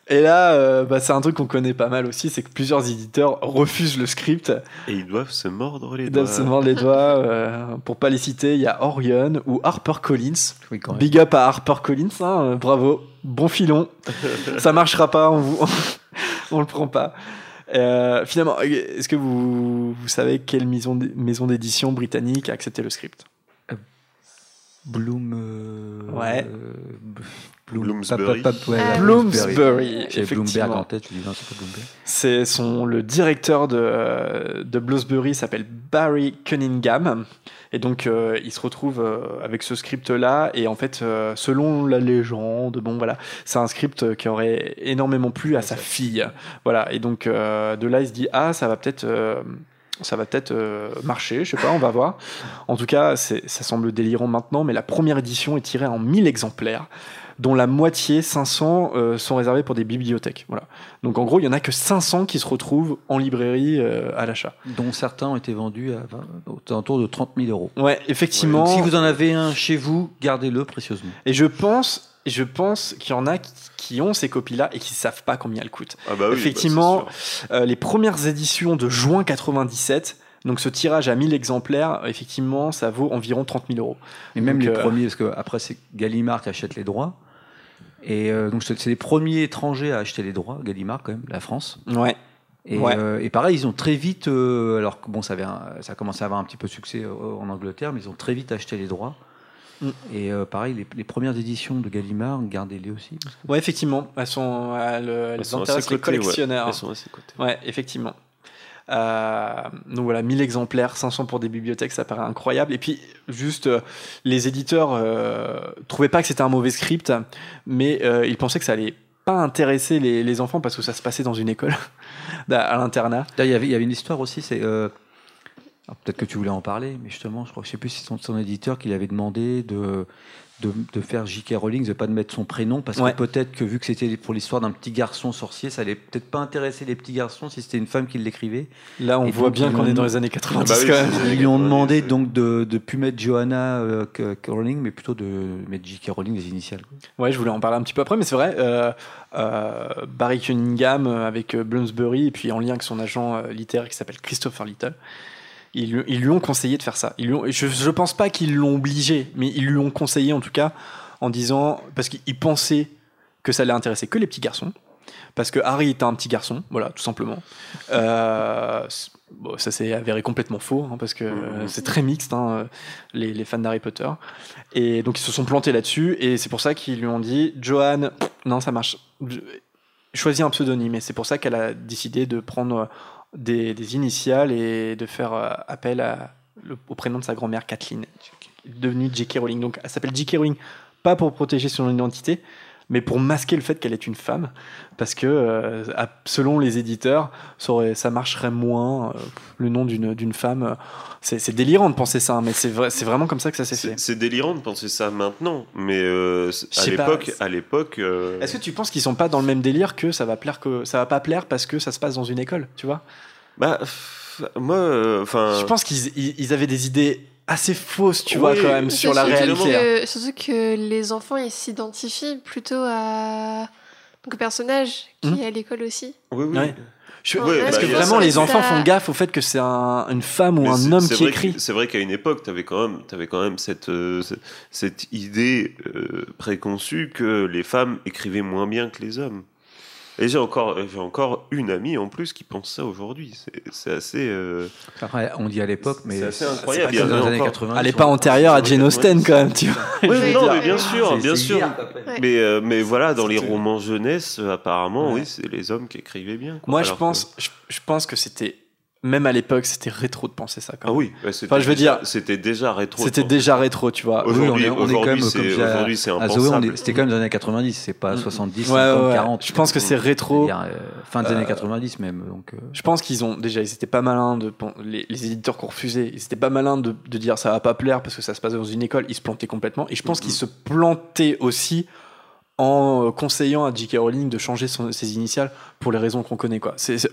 Et là, euh, bah, c'est un truc qu'on connaît pas mal aussi, c'est que plusieurs éditeurs refusent le script.
Et ils doivent se mordre les
Ils
doigts.
doivent se mordre les doigts. euh, pour pas les citer, il y a Orion ou Harper Collins.
Oui, quand même.
Big up à Harper Collins, hein, euh, bravo, bon filon. Ça marchera pas, on, vous, on le prend pas. Euh, finalement, est-ce que vous, vous savez quelle maison d'édition britannique a accepté le script?
Bloom. euh,
Ouais.
Bloom-
Bloomsbury.
pap- pap- ouais,
Ah.
Bloomsbury,
J'ai Bloomberg
effectivement.
en tête, je dis non, c'est pas Bloomberg.
C'est son le directeur de, de Bloomsbury s'appelle Barry Cunningham et donc euh, il se retrouve euh, avec ce script là et en fait euh, selon la légende bon voilà c'est un script qui aurait énormément plu à sa fille voilà et donc euh, de là il se dit ah ça va peut-être euh, ça va peut-être euh, marcher, je sais pas, on va voir. En tout cas, ça semble délirant maintenant, mais la première édition est tirée en 1000 exemplaires, dont la moitié, 500, euh, sont réservés pour des bibliothèques. Voilà. Donc en gros, il y en a que 500 qui se retrouvent en librairie euh, à l'achat.
Dont certains ont été vendus à 20 aux alentours de 30 000 euros.
Ouais, effectivement.
Si vous en avez un chez vous, gardez-le précieusement.
Et je pense, je pense qu'il y en a qui, qui ont ces copies-là et qui savent pas combien elles coûtent.
Ah bah oui,
Effectivement,
bah, sûr.
Euh, les premières éditions de juin 97, donc ce tirage à 1000 exemplaires, effectivement, ça vaut environ 30 000 euros.
Et même
Donc,
les
euh,
premiers, parce que après c'est Gallimard qui achète les droits. Et euh, donc c'est les premiers étrangers à acheter les droits, Gallimard quand même, la France.
Ouais.
Et,
Ouais.
euh, et pareil, ils ont très vite, euh, alors que bon, ça, avait un- ça a commencé à avoir un petit peu de succès euh, en Angleterre, mais ils ont très vite acheté les droits.
Mm.
Et euh, pareil, les, les premières éditions de Gallimard, gardez-les aussi.
Ouais, effectivement, elles sont, elles, elles
Elles sont à
intéressent les
côtés, ouais.
collectionneurs.
Elles sont à ses côtés.
Ouais, effectivement. Euh, donc voilà, 1000 exemplaires, 500 pour des bibliothèques, ça paraît incroyable. Et puis, juste, euh, les éditeurs euh, trouvaient pas que c'était un mauvais script, mais ils pensaient que ça allait pas intéresser les, enfants parce que ça se passait dans une école, à l'internat.
Il y avait, il y avait une histoire aussi, c'est. Peut-être que tu voulais en parler, mais justement, je crois que je sais plus si c'est son, son éditeur qui lui avait demandé de, de, de faire J.K. Rowling, de pas de mettre son prénom, parce
Ouais.
que peut-être que vu que c'était pour l'histoire d'un petit garçon sorcier, ça allait peut-être pas intéresser les petits garçons si c'était une femme qui l'écrivait.
Là, on
Et
voit
donc,
bien qu'on est dans les années 90
Ah bah oui,
quand même.
Ils lui ont demandé donc de de plus mettre Johanna euh, Rowling, mais plutôt de mettre J.K. Rowling les initiales.
Ouais, je voulais en parler un petit peu après, mais c'est vrai, euh, euh, Barry Cunningham avec Bloomsbury, et puis en lien avec son agent littéraire qui s'appelle Christopher Little, ils, lui- ils lui ont conseillé de faire ça. Ils lui ont- je, je pense pas qu'ils l'ont obligé, mais ils lui ont conseillé en tout cas en disant, parce qu'ils pensaient que ça allait intéresser que les petits garçons, parce que Harry était un petit garçon, voilà, tout simplement. Euh, bon, ça s'est avéré complètement faux, hein, parce que euh,
Mhm.
c'est très mixte, hein, euh, les, les fans d'Harry Potter. Et donc ils se sont plantés là-dessus, et c'est pour ça qu'ils lui ont dit, Joanne, non, ça marche. Choisis un pseudonyme, et c'est pour ça qu'elle a décidé de prendre des, initiales et de faire euh, appel au prénom de sa grand-mère Kathleen, devenue J.K. Rowling. Donc elle s'appelle J.K. Rowling, pas pour protéger son identité, mais pour masquer le fait qu'elle est une femme, parce que euh, selon les éditeurs, ça, aurait- ça marcherait moins. euh, le nom d'une femme, euh, c'est délirant de penser ça, hein, mais c'est vrai, c'est vraiment comme ça que ça s'est fait.
C'est délirant de penser ça maintenant, mais euh, à l'époque, à l'époque,
Est-ce que tu penses qu'ils sont pas dans le même délire que ça va plaire que ça va pas plaire parce que ça se passe dans une école, tu vois?
Bah, moi, enfin,
Je pense qu'ils ils- ils avaient des idées assez fausses, tu
Oui,
vois, quand même, sur la réalité. hein.
que- surtout que les enfants, ils s'identifient plutôt à... Donc, au personnage qui
Hmm.
est à l'école aussi.
oui, oui.
Ouais. Je-
Ouais,
Est-ce
bah,
que vraiment
ça.
les enfants
Ça-
font gaffe au fait que c'est un- une femme ou
Mais
un homme qui écrit
C'est vrai qu'à une époque, tu avais quand même, avais quand même cette, euh, cette, cette idée euh, préconçue que les femmes écrivaient moins bien que les hommes. Et j'ai encore, j'ai encore une amie en plus qui pense ça aujourd'hui. C'est- C'est assez. euh,
Après, on dit à l'époque, mais
C'est assez
c'est
incroyable.
pas dans les années
encore-
80.
Elle est
ils
pas antérieure à Jane Austen quand même, tu vois.
Non,
dire,
mais bien sûr,
C'est-
bien
c'est
sûr. Mais, euh, mais voilà, dans les romans jeunesse, euh, apparemment,
Ouais.
oui, c'est les hommes qui écrivaient bien. quoi.
Moi, je pense, je, je pense que c'était même à l'époque, c'était rétro de penser ça. Quand
Ah
même.
oui, bah, c'était
Enfin, je veux
déjà-
dire,
c'était déjà rétro.
C'était déjà rétro, tu vois.
Oui, on
Aujourd'hui,
est, on est quand
aujourd'hui,
même,
c'est- aujourd'hui, impensable.
c'était quand même les années 90, c'est pas
Mm.
70,
Ouais, ouais,
50,
ouais.
40.
Je pense que c'est rétro.
Euh, fin des
Euh,
années 90 même. Donc, euh,
Je pense qu'ils ont déjà, ils étaient pas malins de les, les éditeurs qui ont refusé, ils étaient pas malins de, de dire ça va pas plaire parce que ça se passe dans une école. Ils se plantaient complètement et je pense qu'ils se plantaient aussi en euh, conseillant à J.K. Rowling de changer son- ses initiales pour les raisons qu'on connaît quoi. C'est,
Ah,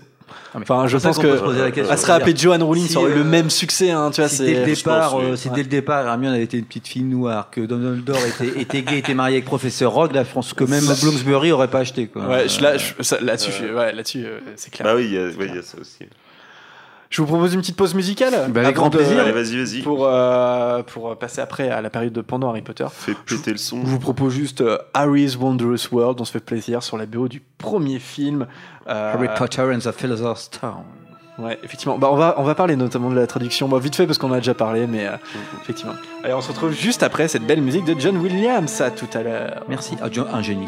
enfin, je pense que
se poser la question.
elle serait appelée Joanne Rowling,
Si,
ça aurait eu le
euh,
même succès, hein, tu vois.
si
c'est-
dès le départ, euh, si
Ouais.
dès le départ Hermione avait été une petite fille noire, que Dumbledore était, était gay, était marié avec professeur Rogue, la France que même Bloomsbury aurait pas acheté. Quoi.
Ouais, je- là,
Euh,
je- ça- là-dessus,
euh,
ouais, là-dessus, euh, c'est clair.
Bah oui, il y a ouais, il y a ça aussi.
Je vous propose une petite pause musicale.
Bah, avec grand plaisir.
Allez, vas-y, vas-y.
Pour, euh, pour passer après à la période de pendant Harry Potter.
Fais péter le son.
Je vous propose juste euh, Harry's Wondrous World. On se fait plaisir sur la BO du premier film. euh,
Harry Potter and the Philosopher's Stone.
Ouais, effectivement. Bah, on va, on va parler notamment de la traduction. Bon, vite fait parce qu'on a déjà parlé, mais euh, effectivement. Allez, on se retrouve juste après cette belle musique de John Williams. À tout à l'heure.
Merci. Ah, John, un génie.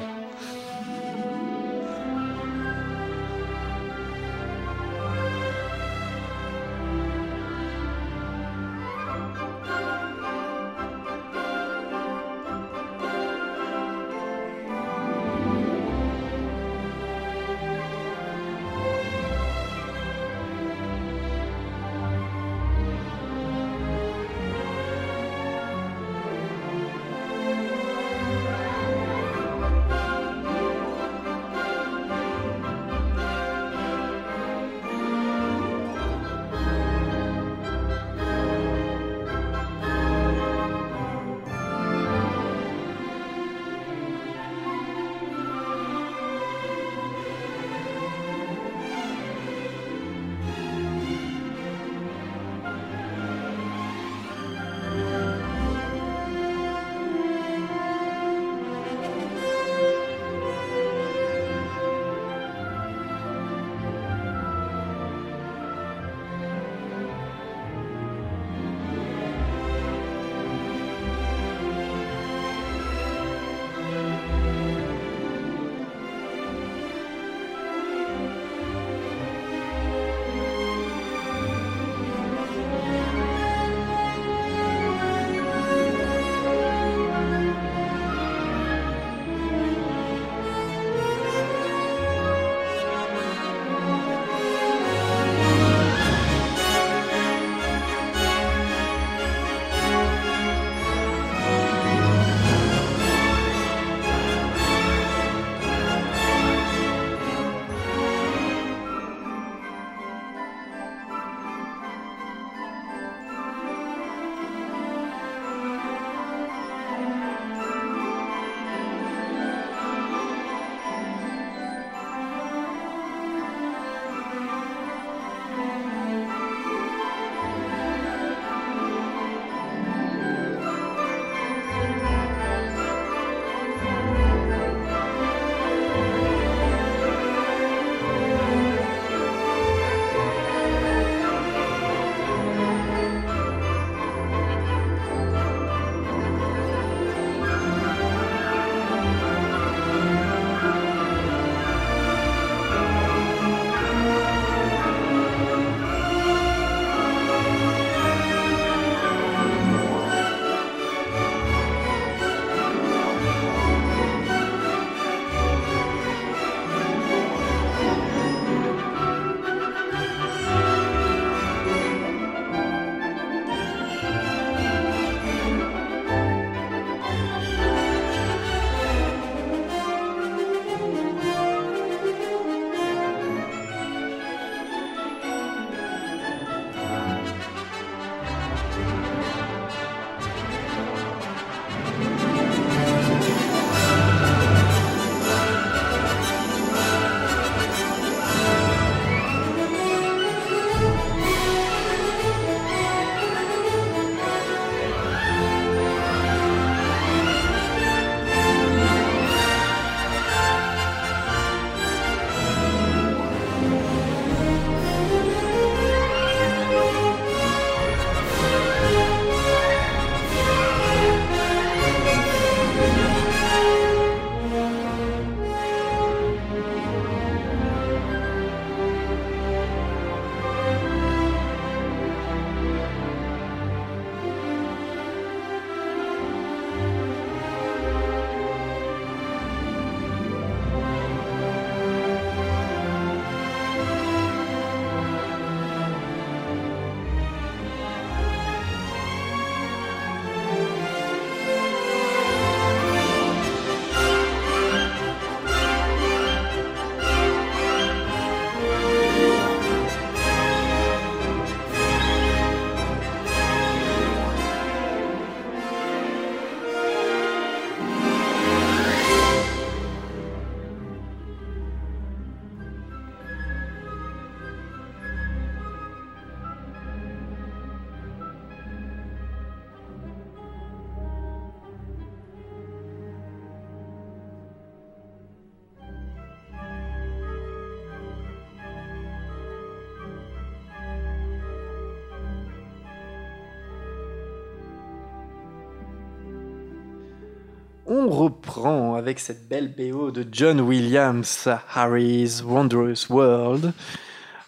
Reprend avec cette belle BO de John Williams, Harry's Wondrous World.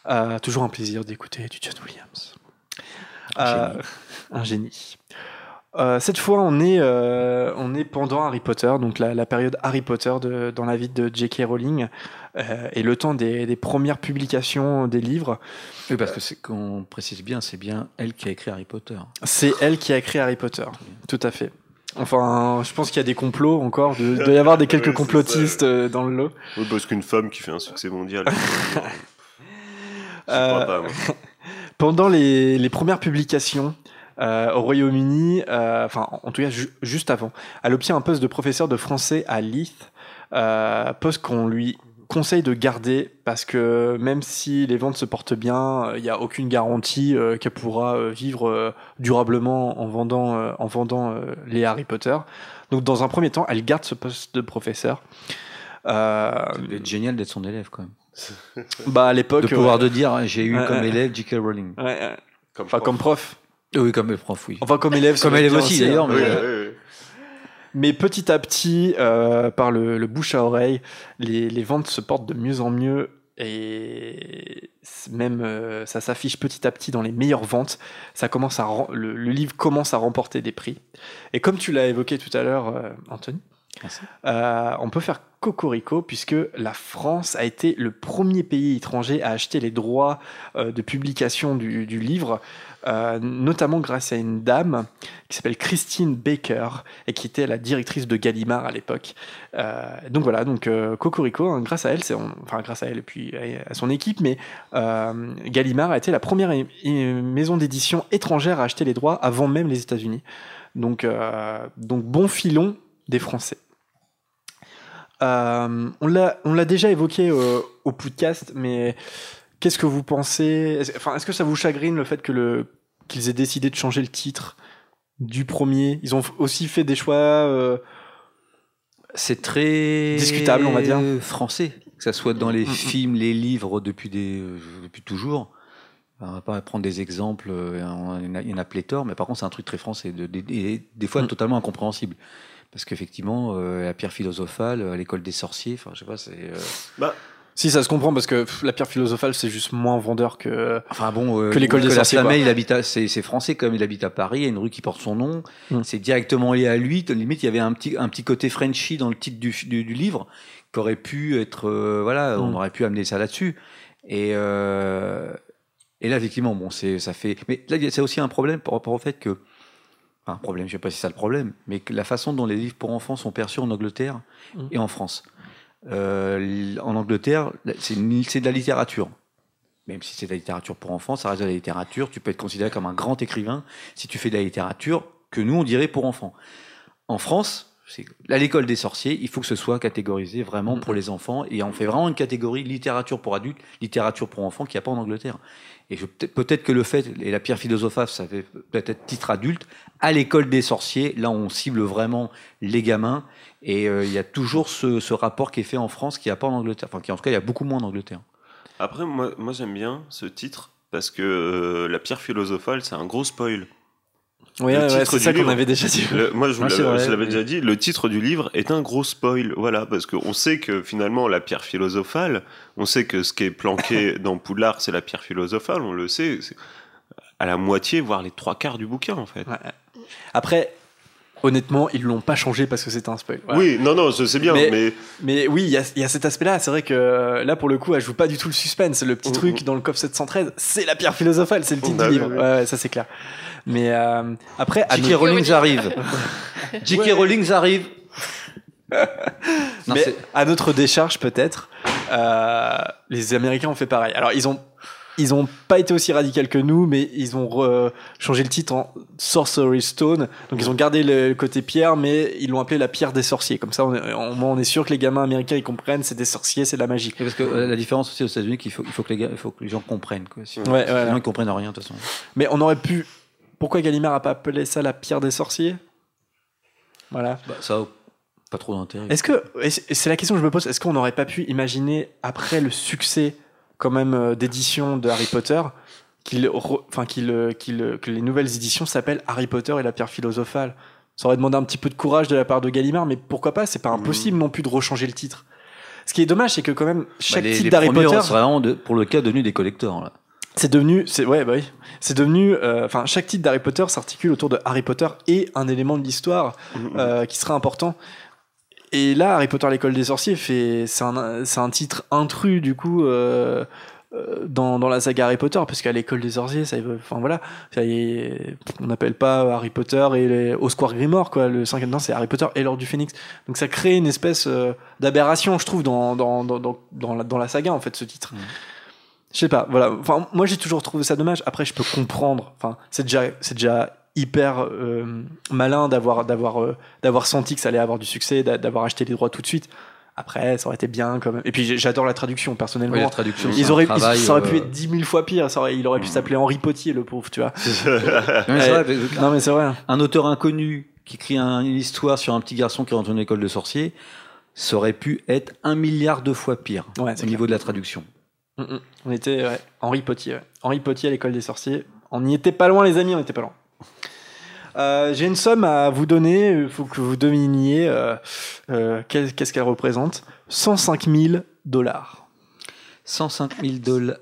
Euh, toujours un plaisir d'écouter du John Williams. Euh, un génie. Euh, cette fois, on est, euh, on est pendant Harry Potter, donc la, la période Harry Potter de- dans la vie de J.K. Rowling euh, et le temps des, des premières publications des livres.
Oui, parce que c'est qu'on précise bien, c'est bien elle qui a écrit Harry Potter.
C'est elle qui a écrit Harry Potter, tout à fait. Enfin, je pense qu'il y a des complots encore. de- Il doit y avoir des quelques
Ouais, c'est ça,
complotistes euh, dans le lot.
Oui, parce qu'une femme qui fait un succès mondial.
Euh,
pas, moi.
pendant les, les premières publications euh, au Royaume-Uni, euh, enfin en tout cas ju- juste avant, elle obtient un poste de professeur de français à Leith, euh, poste qu'on lui conseille de garder parce que même si les ventes se portent bien, il n'y a aucune garantie euh, qu'elle pourra euh, vivre euh, durablement en vendant, en vendant les Harry Potter. Donc dans un premier temps, elle garde ce poste de professeur. Euh,
être génial d'être son élève quand même.
bah à l'époque,
De pouvoir
ouais.
de dire, hein, j'ai eu
Ouais,
comme
ouais.
élève J.K. Rowling.
Ouais, ouais.
Comme
enfin
prof.
comme prof.
Oui, comme prof, oui.
Enfin comme élève.
Comme élève aussi,
hein.
d'ailleurs,
Oui,
mais-
oui, oui.
Mais petit à petit, euh, par le, le bouche à oreille, les, les ventes se portent de mieux en mieux et même euh, ça s'affiche petit à petit dans les meilleures ventes. Ça commence à le, le livre commence à remporter des prix. Et comme tu l'as évoqué tout à l'heure, euh, Anthony, euh, on peut faire cocorico puisque la France a été le premier pays étranger à acheter les droits euh, de publication du, du livre, euh, notamment grâce à une dame qui s'appelle Christine Baker et qui était la directrice de Gallimard à l'époque. Euh, donc voilà, donc euh, cocorico, hein, grâce à elle, enfin grâce à elle et puis à, son équipe, mais Gallimard a été la première maison d'édition étrangère à acheter les droits avant même les États-Unis. Donc, donc bon filon des Français. On l'a déjà évoqué au podcast, mais qu'est-ce que vous pensez? Est-ce enfin, est-ce que ça vous chagrine le fait que le qu'ils aient décidé de changer le titre du premier? Ils ont aussi fait des choix. euh,
C'est très
Discutable, on va dire.
Français, que ça soit dans les
Mm, mm.
films, les livres depuis des euh, depuis toujours. On va pas prendre des exemples, euh, il y en a- pléthore, mais par contre c'est un truc très français, de, des- fois
Mm.
totalement incompréhensible. Parce qu'effectivement, euh, la pierre philosophale, à l'école des sorciers, enfin je sais pas, c'est. euh,
Bah,
Si ça se comprend parce que pff, la pierre philosophale c'est juste moins vendeur que.
Enfin bon, euh,
Que l'école des sorciers,
Flamel, il habite c'est c'est français comme il habite à Paris, il y a une rue qui porte son nom,
Mm.
c'est directement lié à lui. Limite, il y avait un petit, un petit côté Frenchy dans le titre du, du, du livre qui aurait pu être, euh, voilà, on
Mm.
aurait pu amener ça là-dessus. Et, euh, et là, effectivement, bon, c'est, ça fait. Mais là, c'est aussi un problème par rapport au fait que. Enfin, un problème, je sais pas si c'est ça le problème, mais que la façon dont les livres pour enfants sont perçus en Angleterre
Mm.
et en France. Euh, en Angleterre, c'est de la littérature même si c'est de la littérature pour enfants, ça reste de la littérature. Tu peux être considéré comme un grand écrivain si tu fais de la littérature que nous, on dirait pour enfants. En France, à l'école des sorciers, il faut que ce soit catégorisé vraiment pour les enfants. Et on fait vraiment une catégorie littérature pour adultes, littérature pour enfants qu'il n'y a pas en Angleterre. Et peut-être que le fait, et la pierre philosophale, ça fait peut-être être titre adulte, à l'école des sorciers, là on cible vraiment les gamins. Et euh, il y a toujours ce, ce rapport qui est fait en France qu'il n'y a pas en Angleterre. Enfin, qui en tout cas, il y a beaucoup moins en Angleterre.
Après, moi, moi j'aime bien ce titre parce que euh, la pierre philosophale, c'est un gros spoil.
Ouais,
Le
ouais,
titre
c'est ça qu'on avait déjà dit.
Le- moi, je vous
Ah,
l'avais
vrai,
je l'avais
oui.
déjà dit, le titre du livre est un gros spoil. Voilà, parce qu'on sait que finalement, la pierre philosophale, on sait que ce qui est planqué dans Poudlard, c'est la pierre philosophale, on le sait. c'est à la moitié, voire les trois quarts du bouquin, en fait.
Ouais. Après, honnêtement, ils l'ont pas changé parce que c'était un spoil. Voilà.
Oui, non, non, je sais bien,
Mais-
mais,
Mais oui, il y a, il y a cet aspect-là. C'est vrai que euh, là, pour le coup, elle joue pas du tout le suspense. Le petit
Mhm.
truc dans le coffre 713, c'est la pierre philosophale, c'est le titre
Bah
du livre.
oui.
Ouais, ouais, ça c'est clair. Mais euh, après,
J.K. Rowling arrive. J.K.
Ouais.
Rowling arrive. Non,
mais
c'est-
à notre décharge, peut-être, euh, les Américains ont fait pareil. Alors, ils ont, ils ont pas été aussi radicaux que nous, mais ils ont re- changé le titre en Sorcery Stone. Donc, ils ont gardé le côté pierre, mais ils l'ont appelé la pierre des sorciers. Comme ça, on est, au moins, on est sûr que les gamins américains ils comprennent, c'est des sorciers, c'est de la magie.
Et parce que euh, la différence aussi aux États-Unis, qu'il faut, il faut que les gars, il faut que les gens comprennent. Quoi. Sinon,
Ouais,
sinon, ils comprennent rien de toute façon.
Mais on aurait pu. Pourquoi Gallimard a pas appelé ça la pierre des sorciers? Voilà.
Bah, ça pas trop d'intérêt.
Est-ce que c'est la question que je me pose Est-ce qu'on n'aurait pas pu imaginer après le succès quand même euh, d'édition de Harry Potter qu'il enfin qu'il euh, qu'il, euh, que les nouvelles éditions s'appellent Harry Potter et la pierre philosophale Ça aurait demandé un petit peu de courage de la part de Gallimard, mais pourquoi pas C'est pas
Mhm.
impossible non plus de rechanger le titre. Ce qui est dommage, c'est que quand même chaque
Bah, les,
titre d'Harry Potter,
c'est vraiment de- pour le cas devenu des collecteurs. Là.
c'est devenu, c'est ouais, bah oui, c'est devenu, euh, enfin chaque titre d'Harry Potter s'articule autour de Harry Potter et un élément de l'histoire euh, qui sera important. Et là, Harry Potter l'école des sorciers fait, c'est un, c'est un titre intrus du coup euh, euh, dans, dans la saga Harry Potter, parce qu'à l'école des sorciers, ça, enfin voilà, ça y est, on n'appelle pas Harry Potter et les, au Square Grimoire quoi. Le cinquième temps, c'est Harry Potter et l'ordre du Phénix. Donc ça crée une espèce euh, d'aberration, je trouve, dans dans, dans, dans, dans la, dans la saga en fait, ce titre. Je sais pas, voilà. Enfin, moi j'ai toujours trouvé ça dommage. Après, je peux comprendre. Enfin, c'est déjà, c'est déjà hyper euh, malin d'avoir, d'avoir, euh, d'avoir senti que ça allait avoir du succès, d'a- d'avoir acheté les droits tout de suite. Après, ça aurait été bien quand même. Et puis j'adore la traduction personnellement.
Oui, la traduction,
ils auraient,
travail,
ça aurait pu
euh,
être dix mille fois pire. Ça aurait- il aurait pu s'appeler Henri Potier, le pauvre, tu vois. Non mais c'est vrai.
un auteur inconnu qui écrit un- une histoire sur un petit garçon qui rentre dans une école de sorciers, ça aurait pu être un milliard de fois pire
Ouais,
au niveau de la traduction.
Mm, mm. On était ouais, Henri Potier. ouais. Henri Potier à l'école des sorciers. On n'y était pas loin, les amis, on était pas loin. Euh, J'ai une somme à vous donner. Il faut que vous deviniez euh, euh, qu'est-ce qu'elle représente. 105 000 dollars.
105 000 dollars.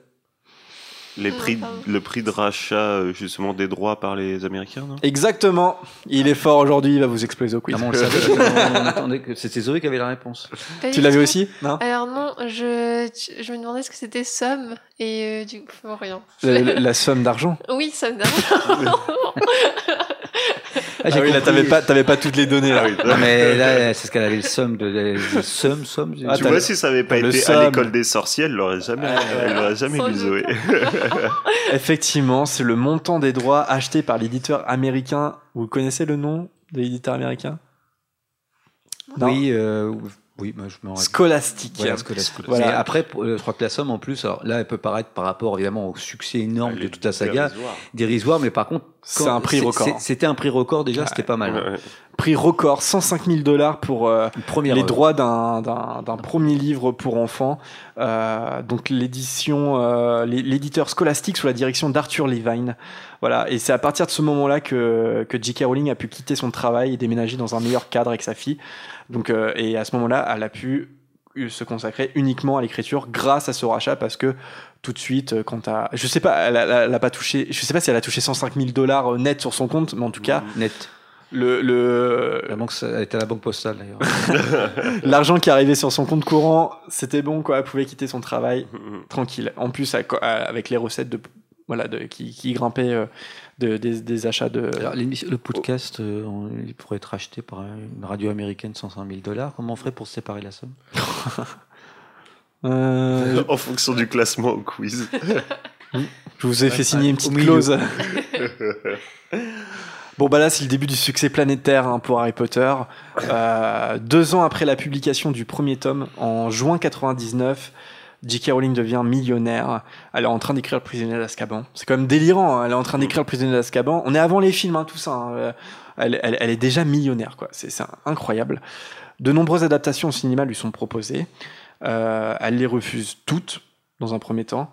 Les
Ah,
prix, le prix de rachat euh, justement des droits par les Américains, non?
Exactement. Il est fort aujourd'hui. Il va vous exploser au quiz.
Ah bon, on le savait, on, attendait que c'était Zoé qui avait la réponse.
Pas
tu
du
l'avais aussi? Non?
Alors non, je, je me demandais ce que c'était somme et euh, du coup rien.
la, la- la somme d'argent.
Oui, somme d'argent.
Ah,
Ah oui, là, t'avais pas, t'avais pas toutes les données. Là.
Ah oui.
Non, mais là, c'est ce qu'elle avait le somme de, de somme, somme.
Ah,
tu vois,
le-
si ça avait pas
le
été
somme.
à l'école des sorciers, elle l'aurait jamais, elle l'aurait jamais lu. Zoé.
Effectivement, c'est le montant des droits achetés par l'éditeur américain. Vous connaissez le nom de l'éditeur américain? Non?
oui, euh, oui, moi, je me rappelle.
Scolastique.
Voilà, Scholastic.
Voilà.
Mais après, euh, je crois que la somme, en plus, alors là, elle peut paraître par rapport évidemment au succès énorme de toute la saga, dérisoire, mais par contre,
C'est un prix record.
C'était un prix record déjà, c'était pas mal.
Ouais, ouais.
Prix record, 105 000 dollars pour euh, les droits d'un, d'un, d'un premier livre pour enfants. Euh, donc l'édition, euh, l'é- l'éditeur scolastique sous la direction d'Arthur Levine. Voilà, et c'est à partir de ce moment-là que, que J.K. Rowling a pu quitter son travail et déménager dans un meilleur cadre avec sa fille. Donc, euh, et à ce moment-là, elle a pu euh, se consacrer uniquement à l'écriture grâce à ce rachat parce que tout de suite euh, quand t'as je sais pas elle a, elle a pas touché je sais pas si elle a touché 105 000 dollars net sur son compte mais en tout cas
Net.
le, le
La banque, ça- elle était à la banque postale d'ailleurs.
l'argent qui arrivait sur son compte courant c'était bon quoi elle pouvait quitter son travail tranquille en plus à- à- avec les recettes de voilà de, qui, qui grimpaient euh, de, des, des achats de
Alors, le podcast, euh, on- il pourrait être acheté par une radio américaine 105 000 dollars. Comment on ferait pour séparer la somme
Euh,
en fonction du classement au quiz.
Je vous ai fait signer une petite clause. bon, bah là, c'est le début du succès planétaire hein, pour Harry Potter. Euh, deux ans après la publication du premier tome, en juin 99, J.K. Rowling devient millionnaire. Elle est en train d'écrire Le prisonnier d'Azkaban. C'est quand même délirant. hein. Elle est en train d'écrire Le prisonnier d'Azkaban. On est avant les films, hein, tout ça. hein. Euh, Elle, est déjà millionnaire, quoi. C'est incroyable. De nombreuses adaptations au cinéma lui sont proposées. Euh, elle les refuse toutes, dans un premier temps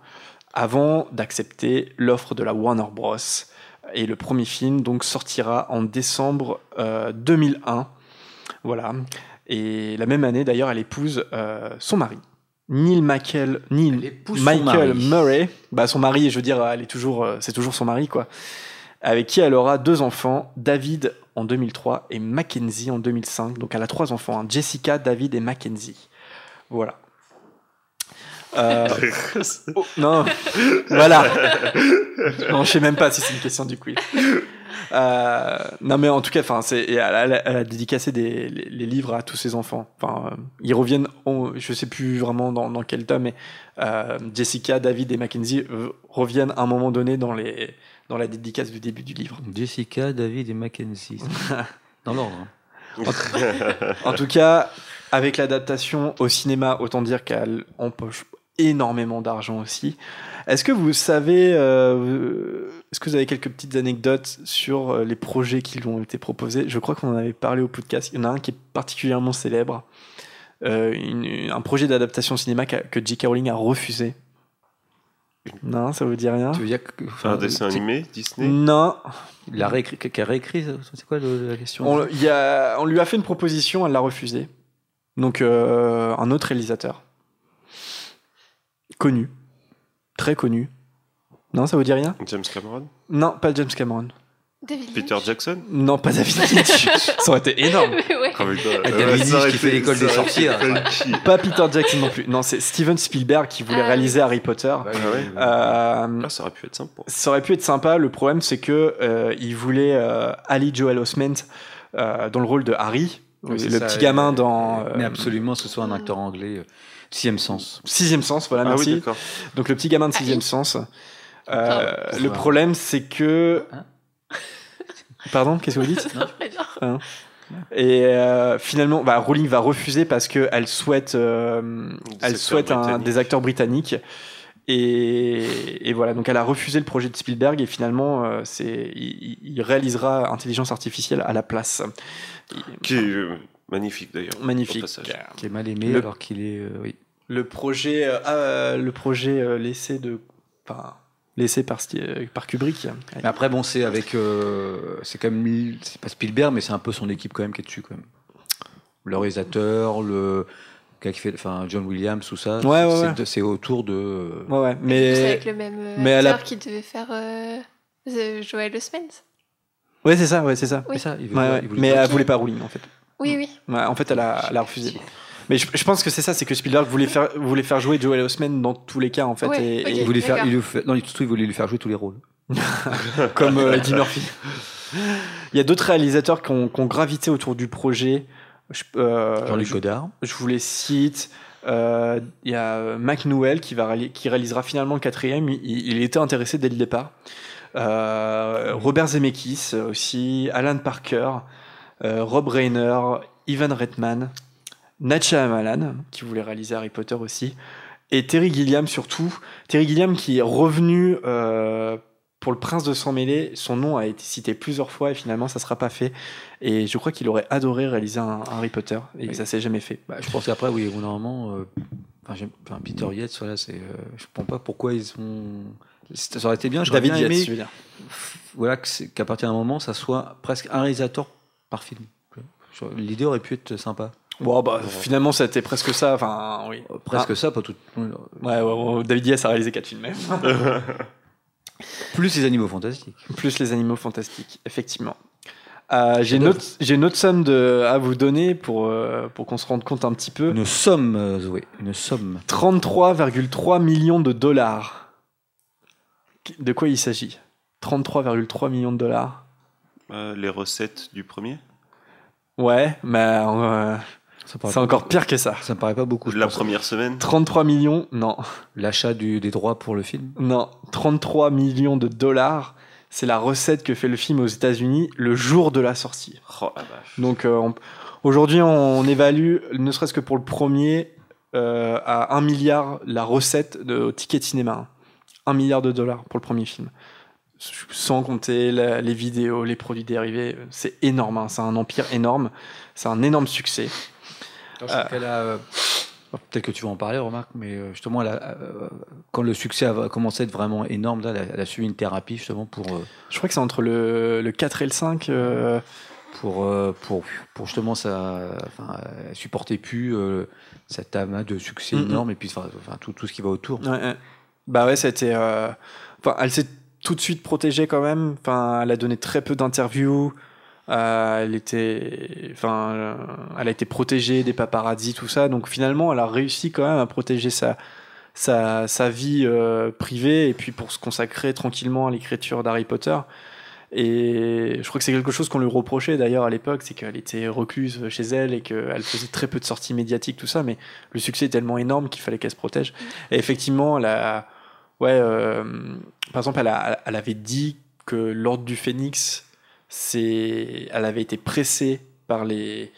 avant d'accepter l'offre de la Warner Bros. Et le premier film donc sortira en décembre euh, 2001. Voilà. Et la même année d'ailleurs, elle épouse euh, son mari, Neil Michael, Neil Michael. Murray. Bah son mari, je veux dire, elle est toujours, euh, c'est toujours son mari quoi. Avec qui elle aura deux enfants, David en 2003 et Mackenzie en 2005. Donc elle a trois enfants, hein, Jessica, David et Mackenzie. Voilà. Euh, Oh, non, voilà. non, je sais même pas si c'est une question du quiz. Euh, non, mais en tout cas, enfin, c'est, elle, a- elle a dédicacé des, les, les livres à tous ses enfants. Enfin, euh, ils reviennent, en- je sais plus vraiment dans, dans quel tome, mais euh, Jessica, David et Mackenzie reviennent à un moment donné dans les dans la dédicace du début du livre.
Jessica, David et Mackenzie. Dans l'ordre. hein.
En tout cas, avec l'adaptation au cinéma, autant dire qu'elle empoche énormément d'argent aussi. Est-ce que vous savez, euh, est-ce que vous avez quelques petites anecdotes sur euh, les projets qui lui ont été proposés? Je crois qu'on en avait parlé au podcast. Il y en a un qui est particulièrement célèbre, Euh, une- un projet d'adaptation cinéma qu'a- que J.K. Rowling a refusé. Non, ça vous dit rien?
Tu veux dire que, enfin,
Un dessin animé Disney?
Non.
Il a réécrit, qui a réécrit, c'est quoi la question?
On, il y a- on lui a fait une proposition, elle l'a refusée. Donc, euh, un autre réalisateur. Connu. Très connu. Non, ça vous dit rien
James Cameron
Non, pas James Cameron.
David Lynch.
Peter Jackson
Non, pas David Lynch. ça aurait été énorme.
Ouais.
Ah, euh,
David Lynch
aurait
qui fait l'école des
été punchy.
Pas Peter Jackson non plus. Non, c'est Steven Spielberg qui voulait
Ah,
réaliser Harry Potter.
Bah,
Ah ouais
Euh,
Ah, ça aurait pu être sympa.
ça aurait pu être sympa. Le problème, c'est que euh, il voulait euh, Ali Joel Osment euh, dans le rôle de Harry,
Oui, c'est
le
ça,
petit
et-
gamin dans
Mais absolument, ce soit un acteur anglais. Euh, Sixième sens.
Sixième Sens. Voilà,
Ah
merci.
oui.
Donc le petit gamin de
Ah,
sixième sens. Euh,
Pardon.
le problème, c'est que.
Hein
Pardon, qu'est-ce que vous dites
Non.
Et euh, finalement, bah, Rowling va refuser parce qu'elle souhaite, euh,
Des
elle
acteurs
souhaite un-
britanniques.
des acteurs britanniques. Et, et voilà, donc elle a refusé le projet de Spielberg et finalement, euh, c'est, il, il réalisera intelligence artificielle à la place.
Qui est euh, magnifique d'ailleurs.
Magnifique.
Qui est mal aimé
Le-
alors qu'il est. euh, oui.
Le projet, euh, ah, le projet euh, laissé de, enfin, laissé par, euh, par Kubrick.
Mais après, bon, c'est avec. euh, c'est quand même. C'est pas Spielberg, mais c'est un peu son équipe quand même qui est dessus quand même. Le réalisateur, le. qui fait. Enfin, John Williams, tout ça.
Ouais, ouais,
c'est-
ouais.
c'est- C'est autour de.
Ouais, ouais,
C'est
mais
avec le même euh,
mais
acteur qui devait faire euh, The Joel Osment.
ouais, c'est ça, ouais, c'est ça.
Oui.
Mais ça, il veut
Ouais,
pas-
ouais.
il voulait
Mais
pas-
elle voulait pas Rowling en fait.
Oui, oui.
Ouais, en fait, elle a, elle a refusé. Mais je, je pense que c'est ça, c'est que Spielberg voulait faire, voulait faire jouer Joel Osment dans tous les cas, en fait,
Ouais,
et,
Il voulait faire, il lui fait- non, surtout il voulait lui faire jouer tous les rôles.
comme euh, Eddie Murphy. Il y a d'autres réalisateurs qui ont, qui ont gravité autour du projet. Je, euh,
Jean-Luc
je,
Godard.
je vous les cite. Euh, Il y a euh, Mac Newell qui, va, réali- qui réalisera finalement le quatrième. Il, il était intéressé dès le départ. Euh, Robert Zemeckis aussi, Alan Parker, euh, Rob Reiner, Ivan Reitman, Nacha Amalan qui voulait réaliser Harry Potter aussi, et Terry Gilliam surtout. Terry Gilliam qui est revenu euh, pour le Prince de Sang Mêlé. Son nom a été cité plusieurs fois et finalement ça sera pas fait. Et je crois qu'il aurait adoré réaliser un, un Harry Potter et
Oui.
ça s'est jamais fait.
Bah, je pense qu'après, oui, moment, euh, enfin, enfin, Peter Yates, voilà, c'est, euh, je comprends pas pourquoi ils ont. Ça aurait été bien, j'aurais
David
bien aimé,
Yates, je veux dire.
voilà, que qu'à partir d'un moment, ça soit presque un réalisateur par film. L'idée aurait pu être sympa.
Bon, bah, finalement, c'était presque ça. Enfin, oui.
Euh, Presque ça, pas tout.
Ouais, ouais, ouais, David Yates a réalisé quatre films même.
Plus les animaux fantastiques.
Plus les animaux fantastiques, effectivement. Euh, j'ai une, autre- j'ai une autre somme de, à vous donner pour, euh, pour qu'on se rende compte un petit peu.
Une somme, Zoé, une somme.
33,3 millions de dollars. De quoi il s'agit? 33,3 millions de dollars.
Euh, les recettes du premier
Ouais, mais euh, c'est encore pire que ça.
Ça me paraît pas beaucoup.
La
pense.
première semaine
33 millions, non.
L'achat des droits pour le film.
Non, 33 millions de dollars, c'est la recette que fait le film aux États-Unis le jour de la sortie.
Oh la vache.
Donc euh, aujourd'hui, on évalue, ne serait-ce que pour le premier, euh, à 1 milliard la recette de ticket de cinéma. 1 milliard de dollars pour le premier film. Sans compter la- les vidéos, les produits dérivés. C'est énorme, hein. c'est un empire énorme. C'est un énorme succès.
Je trouve qu'elle a, euh, Peut-être que tu vas en parler, remarque, mais euh, justement, euh, quand le succès a commencé à être vraiment énorme, là, elle, a, suivi une thérapie justement pour, euh,
Je crois que c'est entre le, le 4 et le 5. euh,
pour, euh, pour, pour justement ça, enfin, elle supportait plus euh, cet amas de succès énorme et puis enfin, tout, tout ce qui va autour.
Ouais. Bah ouais, euh, Enfin, elle s'est tout de suite protégée quand même. Enfin, elle a donné très peu d'interviews. Euh, elle était, enfin, euh, elle a été protégée des paparazzi, tout ça. Donc finalement, elle a réussi quand même à protéger sa sa, sa vie euh, privée et puis pour se consacrer tranquillement à l'écriture d'Harry Potter. Et je crois que c'est quelque chose qu'on lui reprochait d'ailleurs à l'époque, c'est qu'elle était recluse chez elle et qu'elle faisait très peu de sorties médiatiques, tout ça. Mais le succès est tellement énorme qu'il fallait qu'elle se protège. Et effectivement, elle a, ouais, euh, par exemple, elle, avait dit que l'ordre du Phénix, elle avait été pressée par les,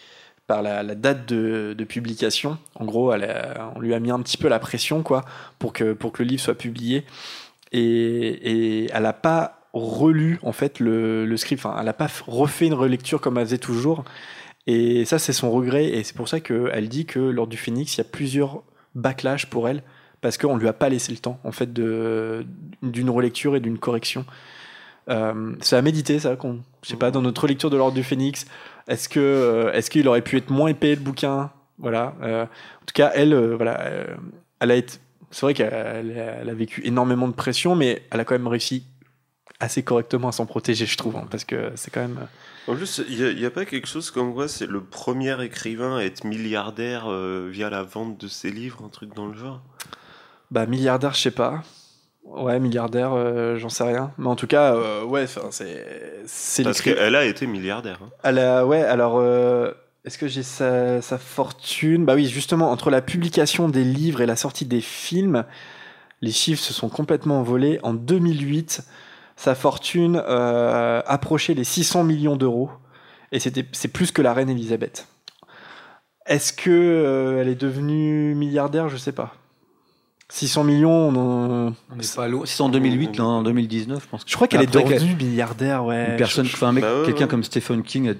par la, date de, publication. En gros, on lui a mis un petit peu la pression, quoi, pour que, pour que le livre soit publié. Et, elle n'a pas relu en fait le, script. Enfin, elle n'a pas refait une relecture comme elle faisait toujours. Et ça, c'est son regret. Et c'est pour ça qu'elle dit que lors du Phoenix, il y a plusieurs backlash pour elle parce qu'on lui a pas laissé le temps en fait d'une relecture et d'une correction. C'est à méditer ça, je sais pas, dans notre lecture de l'ordre du Phénix, est-ce euh, est-ce qu'il aurait pu être moins épais le bouquin, voilà. Euh, en tout cas, elle, euh, voilà, elle a été, c'est vrai qu'elle elle a vécu énormément de pression, mais elle a quand même réussi assez correctement à s'en protéger, je trouve, hein, parce que c'est quand même.
En plus, il n'y a, pas quelque chose comme quoi c'est le premier écrivain à être milliardaire via la vente de ses livres, un truc dans le genre?
Bah, milliardaire, je sais pas. Ouais, milliardaire, euh, j'en sais rien. Mais en tout cas, euh, ouais, c'est. c'est
Parce qu'elle a été milliardaire. hein.
Elle a- ouais, alors, euh, est-ce que j'ai sa, sa fortune? Bah oui, justement, entre la publication des livres et la sortie des films, les chiffres se sont complètement envolés. En 2008, sa fortune approchait les 600 millions d'euros. Et c'était, c'est plus que la reine Elisabeth. Est-ce que elle est devenue milliardaire? Je sais pas. 600 millions, on en-
On n'est pas loin. Si c'est en 2008, là, en 2019, je pense.
je crois qu'elle est devenue milliardaire, ouais.
Une personne, enfin, un mec,
Bah ouais,
quelqu'un
ouais.
comme Stephen King, a-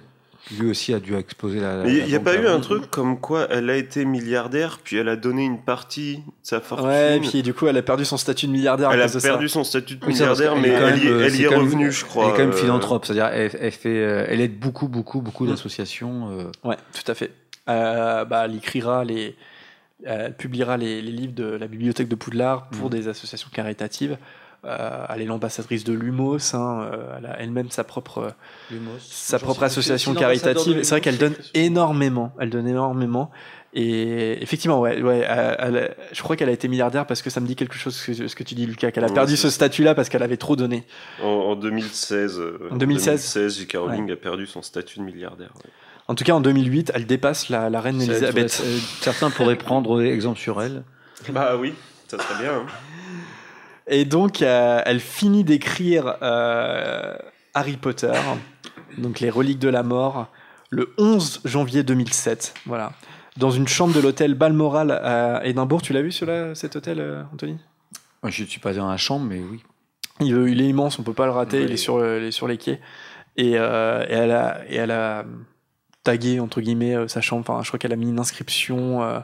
lui aussi a dû exposer la.
Mais il n'y a pas eu un truc comme quoi elle a été milliardaire, puis elle a donné une partie de sa fortune.
Ouais, et puis du coup, elle a perdu son statut de milliardaire.
elle
à
a
cause de ça.
perdu son statut de milliardaire, mais
est
elle y,
euh,
elle y est revenue, je crois.
Elle est quand même
euh,
philanthrope, c'est-à-dire elle, elle fait, euh, elle aide beaucoup, beaucoup, beaucoup
Mm.
d'associations.
Ouais, tout à fait. Euh, bah, elle écrira les, elle publiera les, les livres de la bibliothèque de Poudlard pour
Mhm.
des associations caritatives. Euh, elle est l'ambassadrice de l'UMOS. hein, euh, elle a elle-même sa propre, sa propre association caritative. C'est vrai qu'elle donne énormément. Elle donne énormément. Et effectivement, ouais, ouais, elle- elle- je crois qu'elle a été milliardaire parce que ça me dit quelque chose ce que, ce que tu dis, Lucas, qu'elle a
Ouais,
perdu ce statut-là parce qu'elle avait trop donné.
En, en 2016, euh,
En 2016.
J.K. Rowling a perdu son statut de milliardaire. ouais.
En tout cas, en 2008, elle dépasse la, la reine Elisabeth.
euh, Certains pourraient prendre exemple sur elle.
Bah oui, ça serait bien. hein.
Et donc, euh, elle finit d'écrire euh, Harry Potter, donc les reliques de la mort, le 11 janvier 2007. Voilà. Dans une chambre de l'hôtel Balmoral à Édimbourg. Tu l'as vu, celui-là, cet hôtel, euh, Anthony?
Je ne suis pas dans la chambre, mais oui.
il, il est immense, on peut pas le rater.
Oui.
Il est sur, le- il est sur les quais. Et, euh, et elle a, et elle a tagué entre guillemets euh, sa chambre. Enfin, je crois qu'elle a mis une inscription euh,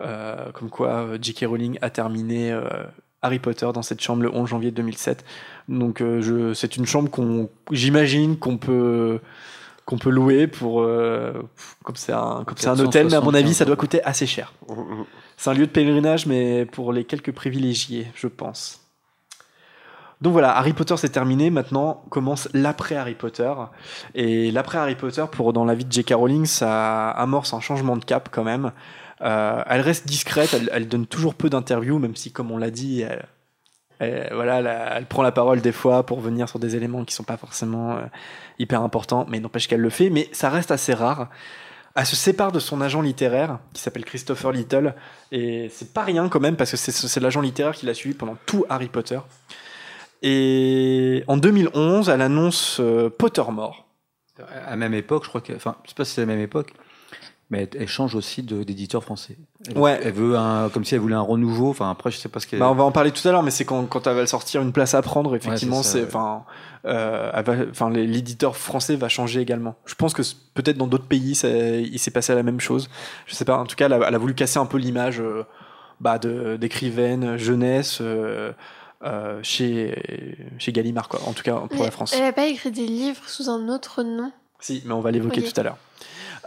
euh, comme quoi J.K. Rowling a terminé Harry Potter dans cette chambre le 11 janvier 2007. Donc, je, c'est une chambre qu'on, j'imagine qu'on peut qu'on peut louer pour euh, comme c'est un comme c'est un hôtel, mais à mon avis, ça doit coûter assez cher. C'est un lieu de pèlerinage, mais pour les quelques privilégiés, je pense. Donc voilà, Harry Potter c'est terminé. Maintenant commence l'après Harry Potter. Et l'après Harry Potter, pour dans la vie de J.K. Rowling, ça amorce un changement de cap quand même. Euh, elle reste discrète, elle, donne toujours peu d'interviews, même si, comme on l'a dit, elle, voilà, elle, prend la parole des fois pour venir sur des éléments qui sont pas forcément euh, hyper importants, mais n'empêche qu'elle le fait. Mais ça reste assez rare. Elle se sépare de son agent littéraire, qui s'appelle Christopher Little, et c'est pas rien quand même, parce que c'est l'agent littéraire qui l'a suivi pendant tout Harry Potter. Et en 2011, elle annonce euh, Pottermore.
À la même époque, je crois que. Enfin, je sais pas si c'est la même époque, mais elle, elle change aussi d'éditeur français. Elle,
Ouais.
Elle veut un. Comme si elle voulait un renouveau. Enfin, après, je sais pas ce qu'elle.
Bah, on va en parler tout à l'heure, mais c'est quand, quand elle va sortir une place à prendre, effectivement,
Ouais, c'est ouais.
enfin, euh, l'éditeur français va changer également. Je pense que peut-être dans d'autres pays, ça- il s'est passé la même chose. Je sais pas. En tout cas, elle a, elle a voulu casser un peu l'image euh, bah, d'écrivaine jeunesse euh, euh, chez, chez Gallimard, quoi. En tout cas, pour
Mais
la France.
Elle n'a pas écrit des livres sous un autre nom.
Si, mais on va l'évoquer tout à l'heure.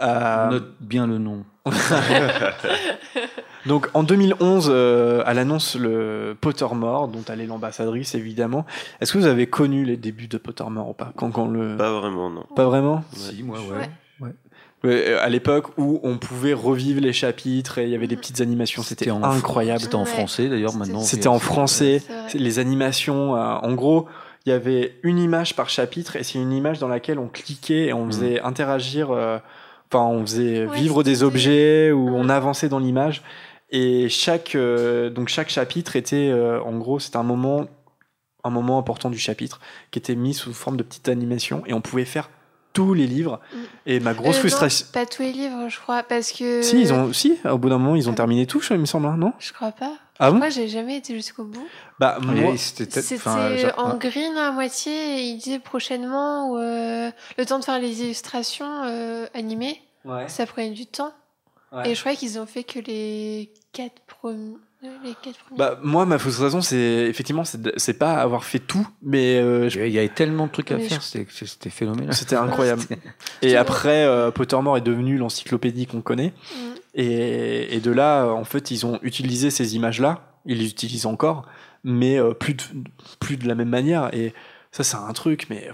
Euh,
Note bien le nom.
Donc en 2011, euh, elle annonce le Pottermore, dont elle est l'ambassadrice évidemment. Est-ce que vous avez connu les débuts de Pottermore ou pas quand, quand le...
Pas vraiment, non.
Pas vraiment?
Si, moi,
Ouais.
ouais.
Euh, À l'époque où on pouvait revivre les chapitres et il y avait des petites animations, c'était
en-
incroyable.
C'était en français d'ailleurs maintenant.
C'était en français. Les animations, euh, en gros, il y avait une image par chapitre et c'est une image dans laquelle on cliquait et on faisait interagir, euh, enfin on faisait
Ouais,
vivre des objets ou on
Mm.
avançait dans l'image. Et chaque, euh, donc chaque chapitre était, euh, en gros, c'était un moment, un moment important du chapitre qui était mis sous forme de petite animation et on pouvait faire tous les livres.
Mm.
Et ma grosse
Euh, non,
frustration.
Pas tous les livres, je crois, parce que.
Si, ils ont, si, au bout d'un moment, ils ont terminé tout, il me semble, hein, non
Je crois pas.
Ah bon
Moi, j'ai jamais été jusqu'au bout.
Bah, moi,
Oui, C'était
en green à moitié et il disait prochainement ou, euh, le temps de faire les illustrations euh, animées.
ouais.
Ça prenait du temps.
Ouais.
Et je crois qu'ils ont fait que les quatre premiers. Les quatre premiers.
Bah, moi, ma frustration, c'est effectivement, c'est pas avoir fait tout, mais euh, je-
Il y avait tellement de trucs à
Mais
faire,
je-
c'était phénoménal.
c'était incroyable. Et après, euh, Pottermore est devenu l'encyclopédie qu'on connaît.
Mm.
Et, et de là, en fait, ils ont utilisé ces images-là. Ils les utilisent encore, mais euh, plus, de, plus de la même manière. Et ça, c'est un truc, mais.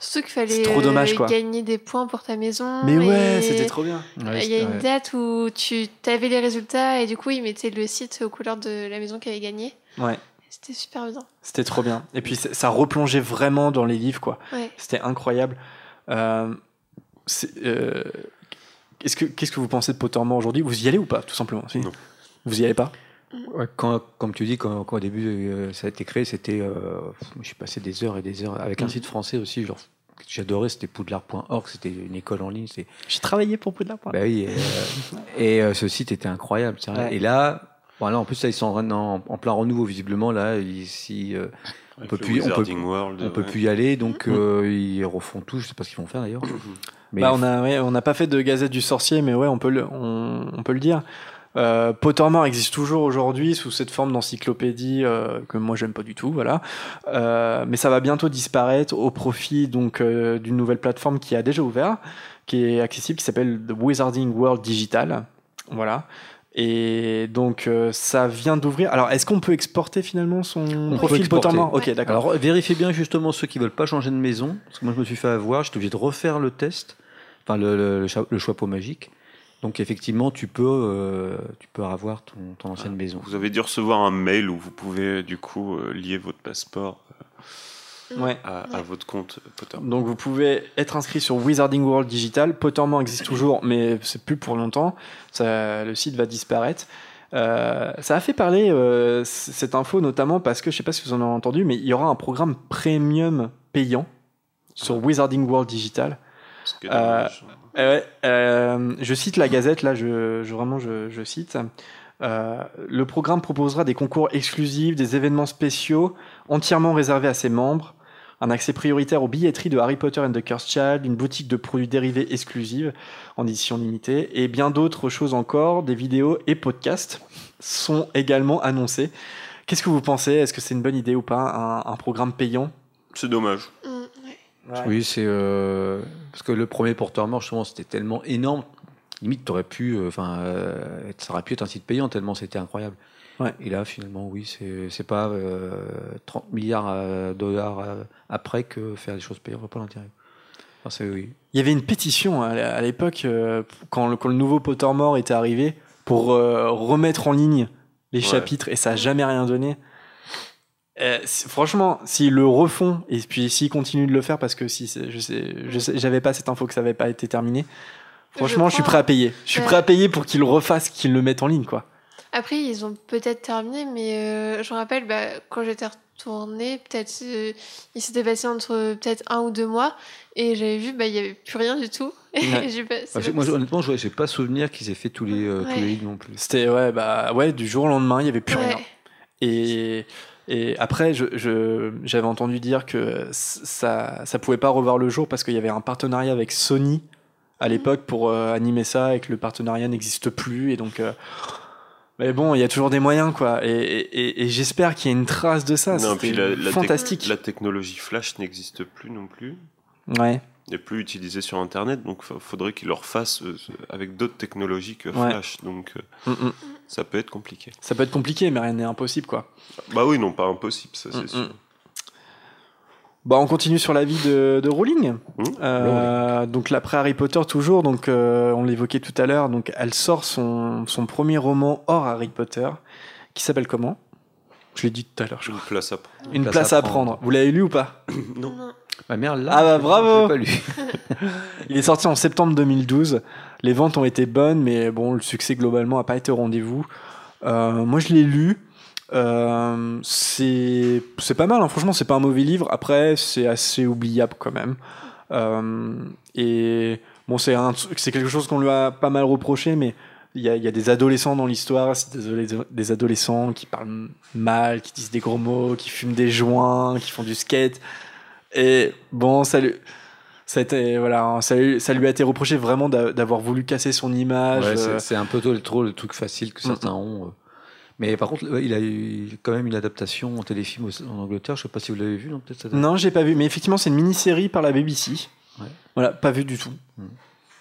Surtout qu'il fallait
c'est trop dommage,
euh,
quoi.
gagner des points pour ta maison.
Mais ouais, c'était trop bien.
Ouais,
Il y a une date où tu avais les résultats et du coup, ils mettaient le site aux couleurs de la maison qui avait gagné.
Ouais,
C'était super bien.
c'était trop bien. Et puis, ça ça replongeait vraiment dans les livres, quoi.
Ouais.
C'était incroyable. Euh, c'est, euh, Qu'est-ce que qu'est-ce que vous pensez de Pottermore aujourd'hui? Vous y allez ou pas, tout simplement? Si.
Non.
Vous y allez pas?
Ouais, quand, comme tu dis, quand, quand au début euh, ça a été créé, c'était. euh, je suis passé des heures et des heures. Avec un
Mm.
site français aussi, genre, que j'adorais, c'était poudlard.org, c'était une école en ligne.
J'ai travaillé pour Poudlard.
Bah oui, et, euh, et, euh, ce site était incroyable.
Ouais.
Et là, en plus, là, ils sont en, en, en plein renouveau, visiblement. Là, ici, euh, on peut plus, on peut,
Wizarding World,
on peut
ouais.
plus y aller, donc
Mm.
euh, ils refont tout. Je sais pas ce qu'ils vont faire d'ailleurs. Mais
Bah, on a, ouais, on n'a pas fait de Gazette du Sorcier, mais ouais, on peut le, on, on peut le dire. Euh, Pottermore existe toujours aujourd'hui sous cette forme d'encyclopédie euh, que moi j'aime pas du tout, voilà. Euh, mais ça va bientôt disparaître au profit donc euh, d'une nouvelle plateforme qui a déjà ouvert, qui est accessible, qui s'appelle The Wizarding World Digital, voilà. Et donc euh, ça vient d'ouvrir. Alors est-ce qu'on peut exporter finalement son profil. Pottermore Ok, d'accord.
Alors vérifiez bien justement ceux qui veulent pas changer de maison, parce que moi je me suis fait avoir, j'étais obligé de refaire le test, enfin le, le, le, cha- le choix pot magique. Donc effectivement tu peux, euh, tu peux avoir ton, ton ancienne maison.
Vous avez dû recevoir un mail où vous pouvez du coup euh, lier votre passeport
Ouais.
à, à votre compte Potter.
Donc vous pouvez être inscrit sur Wizarding World Digital. Pottermore existe toujours, mais c'est plus pour longtemps. Ça, le site va disparaître. Euh, ça a fait parler euh, cette info notamment parce que je sais pas si vous en avez entendu, mais il y aura un programme premium payant sur Wizarding World Digital. Euh. Euh, ouais, euh, je cite la Gazette, là, je, je- vraiment, je, je cite. Euh, le programme proposera des concours exclusifs, des événements spéciaux entièrement réservés à ses membres, un accès prioritaire aux billetteries de Harry Potter and the Cursed Child, une boutique de produits dérivés exclusive en édition limitée, et bien d'autres choses encore, des vidéos et podcasts sont également annoncés. Qu'est-ce que vous pensez? Est-ce que c'est une bonne idée ou pas, un, un programme payant?
C'est dommage.
Mm, ouais.
Oui, c'est euh, parce que le premier porteur-mort, justement, c'était tellement énorme. Limite, t'aurais pu, euh, enfin, euh, ça aurait pu être un site payant tellement c'était incroyable.
Ouais.
Et là, finalement, oui, c'est pas euh, 30 milliards de dollars après que faire des choses payantes, pas l'intérêt. Enfin, oui.
Il y avait une pétition à à l'époque, quand, le, quand le nouveau Pottermore était arrivé, pour remettre en ligne les
Ouais.
chapitres, et ça n'a jamais rien donné. Euh, franchement, s'ils le refont, et puis s'ils continuent de le faire, parce que si je sais, je sais, j'avais pas cette info que ça n'avait pas été terminé, franchement, je, suis prêt à payer. Je suis prêt à payer pour qu'ils le refassent, qu'ils le mettent en ligne, quoi.
Après, ils ont peut-être terminé, mais euh, je me rappelle, bah, quand j'étais retournée, peut-être euh, il s'était passé entre peut-être un ou deux mois, et j'avais vu, bah, il n'y avait plus rien du tout.
Ouais.
pas- pas
moi,
possible.
honnêtement, je n'ai pas souvenir qu'ils aient fait tous les, euh, tous les livres non plus.
C'était, ouais, bah, ouais, du jour au lendemain, il n'y avait plus
Ouais.
rien. Et, et après, je, je- j'avais entendu dire que ça ça pouvait pas revoir le jour parce qu'il y avait un partenariat avec Sony à l'époque pour euh, animer ça et que le partenariat n'existe plus. Et donc, euh, mais bon, il y a toujours des moyens, quoi. Et, et- et j'espère qu'il y a une trace de ça.
Non, puis la,
fantastique.
la technologie Flash n'existe plus non plus.
Ouais.
n'est plus utilisée sur Internet, donc il faudrait qu'ils le refassent euh, avec d'autres technologies que
Ouais.
Flash. Donc euh,
Mm, mm.
Ça peut être compliqué.
Ça peut être compliqué, mais rien n'est impossible, quoi.
Bah oui, non, pas impossible, ça c'est
Mm,
sûr.
mm. Bah, on continue sur la vie de, de Rowling.
Mmh.
Euh, donc l'après Harry Potter toujours, donc euh, on l'évoquait tout à l'heure, donc elle sort son, son premier roman hors Harry Potter, qui s'appelle comment? Je l'ai dit tout à l'heure, je
Une place à prendre.
Une place, à prendre. Vous l'avez lu ou pas?
Non.
Ma mère, là,
Ah bah, bravo
je l'ai pas lu.
Il est sorti en septembre 2012. Les ventes ont été bonnes, mais bon, le succès globalement n'a pas été au rendez-vous. Euh, moi, je l'ai lu. Euh, c'est pas mal, hein. franchement, c'est pas un mauvais livre. Après, c'est assez oubliable quand même. Euh, et bon, c'est quelque chose qu'on lui a pas mal reproché, mais il y a, des adolescents dans l'histoire, c'est des, des adolescents qui parlent mal, qui disent des gros mots, qui fument des joints, qui font du skate. Et bon, ça lui, ça, a été, voilà, ça, lui- ça lui a été reproché vraiment d'a- d'avoir voulu casser son image.
Ouais,
euh,
c'est- un peu trop, le truc facile que certains ont. euh. Mais par contre, ouais, il a eu quand même une adaptation en téléfilm en Angleterre. Je sais pas si vous l'avez vu, non Peut-être
Non, j'ai pas vu, mais effectivement, c'est une mini-série par la BBC.
Ouais.
Voilà, pas vu du tout.
Mm.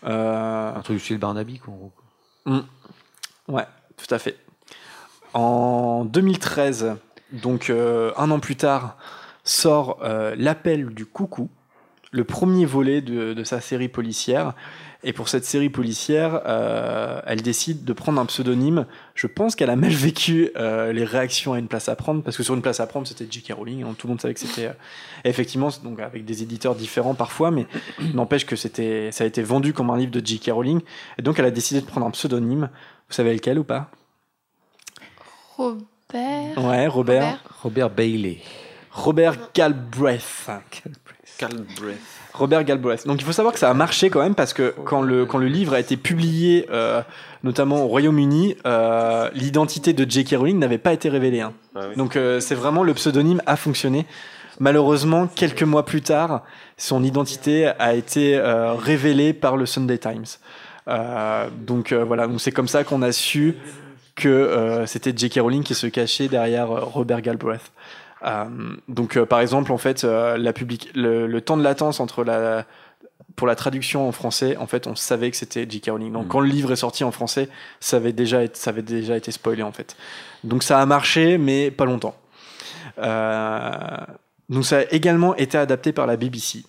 Euh,
Un truc du style Barnaby, quoi. en gros.
Ouais, tout à fait. En 2013, donc euh, un an plus tard, sort euh, L'appel du coucou, le premier volet de, de sa série policière. Et pour cette série policière, euh, elle décide de prendre un pseudonyme. Je pense qu'elle a mal vécu euh, les réactions à une place à prendre, parce que sur une place à prendre, c'était J.K. Rowling. hein, tout le monde savait que c'était. euh, effectivement, c'est donc avec des éditeurs différents parfois, mais n'empêche que c'était, ça a été vendu comme un livre de J.K. Rowling. Et donc, elle a décidé de prendre un pseudonyme. Vous savez lequel ou pas?
Robert.
Ouais, Robert.
Robert Bailey.
Robert Galbraith. Robert Galbraith. Donc il faut savoir que ça a marché quand même parce que quand le, quand le livre a été publié, euh, notamment au Royaume-Uni, euh, l'identité de J.K. Rowling n'avait pas été révélée. hein.
Ah oui.
Donc euh, c'est vraiment le pseudonyme a fonctionné. Malheureusement, quelques mois plus tard, son identité a été euh, révélée par le Sunday Times. Euh, donc euh, voilà, donc c'est comme ça qu'on a su que euh, c'était J.K. Rowling qui se cachait derrière euh, Robert Galbraith. Euh, donc euh, par exemple, en fait, euh, la public le, le temps de latence entre la pour la traduction en français, en fait, on savait que c'était J.K. Rowling. Donc,
Mm.
quand le livre est sorti en français, ça avait déjà été, ça avait déjà été spoilé, en fait. Donc, ça a marché, mais pas longtemps. Euh, donc, ça a également été adapté par la BBC.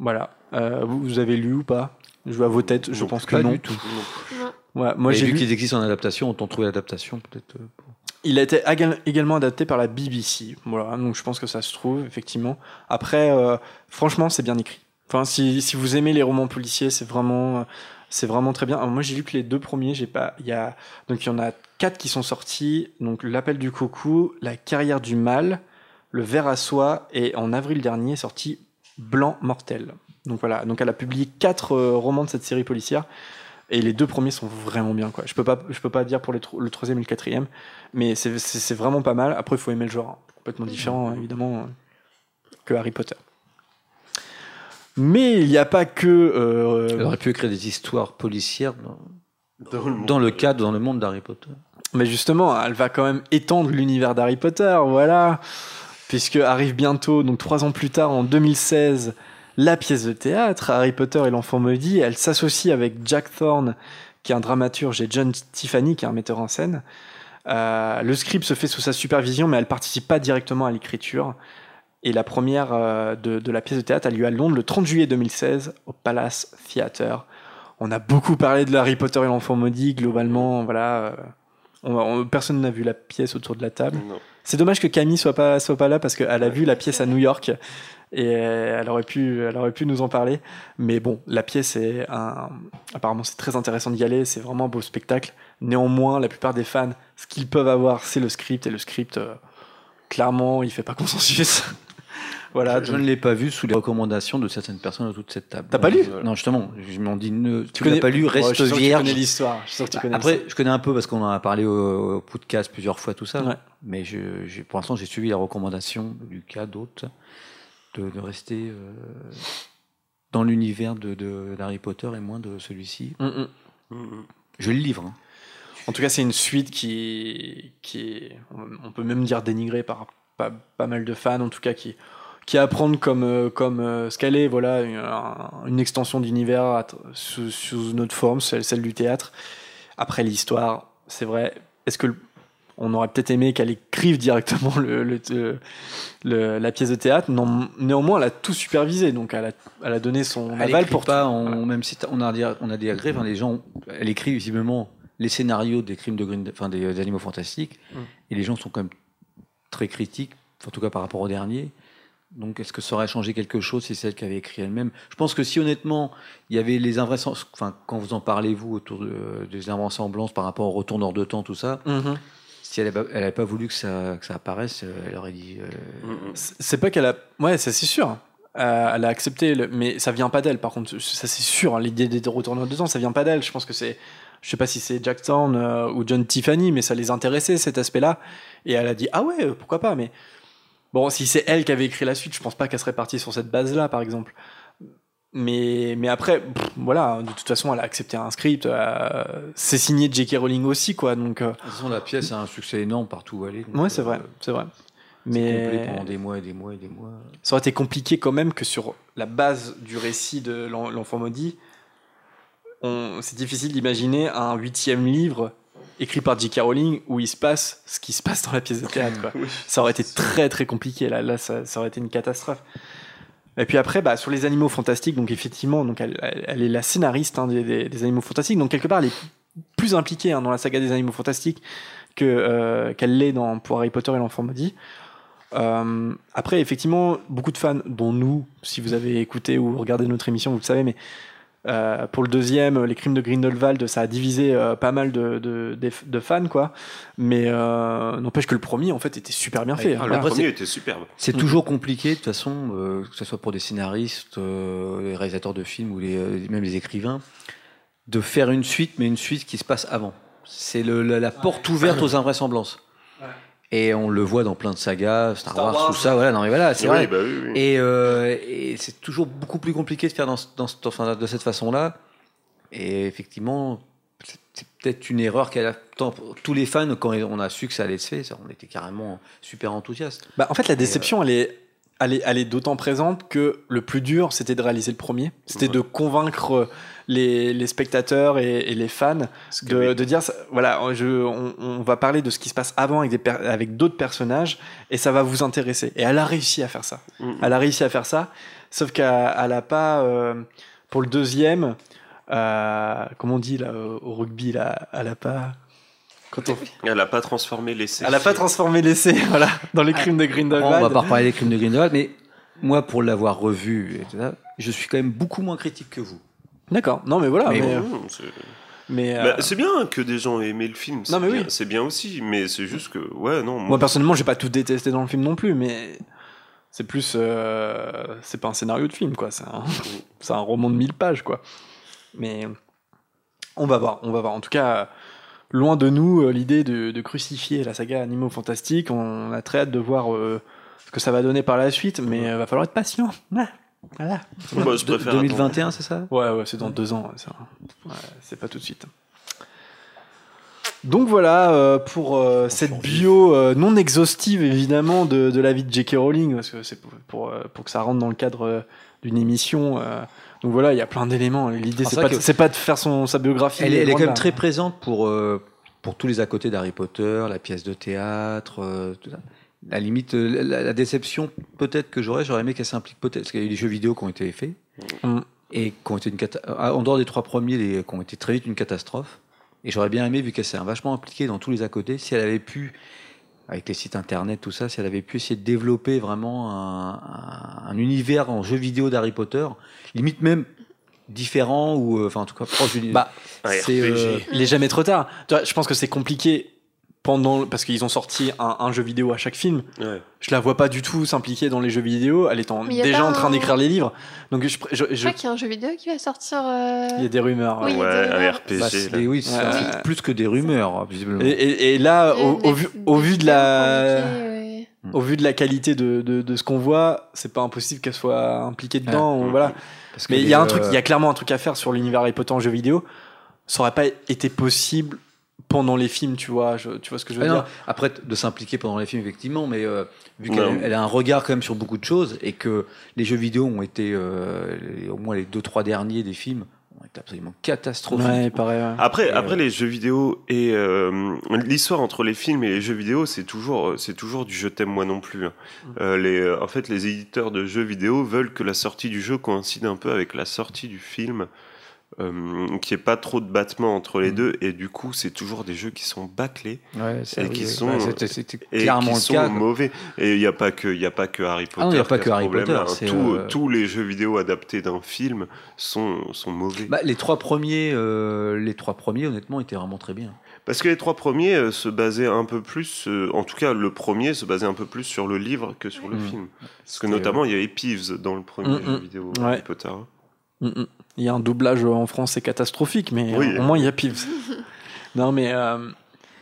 Voilà. Euh, vous, vous avez lu ou pas? Je vois vos têtes, je
Non,
pense que
pas
non.
du tout.
Ouais, moi, j'ai
vu
lu.
qu'ils existent en adaptation, on t'en trouvé l'adaptation peut-être. pour-
Il a été égal- également adapté par la BBC. Voilà, donc je pense que ça se trouve, effectivement. Après, euh, franchement, c'est bien écrit. Enfin, si, si vous aimez les romans policiers, c'est vraiment, c'est vraiment très bien. Moi, j'ai lu que les deux premiers. J'ai pas, il y a, donc il y en a quatre qui sont sortis. Donc, l'appel du coucou, la carrière du mal, le ver à soie, et en avril dernier sorti Blanc mortel. Donc voilà, donc elle a publié quatre euh, romans de cette série policière. Et les deux premiers sont vraiment bien, quoi. Je peux pas, je peux pas dire pour les tro- le troisième et le quatrième, mais c'est- vraiment pas mal. Après, il faut aimer le genre, hein. complètement différent, hein, évidemment, euh, que Harry Potter. Mais il n'y a pas que. euh,
Elle aurait pu écrire des histoires policières dans,
Dans le,
dans le cadre, dans le monde d'Harry Potter.
Mais justement, elle va quand même étendre l'univers d'Harry Potter, voilà. Puisque arrive bientôt, donc trois ans plus tard, en 2016, la pièce de théâtre, Harry Potter et l'enfant maudit. Elle s'associe avec Jack Thorne, qui est un dramaturge, et John Tiffany, qui est un metteur en scène. Euh, le script se fait sous sa supervision, mais elle participe pas directement à l'écriture. Et la première euh, de, de la pièce de théâtre a lieu à Londres le 30 juillet 2016 au Palace Theatre. On a beaucoup parlé de Harry Potter et l'enfant maudit, globalement, voilà. euh, on- on- personne n'a vu la pièce autour de la table. C'est dommage que Camille soit pas soit pas là parce qu'elle a vu la pièce à New York et elle aurait pu elle aurait pu nous en parler. Mais bon, la pièce est un apparemment c'est très intéressant d'y aller. C'est vraiment un beau spectacle. Néanmoins, la plupart des fans, ce qu'ils peuvent avoir, c'est le script et le script euh, clairement, il fait pas consensus. voilà.
je, ne l'ai pas vu sous les recommandations de certaines personnes autour de cette table.
T'as pas lu
Non, justement, je m'en dis, ne, tu,
connais
l'as pas lu,
Ouais,
reste
que
vierge.
Tu connais l'histoire. Tu connais
Après, je connais un peu parce qu'on en a parlé au, au podcast plusieurs fois, tout ça.
Ouais.
Mais je, pour l'instant, j'ai suivi les recommandations de Lucas, d'autres, de, de rester euh, dans l'univers de, de d'Harry Potter et moins de celui-ci.
Mm, mm.
Je le livre. hein.
En tout cas, c'est une suite qui, qui est, on- peut même dire dénigrée par pas, pas mal de fans, en tout cas qui, qui à prendre comme, euh, comme euh, ce qu'elle est, voilà, une, un- une extension d'univers à tr- sous, sous une autre forme, celle, celle du théâtre. Après l'histoire, c'est vrai. Est-ce que le- on aurait peut-être aimé qu'elle écrive directement le, le- le- le- la pièce de théâtre non, Néanmoins, elle a tout supervisé, donc elle a, elle a donné son
Elle
aval pour
pas, on,
Voilà.
même si on a dit, on a agré, enfin, les gens, elle écrit visiblement les scénarios des crimes de Green, enfin des, des animaux fantastiques,
Mm.
et les gens sont quand même très critiques, en tout cas par rapport au dernier. Donc, est-ce que ça aurait changé quelque chose si c'est elle qui avait écrit elle-même? Je pense que si honnêtement, il y avait les invraisemblances, enfin, quand vous en parlez, vous, autour de- des invraisemblances par rapport au retour hors de temps, tout ça,
Mhm.
Si elle n'avait pas voulu que ça, que ça apparaisse, euh, elle aurait dit. euh.
C'est pas qu'elle a. Ouais, ça c'est sûr. Euh, elle a accepté, le- mais ça vient pas d'elle. Par contre, ça c'est sûr. hein, L'idée des retournements de temps, ça vient pas d'elle. Je pense que c'est. Je sais pas si c'est Jack Thorne euh, ou John Tiffany, mais ça les intéressait cet aspect-là. Et elle a dit ah ouais, pourquoi pas. Mais bon, si c'est elle qui avait écrit la suite, je pense pas qu'elle serait partie sur cette base-là, par exemple. Mais, mais après, pff, voilà, de toute façon, elle a accepté un script. euh, c'est signé J.K. Rowling aussi, quoi. Donc, euh,
De toute façon, la pièce a un succès énorme partout où elle est.
ouais, c'est
euh,
vrai, c'est vrai.
c'est complet
Mais
pendant des mois et des mois et des mois.
ça aurait été compliqué quand même que sur la base du récit de l'en- l'enfant maudit, on- c'est difficile d'imaginer un huitième livre écrit par J.K. Rowling où il se passe ce qui se passe dans la pièce de théâtre. quoi. Ça aurait été très très compliqué. Là, là ça, ça aurait été une catastrophe. Et puis après, bah, sur les animaux fantastiques, donc effectivement, donc elle, elle- est la scénariste hein, des, des- des animaux fantastiques. Donc quelque part, elle est plus impliquée hein, dans la saga des animaux fantastiques que euh, qu'elle l'est dans pour Harry Potter et l'enfant maudit. Euh, après, effectivement, beaucoup de fans, dont nous, si vous avez écouté ou regardé notre émission, vous le savez, mais euh, pour le deuxième, les crimes de Grindelwald, ça a divisé euh, pas mal de, de, de- de fans, quoi. Mais euh, n'empêche que le premier, en fait, était super bien fait.
Ah, le
Voilà.
premier était superbe.
C'est
Mm.
toujours compliqué, de toute façon, euh, que ce soit pour des scénaristes, euh, les réalisateurs de films ou les, euh, même les écrivains, de faire une suite, mais une suite qui se passe avant. C'est le- la, la porte ouverte aux invraisemblances. Et on le voit dans plein de sagas, Star,
Star
Wars,
Wars.
tout ça, voilà, non mais voilà, c'est
Oui,
vrai.
bah oui, oui.
Et, euh, et c'est toujours beaucoup plus compliqué de faire dans, de cette façon-là. Et effectivement, c'est peut-être une erreur qu'elle a. tant- Tous les fans, quand on a su que ça allait se faire, on était carrément super enthousiastes.
Bah, en fait, la déception, elle est, elle est, d'autant présente que le plus dur, c'était de réaliser le premier. C'était
Ouais.
de convaincre les, les spectateurs et, et les fans de, dire voilà, je, on, on va parler de ce qui se passe avant avec des per- avec d'autres personnages et ça va vous intéresser. Et elle a réussi à faire ça.
Mm.
Elle a réussi à faire ça, sauf qu'elle elle a pas euh, pour le deuxième, euh, comme on dit là au rugby là, elle a pas quand on-
Elle a pas transformé l'essai.
elle a pas transformé l'essai voilà dans les crimes de
Bon,
Grindelwald.
on va pas reparler des crimes de Grindelwald, mais moi, pour l'avoir revu, je suis quand même beaucoup moins critique que vous.
D'accord. Non mais voilà.
Mais
Mais,
Mmh, c'est-
mais, euh,
Bah, c'est bien que des gens aient aimé le film. C'est
Non, mais
bien,
oui.
c'est bien aussi, mais c'est juste que ouais non.
moi personnellement, j'ai pas tout détesté dans le film non plus, mais c'est plus, euh, c'est pas un scénario de film quoi. C'est un, c'est un roman de 1000 pages quoi. Mais on va voir, on va voir. En tout cas, loin de nous euh, l'idée de, de crucifier la saga Animaux Fantastiques. On a très hâte de voir euh, ce que ça va donner par la suite, mais il va falloir être patient. Ah, Voilà.
Moi, je
De-
préfère
2021, c'est ça?
Ouais, ouais, c'est dans deux ans. ça. Ouais, c'est pas tout de suite. Donc voilà euh, pour euh, cette bio euh, non exhaustive évidemment de, de la vie de J.K. Rowling parce que c'est pour, pour, euh, pour que ça rentre dans le cadre euh, d'une émission. Donc voilà, il y a plein d'éléments. L'idée c'est pas,
que-
pas de faire son, sa biographie.
Elle, est- elle est
loin
quand même
là.
très présente pour, euh, pour tous les à côté d'Harry Potter, la pièce de théâtre, euh, tout ça. La limite, euh, la, la déception peut-être que j'aurais, j'aurais aimé qu'elle s'implique peut-être, parce qu'il y a eu des jeux vidéo qui ont été faits
Mm.
et qui ont été une en dehors des trois premiers, les, qui ont été très vite une catastrophe. Et j'aurais bien aimé, vu qu'elle s'est vachement impliquée dans tous les à côté, si elle avait pu, avec les sites internet, tout ça, si elle avait pu essayer de développer vraiment un, un- un univers en jeu vidéo d'Harry Potter, limite même différent ou euh, enfin en tout cas proche du
Bah,
c'est, euh,
Il est jamais trop tard. Tu vois, je pense que c'est compliqué pendant parce qu'ils ont sorti un, un jeu vidéo à chaque film.
Ouais.
Je la vois pas du tout s'impliquer dans les jeux vidéo. Elle est en- déjà en train
un-
d'écrire les livres. Donc je, je, je-
Je crois qu'il y a un jeu vidéo qui va sortir. euh,
il y a des rumeurs.
Oui,
ouais.
des
un
rumeurs.
RPG.
Bah, des- oui, c'est
Ouais.
un- plus que des rumeurs, visiblement.
Et, et- et là, au, au vu, au vu de la, au vu de la qualité de, de, de ce qu'on voit, c'est pas impossible qu'elle soit impliquée dedans. ou
Mhm.
Voilà.
Parce
Mais il y a un
euh,
truc, il y a clairement un truc à faire sur l'univers Harry Potter en jeu vidéo. Ça aurait pas été possible pendant les films, tu vois. Je- tu vois ce que je veux
ah non,
dire
après, de s'impliquer pendant les films, effectivement, mais euh, vu qu'elle elle a un regard quand même sur beaucoup de choses et que les jeux vidéo ont été, euh, les- au moins les deux, trois derniers des films, ont été absolument catastrophiques.
Ouais, pareil. ouais.
Après,
Et,
après
euh,
les jeux vidéo et euh, l'histoire entre les films et les jeux vidéo, c'est toujours, c'est toujours du je t'aime moi non plus. hein. Euh, les, euh, en fait, les éditeurs de jeux vidéo veulent que la sortie du jeu coïncide un peu avec la sortie du film, euh, qu'il n'y ait pas trop de battements entre les
Mm.
deux, et du coup, c'est toujours des jeux qui sont bâclés
Ouais,
Et qui sont,
Ouais,
et qui
cas.
mauvais. Et il n'y a pas que, il y a pas que Harry Potter.
Ah non, il y a pas que Harry Potter,
hein. Tous-
euh,
tous les jeux vidéo adaptés d'un film sont, sont mauvais.
Bah, les trois premiers, euh, les trois premiers, honnêtement, étaient vraiment très bien.
Parce que les trois premiers euh, se basaient un peu plus, euh, en tout cas le premier se basait un peu plus sur le livre que sur le
Mm.
film. Parce que notamment il y avait Peeves dans le premier
Mm,
jeu vidéo. Harry Potter.
Il y a un doublage en France, c'est catastrophique, mais
Oui.
euh, au moins il y a Pives. non, mais euh,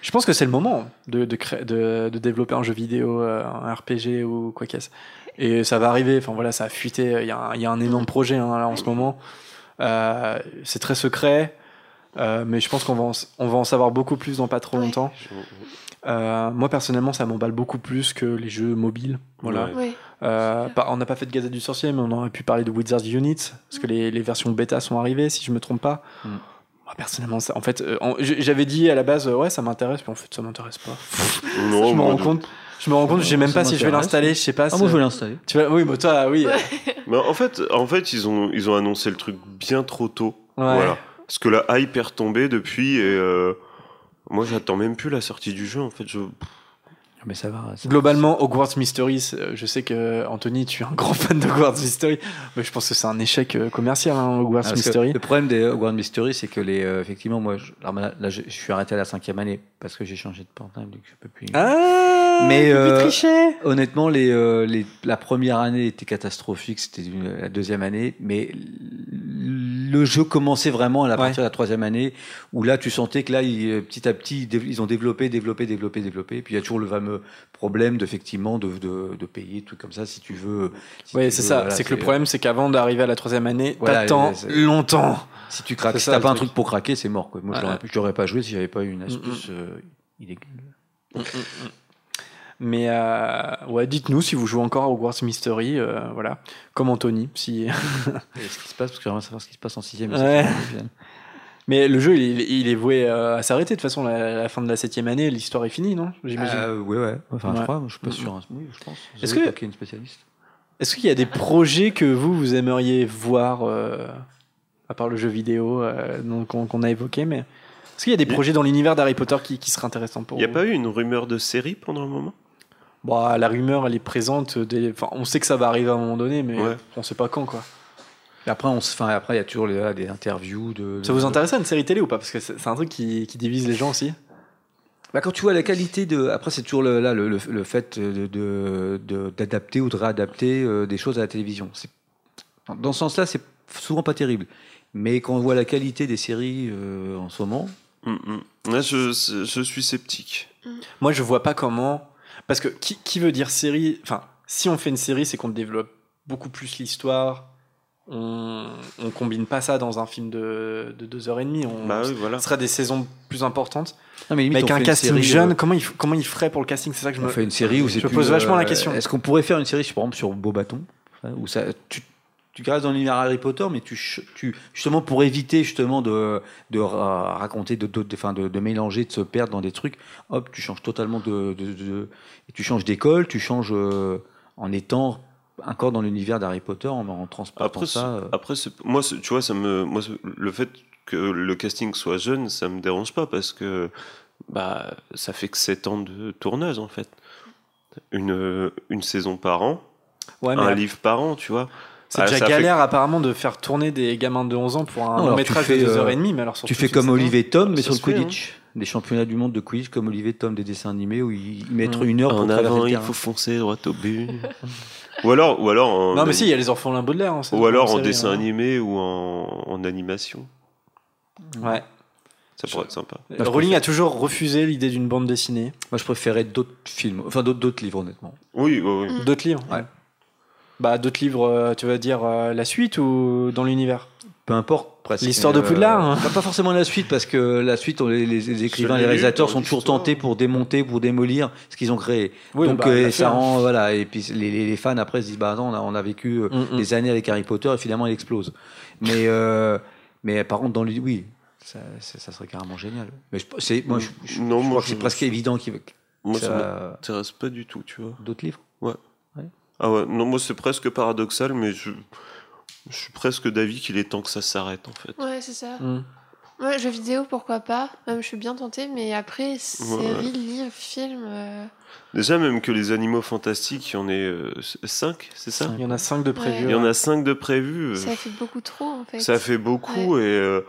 je pense que c'est le moment de, de, créer- de, de développer un jeu vidéo, euh, un RPG ou quoi qu'est-ce. Et ça va arriver. Enfin voilà, ça a fuité. Il y a un, il y a un énorme projet hein, là en ce moment. Euh, c'est très secret, euh, mais je pense qu'on va, en, on va en savoir beaucoup plus dans pas trop
Ouais.
longtemps. Euh, moi personnellement, ça m'emballe beaucoup plus que les jeux mobiles. Voilà.
Ouais.
Euh, pas- on n'a pas fait de Gazette du Sorcier, mais on aurait pu parler de Wizards Units, parce que les, les versions bêta sont arrivées, si je me trompe pas.
Mm.
Moi, personnellement, ça, en fait, euh, j'avais dit à la base, euh, ouais, ça m'intéresse, mais en fait, ça m'intéresse pas.
Non,
je me rends compte, je me rends compte, je sais même pas si je vais l'installer, je sais pas.
Ah, moi, je vais l'installer.
Tu vois, oui, mais toi, oui.
Mais en fait, en fait ils, ont, ils ont annoncé le truc bien trop tôt.
Ouais.
Voilà. Parce que la hype est retombée depuis et euh, moi j'attends même plus la sortie du jeu en fait. Je...
Mais ça va. ça-
Globalement, Hogwarts Mysteries, euh, je sais que Anthony, tu es un grand fan de Hogwarts Mystery, mais je pense que c'est un échec euh, commercial, hein, Hogwarts
Ah,
Mystery.
Le problème des Hogwarts Mystery, c'est que les, euh, effectivement, moi, je, alors là, là, je, je suis arrêté à la cinquième année parce que j'ai changé de portable, donc je peux plus.
Ah,
Mais, euh. Honnêtement, les, euh, les, la première année était catastrophique, c'était la deuxième année, mais le jeu commençait vraiment à la
Ouais.
partir de la troisième année, où là, tu sentais que là, ils, euh, petit à petit, ils ont développé, développé, développé, développé. Et puis il y a toujours le fameux problème d'effectivement de, de, de payer, tout comme ça, si tu veux. si
Oui, c'est ça.
voilà,
c'est que le problème, c'est qu'avant d'arriver à la troisième année,
Voilà,
t'attends longtemps.
Si tu craques, si t'as pas un
truc.
pour craquer, c'est mort. Quoi. Moi, l'aurais- je n'aurais pas joué si j'avais pas eu une
Mm,
astuce euh, illégale.
Mais euh, ouais, dites-nous si vous jouez encore à Hogwarts Mystery, euh, voilà, comme Anthony. Si...
Et ce qui se passe, parce que j'aimerais savoir ce qui se passe en sixième. et
Ouais. Mais le jeu, il, est- il est voué euh, à s'arrêter. De toute façon, la, la fin de la septième année, l'histoire est finie, non J'imagine?
Euh, ouais, ouais. Enfin, je crois, je suis pas
Mm.
sûr. hein. Oui, je pense.
Est-ce que-
une spécialiste
Est-ce qu'il y a des projets que vous, vous aimeriez voir, euh, à part le jeu vidéo euh, qu'on a évoqué, mais est-ce qu'il y a des projets dans l'univers d'Harry Potter qui, qui seraient intéressants pour
Il n'y a
vous?
pas eu une rumeur de série pendant un moment?
Bon, la rumeur, elle est présente. Enfin, on sait que ça va arriver à un moment donné, mais
Ouais.
on sait pas quand, quoi.
Et après, on se, enfin, après, il y a toujours les- là, des interviews de.
Ça vous
de-
intéresse une série télé ou pas? Parce que c'est un truc qui, qui divise les gens aussi.
Bah, quand tu vois la qualité de. Après, c'est toujours le, là, le, le, le fait de, de- de- d'adapter ou de réadapter euh, des choses à la télévision. C'est- Dans ce sens-là, c'est souvent pas terrible. Mais quand on voit la qualité des séries euh, en ce moment,
hum. Là, je, je suis sceptique.
Moi, je vois pas comment. Parce que qui, qui veut dire série Enfin, si on fait une série, c'est qu'on développe beaucoup plus l'histoire. On, on combine pas ça dans un film de, de deux heures et demie. On,
Bah oui, voilà.
Ce sera des saisons plus importantes.
non, mais limite,
Mais avec un casting
série,
jeune,
euh,
comment il, comment il ferait pour le casting? C'est ça que je
on
me.
fait une série où c'est
Je
plus,
pose vachement la
euh,
question.
Est-ce qu'on pourrait faire une série, par exemple, sur Beaubaton hein, où ça, tu, tu restes dans l'univers Harry Potter, mais tu, justement pour éviter justement de, de ra- raconter, de, de, de, de, de mélanger, de se perdre dans des trucs, hop, tu changes totalement de, tu changes d'école, tu changes euh, en étant encore dans l'univers d'Harry Potter, en, en transportant
Après,
ça. euh.
après moi, tu vois, ça me, moi, le fait que le casting soit jeune, ça me dérange pas parce que bah, ça fait que 7 ans de tournage en fait. Une, une saison par an,
Ouais, mais
un livre par an, tu vois.
C'est
Ah,
déjà
fait-
galère apparemment de faire tourner des gamins de 11 ans pour un
Non, tu
métrage
fais,
de 2 heures
euh.
Mais alors
Tu fais comme. Olivier Tom, mais sur le
fait, hein.
Quidditch. Des championnats du monde de Quidditch comme Olivier Tom, des dessins animés où ils mettent
Mm.
une heure pour
En avant, il faut foncer droit au but. ou alors, ou alors, en,
Non, mais si, il y a les orphelins Baudelaire. hein, c'est
ou alors en
série,
dessin
hein.
animé ou en, en animation.
Ouais.
Ça pourrait être sympa.
je
Rowling
préfère.
a toujours refusé l'idée d'une bande dessinée.
Moi, je préférais d'autres films, enfin d'autres livres, honnêtement.
Oui, oui, oui.
Mm.
D'autres livres
Ouais.
Bah, d'autres livres, euh, tu vas dire euh, la suite ou dans l'univers?
Peu importe, presque.
L'histoire de Poudlard, hein.
pas, pas forcément la suite, parce que la suite, on- les, les- les écrivains, les réalisateurs sont toujours tentés pour démonter, pour démolir ce qu'ils ont créé.
Oui,
Donc,
bah,
euh, ça
fait, hein.
rend, voilà. Et puis les, les- les fans après se disent, bah non, on a, on a vécu euh,
Mm, mm.
des années avec Harry Potter et finalement il explose. Mais, euh, mais par contre, dans le, oui, ça, ça, ça serait carrément génial. Mais je, c'est, moi, je, je-
Non,
je
moi,
crois que c'est presque évident qu'il
Moi, ça
ça-
m'intéresse pas du tout, tu vois.
d'autres livres?
Ah ouais, non, moi c'est presque paradoxal, mais je, je suis presque d'avis qu'il est temps que ça s'arrête en fait.
Ouais, c'est ça.
Mm.
Ouais, jeux vidéo, pourquoi pas. Même, je suis bien tentée, mais après, série,
ouais.
livre, film. euh,
Déjà, même que les animaux fantastiques, il y en est 5, c'est ça?
Il y en a 5 de prévus.
Il y en a 5 de prévus. euh,
Ça fait beaucoup trop, en fait.
Ça fait beaucoup et euh,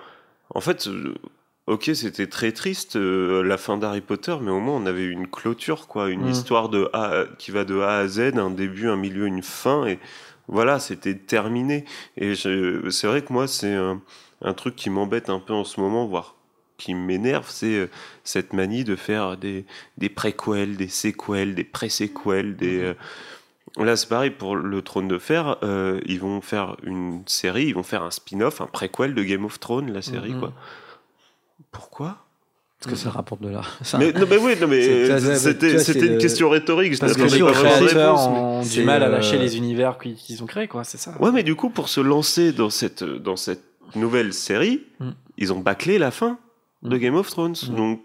en fait, euh, ok, c'était très triste euh, la fin d'Harry Potter, mais au moins on avait une clôture, quoi, une
Mm.
histoire de A, qui va de A à Z, un début, un milieu, une fin, et voilà, c'était terminé. Et c'est vrai que moi, c'est un, un truc qui m'embête un peu en ce moment, voire qui m'énerve, c'est euh, cette manie de faire des, des préquels, des séquels, des pré-séquels, des, euh, Là, c'est pareil pour le Trône de Fer. euh, ils vont faire une série, ils vont faire un spin-off, un préquel de Game of Thrones, la série,
Mhm.
quoi. Pourquoi?
Parce que ça rapporte de l'argent. Ça-
mais, non, mais oui, non, mais euh, c'était une
le-
question rhétorique.
Parce que les créateurs ont du mal à
euh,
lâcher les univers qu'ils ont créés, quoi, c'est ça.
Ouais, mais du coup, pour se lancer dans cette, dans cette nouvelle série,
Mm.
ils ont bâclé la fin de
Mm.
Game of Thrones.
Mm.
Donc,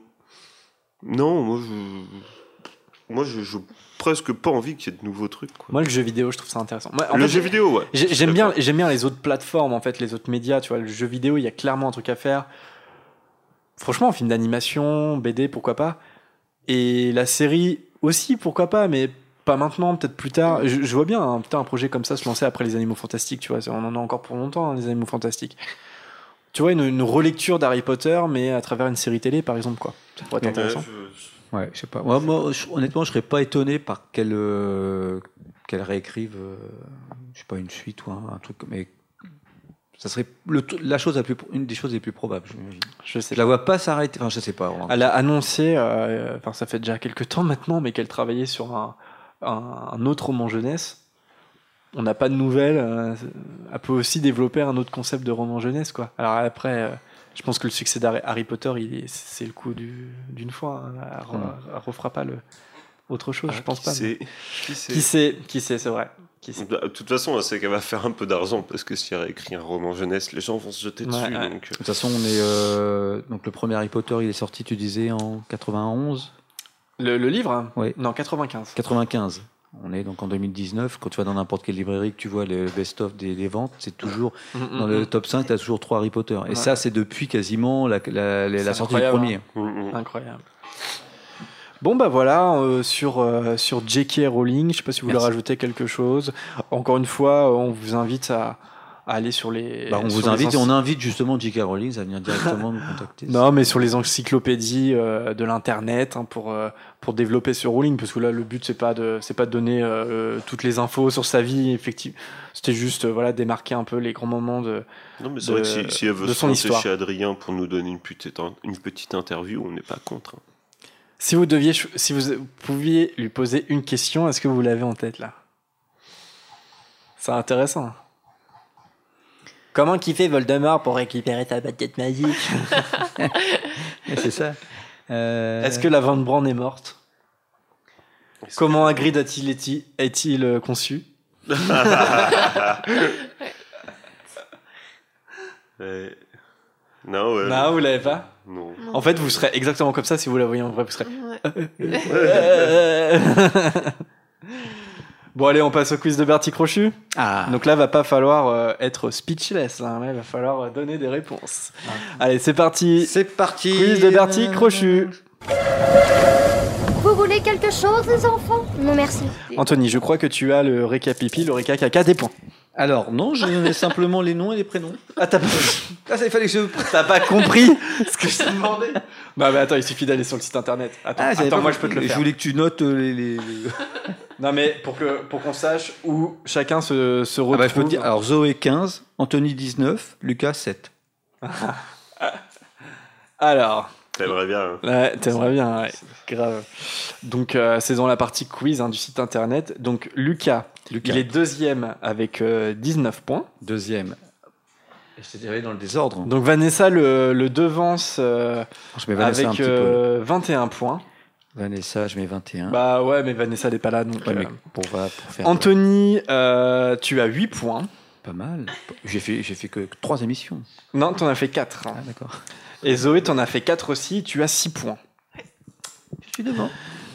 non, moi, je, moi, je, je presque pas envie qu'il y ait de nouveaux trucs. Quoi.
Moi, le jeu vidéo, je trouve ça intéressant. Moi, en
le
fait,
jeu vidéo, ouais.
J'aime bien, j'aime bien les autres plateformes, en fait, les autres médias. Tu vois, le jeu vidéo, il y a clairement un truc à faire. Franchement, un film d'animation, BD, pourquoi pas. Et la série aussi, pourquoi pas, mais pas maintenant, peut-être plus tard. Je, je vois bien un, putain, un projet comme ça se lancer après les Animaux Fantastiques, tu vois. On en a encore pour longtemps, hein, les Animaux Fantastiques. Tu vois, une, une relecture d'Harry Potter, mais à travers une série télé, par exemple, quoi. Ça pourrait être
Ouais,
intéressant.
Ouais, je-
Ouais, je sais pas. Moi, moi, je- honnêtement, je serais pas étonné par qu'elle euh, qu'elle réécrive, euh, je sais pas, une suite ou un, un truc, mais ça serait le, la chose la plus, une des choses les plus probables. j'imagine.
Je sais
Je la vois pas s'arrêter. Enfin, je sais pas. vraiment.
Elle a annoncé, euh, enfin ça fait déjà quelques temps maintenant, mais qu'elle travaillait sur un, un- un autre roman jeunesse. On n'a pas de nouvelles. euh, elle peut aussi développer un autre concept de roman jeunesse, quoi. Alors après, euh, je pense que le succès d'Harry Harry Potter, c'est le coup du- d'une fois. hein. Elle, elle refera pas le autre chose, je
Ah,
pense
qui
pas. mais-
Qui sait
Qui sait Qui sait C'est vrai. Qui sait
Bah, De toute façon, c'est qu'elle va faire un peu d'argent parce que si elle réécrit un roman jeunesse, les gens vont se jeter
Ouais,
dessus.
ouais.
Donc, euh,
De toute façon, on est euh, donc le premier Harry Potter, il est sorti, tu disais en 91,
Le, le livre? Hein
Oui.
Non, 95.
95. On est donc en 2019. Quand tu vas dans n'importe quelle librairie, que tu vois le best-of des, des ventes, c'est toujours
Mm,
dans
mm,
le
mm.
top 5, tu as toujours trois Harry Potter. Et
Ouais.
ça, c'est depuis quasiment la, la, la- la
C'est
sortie du premier.
mm, mm.
Incroyable. Bon bah voilà euh, sur euh, sur J.K. Rowling, je sais pas si vous voulez
Merci.
rajouter quelque chose. Encore une fois, euh, on vous invite à, à aller sur les.
Bah, on
sur
vous
les
invite et on invite justement J.K. Rowling à venir directement nous contacter.
Non, mais sur les encyclopédies euh, de l'internet hein, pour euh, pour développer sur Rowling, parce que là le but c'est pas de c'est pas de donner euh, toutes les infos sur sa vie effectivement. C'était juste euh, voilà démarquer un peu les grands moments de.
Non, mais c'est
de-
vrai que si, si elle veut
de
se
son
lancer
histoire.
chez Adrien pour nous donner une petite, une petite interview, on n'est pas contre. hein.
Si vous deviez si vous pouviez lui poser une question, est-ce que vous l'avez en tête là? C'est intéressant. Comment kiffer Voldemort pour récupérer ta baguette magique?
C'est ça. Euh,
Est-ce que la Van Brand est morte? Comment Hagrid a-t-il été- est-il euh, conçu?
Ouais. Non, ouais.
Non, vous l'avez pas
Non.
En fait, vous serez exactement comme ça si vous la voyez en vrai. Vous serez.
Ouais.
bon, allez, on passe au quiz de Bertie Crochu.
Ah,
Donc là, va pas falloir euh, être speechless. Hein. Là, il va falloir euh, donner des réponses. Allez, c'est parti.
c'est parti.
Quiz de Bertie Crochu.
Vous voulez quelque chose, les enfants? Non, merci.
Anthony, je crois que tu as le récapipi, le récacaca des points.
Alors, non, je donnais simplement les noms et les prénoms.
Ah, t'as pas,
Ah, ça, il fallait que je.
t'as pas compris ce que je t'ai demandé Bah, mais attends, il suffit d'aller sur le site internet. Attends,
Ah,
attends moi je peux te le
Je
faire.
voulais que tu notes euh, les. les- les-
Non, mais pour que pour qu'on sache où chacun se, se
Ah
retrouve.
bah, je peux te dire. Alors, Zoé 15, Anthony 19, Lucas 7.
Alors,
T'aimerais bien. hein.
ouais, t'aimerais bien, ouais, grave. Donc, euh, c'est dans la partie quiz hein, du site internet. Donc, Lucas,
Lucas.
il est deuxième avec euh, 19 points.
Deuxième. Et Je t'ai tiré dans le désordre.
Donc, Vanessa le, le devance euh,
je mets Vanessa un
avec
petit peu.
euh, 21 points.
Vanessa, je mets 21.
Bah ouais, mais Vanessa n'est pas là, donc.
Ouais, mais
euh,
pour, va- pour faire
Anthony, euh, tu as 8 points.
pas mal. J'ai fait, j'ai fait que 3 émissions.
Non, t'en as fait 4.
Ah, d'accord.
Et Zoé, t'en as fait 4 aussi, tu as 6 points.
Je suis devant.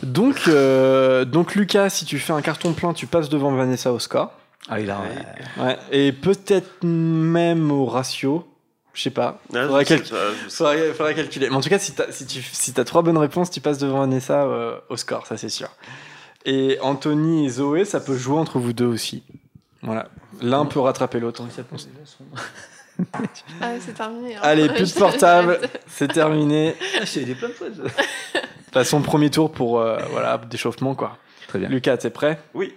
Donc, euh, donc Lucas, si tu fais un carton plein, tu passes devant Vanessa au score.
Ah, il a.
Ouais. Et peut-être même au ratio. Je sais pas.
Ah,
Faudrait,
je sais
cal-
pas, je sais
faudrait- faudrait calculer. Mais en tout cas, si t'as si tu si as trois bonnes réponses, tu passes devant Vanessa euh, au score, ça c'est sûr. Et Anthony et Zoé, ça peut jouer entre vous deux aussi. Voilà. L'un peut rattraper l'autre.
Ah, c'est terminé. hein.
Allez, plus de portable, c'est terminé.
Ah, j'ai aidé plein de fois.
Passons premier tour pour euh, voilà d'échauffement quoi.
Très bien.
Lucas, t'es prêt?
Oui.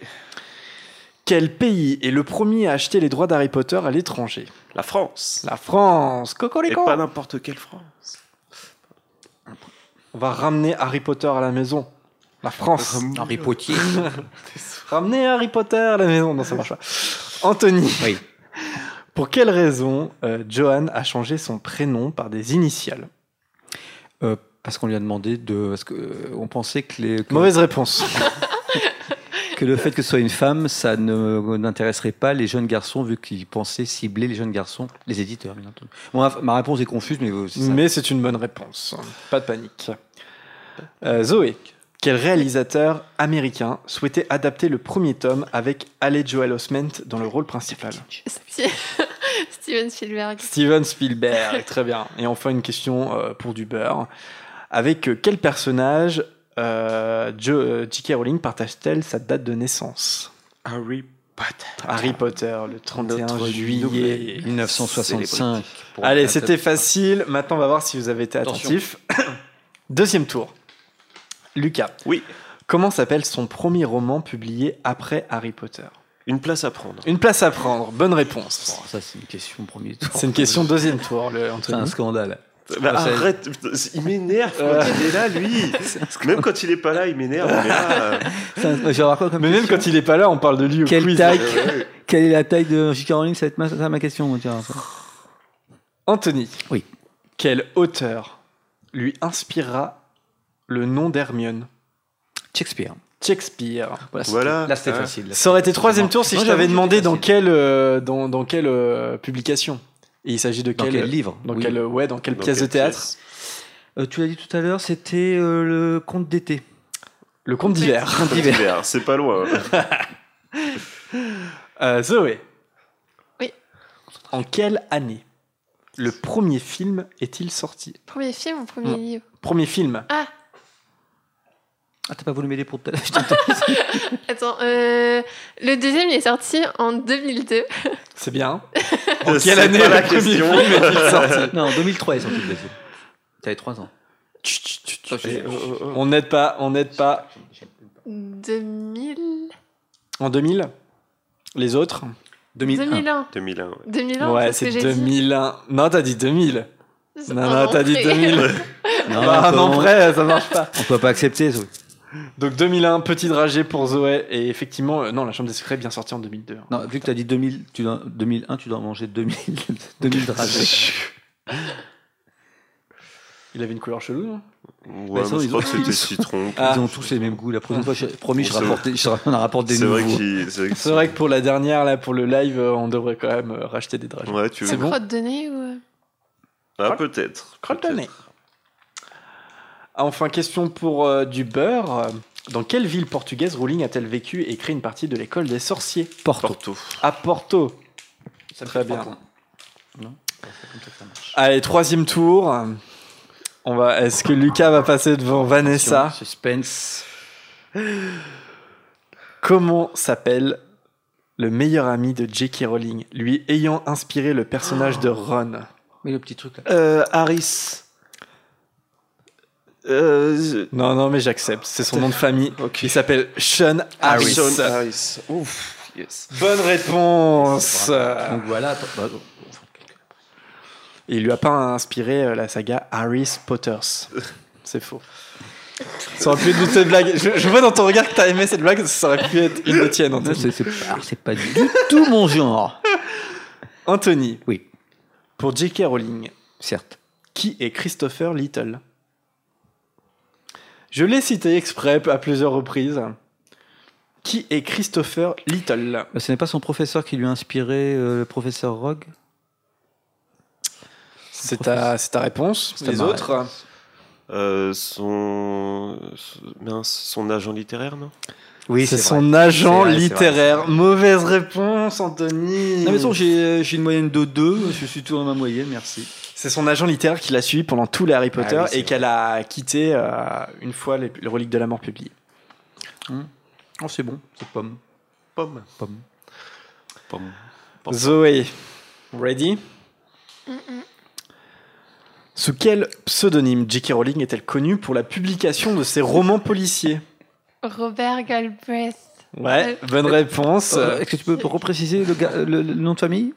Quel pays est le premier à acheter les droits d'Harry Potter à l'étranger?
La France.
La France.
Et
Cocorico.
pas n'importe quelle France.
On va ramener Harry Potter à la maison. La France.
Harry Potier.
Ramenez Harry Potter à la maison. Non, ça marche pas. Anthony.
Oui.
Pour quelle raison euh, Johan a changé son prénom par des initiales
Euh, parce qu'on lui a demandé de. Parce que, euh, on pensait que, les, que,
Mauvaise réponse.
que le fait que ce soit une femme, ça ne- n'intéresserait pas les jeunes garçons, vu qu'ils pensaient cibler les jeunes garçons, les éditeurs, bien entendu. Bon, ma- ma réponse est confuse, mais euh, c'est ça.
Mais c'est une bonne réponse. Pas de panique. Euh, Zoé. Quel réalisateur américain souhaitait adapter le premier tome avec Haley Joel Osment dans le rôle principal?
Steven Spielberg.
Steven Spielberg, très bien. Et enfin une question euh, pour du beurre. Avec euh, quel personnage euh, Jo- euh, J.K. Rowling partage-t-elle sa date de naissance?
Harry Potter.
Harry Potter, le 31
Notre
juillet
1965. pour-
Allez, c'était facile. Maintenant, on va voir si vous avez été attentif. Deuxième tour. Lucas.
Oui.
Comment s'appelle son premier roman publié après Harry Potter?
Une place à prendre.
Une place à prendre. Bonne réponse.
Bon, ça, c'est une question premier tour.
C'est une question deuxième tour, le
C'est
Anthony.
un scandale.
Bah,
Ah, c'est-
arrête, il m'énerve quand
Euh.
il est là, lui. Même quand il est pas là, il m'énerve. mais là, euh,
quoi
Mais même quand il est pas là, on parle de lui au
Quelle
quiz.
taille
ouais.
Quelle est la taille de J.K. Rowling? Ça va être ma, ça, ma question. moi, tiens, ça.
Anthony.
Oui.
Quel auteur lui inspirera le nom d'Hermione
Shakespeare.
Shakespeare.
Voilà. Là, c'était facile. là.
Ça aurait été troisième tour si
Non,
je t'avais demandé dans quelle, euh, dans, dans quelle euh, publication. Et il s'agit de
Dans
quel,
quel livre
dans
Oui.
quelle, ouais, dans quelle
Dans
pièce
quelle
de théâtre
pièce
Euh, Tu l'as dit tout à l'heure, c'était euh, le conte d'été.
Le conte d'hiver.
Conte d'hiver.
Hiver, c'est pas loin.
Euh, Zoé.
Oui.
En quelle année le premier film est-il sorti?
Premier film ou premier
Non.
livre?
Premier film.
Ah,
Ah, t'as pas voulu m'aider pour tout
attends. euh, le deuxième il est sorti en 2002.
C'est bien. En quelle année
pas
le
la question.
sorti
Non, en 2003, ils sont tous les deux. T'avais 3 ans.
Chut, chut, chut, chut.
Oh, oh.
On n'aide pas, on n'aide pas.
2000
En 2000 Les autres?
2001.
2001.
2001. ouais.
2001,
Ouais,
c'est ce
c'est
que j'ai dit.
2001. Non, t'as dit 2000.
C'est
Non, non, t'as dit
près.
2000.
Non,
Bah,
on
non,
peut-
prêt, ça marche pas.
On peut pas accepter. ça.
Donc 2001, petit dragé pour Zoé. Et effectivement, euh, non, la Chambre des Secrets est bien sortie en 2002. hein.
Non, vu que t'as dit 2000, tu dois, 2001, tu dois manger 2000, 2000 dragées.
Il avait une couleur chelou, non?
Ouais,
Bah, ça,
mais je
ils
crois
ont-
que c'était citron.
Ah.
Ils ont tous les mêmes goûts. La prochaine fois, je, promis, je,
C'est vrai.
rapporte, je on en rapporte des
C'est vrai
nouveaux.
vrai que
C'est vrai que pour la dernière, là, pour le live, euh, on devrait quand même euh, racheter des dragées.
Ouais, tu
C'est
veux.
bon?
Crotte de nez ou. euh,
Ah, peut-être.
Crotte de
peut-être.
nez. Ah, Enfin, question pour euh, du beurre. Dans quelle ville portugaise Rowling a-t-elle vécu et créé une partie de l'école des sorciers?
Porto.
Porto.
À Porto.
Ça me
Très
fait
bien.
trois points. Non C'est comme ça que ça marche.
Allez, troisième tour. On va. Est-ce que Lucas va passer devant Vanessa?
Suspense.
Comment s'appelle le meilleur ami de J.K. Rowling, lui ayant inspiré le personnage de Ron
Mais le petit truc là.
Euh, Harris. Euh,
Non, non, mais j'accepte. C'est son nom de famille. Il s'appelle Sean Harris.
Sean Harris. Ouf, yes.
Bonne réponse.
Donc voilà. attends, bah,
il lui a pas inspiré euh, la saga Harris Potters. C'est faux. Ça aurait pu être une cette blague. Je, je vois dans ton regard que t'as aimé cette blague, ça aurait pu être une de tienne,
pas, c'est pas du tout mon genre.
Anthony,
Oui,
pour J.K. Rowling,
certes.
qui est Christopher Little? Je l'ai cité exprès à plusieurs reprises. Qui est Christopher Little?
Euh, Ce n'est pas son professeur qui lui a inspiré euh, le professeur Rogue
C'est ta, réponse. Les autres?
Euh, son... agent littéraire, non?
Oui,
C'est son agent
vrai,
littéraire. Mauvaise réponse, Anthony.
Non, mais bon, j'ai euh, j'ai une moyenne de 2. Je suis tout dans ma moyenne, merci.
C'est son agent littéraire qui l'a suivi pendant tous les Harry Potter
Ah oui, c'est
et qu'elle a quitté euh, une fois les, les reliques de la mort publiées.
Oh, c'est bon, c'est pomme.
Pomme.
Pomme.
Pomme.
Zoé, ready? Sous quel pseudonyme J.K. Rowling est-elle connue pour la publication de ses romans policiers?
Robert Galbraith.
Ouais, bonne réponse.
Euh, Est-ce que tu peux repréciser le- le nom de famille?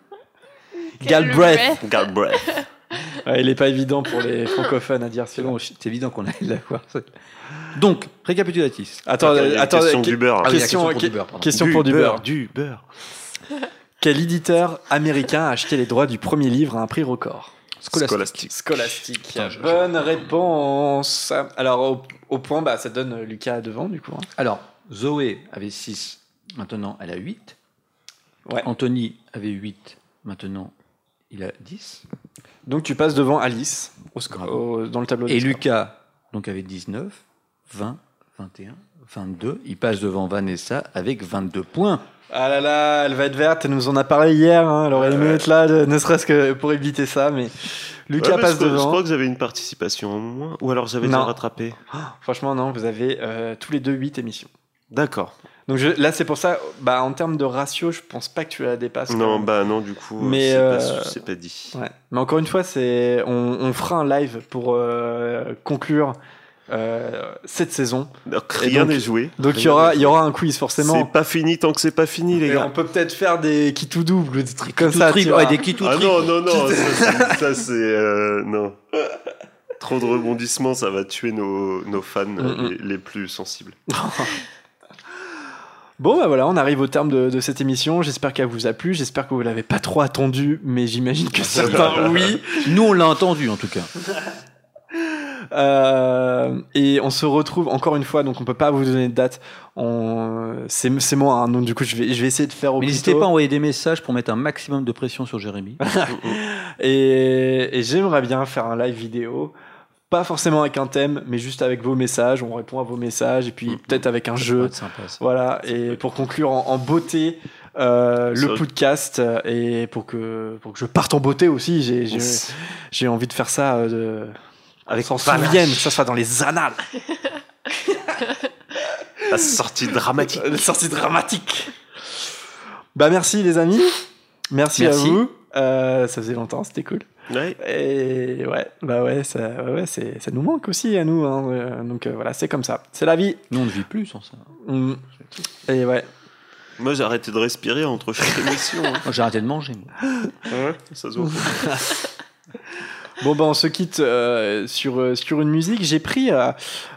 Galbraith.
Galbraith.
Ouais, il est pas évident pour les francophones à dire
C'est
celui-là.
bon, c'est évident qu'on allait l'avoir. Donc, récapitulatif.
Attends,
Attends, il y a une
attends,
question
que-
du beurre.
Ah oui, la
question,
question pour du beurre, pardon.
question pour du beurre.
Du beurre.
Quel éditeur américain a acheté les droits du premier livre à un prix record?
Scolastique.
Scolastique.
Putain, je-
Bonne réponse. Alors, au, au point, bah, ça donne Lucas devant, du coup. hein.
Alors, Zoé avait 6, maintenant elle a 8.
Ouais.
Anthony avait 8, maintenant il a 10.
Donc, tu passes devant Alice au sco-
Bravo.
au- dans le tableau
Et. Lucas, donc avait 19, 20, 21, 22. Il passe devant Vanessa avec 22 points.
Ah là là, elle va être verte, elle nous en a parlé hier, hein, elle aurait aimé être là, de- ne serait-ce que pour éviter ça, mais Lucas
Ouais, mais
passe
je, crois- je
devant.
crois que j'avais une participation en moins. Ou alors j'avais
Non.
déjà rattrapé.
Franchement, non, vous avez euh, tous les deux 8 émissions.
D'accord.
Donc je- là, c'est pour ça, bah, en termes de ratio, je pense pas que tu la dépasses.
Non, bah non, du coup,
Mais,
c'est
euh,
pas, c'est pas dit.
Ouais. Mais encore une fois, c'est on, on fera un live pour euh, conclure euh, cette saison.
Donc,
Et
rien n'est joué.
Donc il y aura, il y aura un quiz forcément.
C'est pas fini tant que c'est pas fini, les
Et
gars.
on peut peut-être faire des qui tout double, des trucs comme ça.
ouais, des qui tout
Ah non, non, non, ça, c'est- euh, non. Trop de rebondissements, ça va tuer nos, nos fans
Mm, mm.
les, les plus sensibles.
Bon, bah voilà, on arrive au terme de, de cette émission. J'espère qu'elle vous a plu. J'espère que vous l'avez pas trop attendu, mais j'imagine que certains oui.
Nous, on l'a entendu en tout cas.
Euh, et on se retrouve encore une fois, donc on peut pas vous donner de date. On... C'est moi, hein, donc du coup je vais, je vais essayer de faire au
n'hésitez pas à envoyer des messages pour mettre un maximum de pression sur Jérémy.
Et, et j'aimerais bien faire un live vidéo. Pas forcément avec un thème, mais juste avec vos messages. On répond à vos messages et puis peut-être avec un jeu.
sympa.
Voilà. Et pour conclure en, en beauté euh, le podcast euh, et pour que, pour que je parte en beauté aussi, j'ai envie de faire ça euh.
Avec
qu'on souvienne, que ça soit dans les annales.
La sortie dramatique.
Euh, sortie dramatique. Bah merci les amis. Merci,
Merci.
à vous. Euh, ça faisait longtemps, c'était cool.
Ouais.
Et ouais, bah ouais, ça, ouais, ouais, c'est, ça nous manque aussi à nous. hein. Euh, Donc euh, voilà, c'est comme ça. C'est la vie.
Nous, on ne vit plus sans ça.
Mm. Et ouais.
Moi, j'ai arrêté de respirer entre chaque émission. hein.
Moi, J'ai arrêté de manger. moi.
Ouais, ça se voit.
Bon bah on se quitte euh, sur, sur une musique. J'ai pris euh,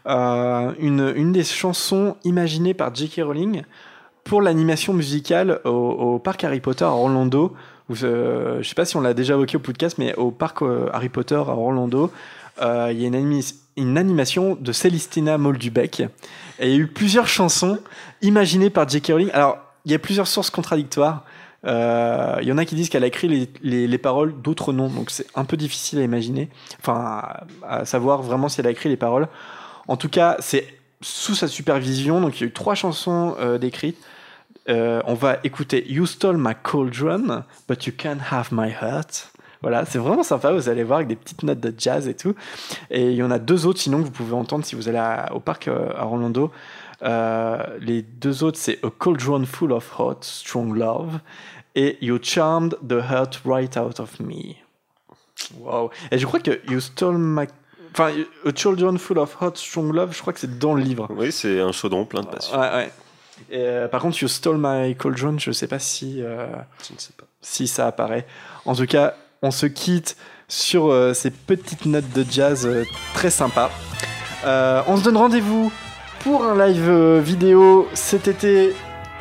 euh, une, une des chansons imaginées par J.K. Rowling pour l'animation musicale au, au parc Harry Potter à Orlando. Euh, je sais pas si on l'a déjà évoqué au podcast, mais au parc euh, Harry Potter à Orlando, euh, il y a une, animation de Célestina Moldubec. Et il y a eu plusieurs chansons imaginées par J.K. Rowling. Alors, il y a plusieurs sources contradictoires. Il y en a qui disent qu'elle a écrit les, les- les paroles d'autres noms, donc c'est un peu difficile à imaginer, enfin à, savoir vraiment si elle a écrit les paroles. En tout cas, c'est sous sa supervision, donc il y a eu trois chansons décrites. Euh, on va écouter You Stole My Cauldron, But You Can't Have My Heart. Voilà, c'est vraiment sympa, vous allez voir avec des petites notes de jazz et tout. Et il y en a deux autres sinon que vous pouvez entendre si vous allez à- au parc euh, à Orlando. Euh, les deux autres, c'est A Cauldron Full of Hot, Strong Love et You Charmed the Hurt Right Out of Me. Wow. Et je crois que You Stole My. Enfin, A Cauldron Full of Hot, Strong Love, je crois que c'est dans le livre.
Oui, c'est un chaudron plein de passion.
Ouais, ouais. Et, euh, par contre, You Stole My Cauldron, je sais pas si, euh,
Je ne sais pas.
si ça apparaît. En tout cas, on se quitte sur euh, ces petites notes de jazz euh, très sympas. Euh, on se donne rendez-vous pour un live euh, vidéo cet été.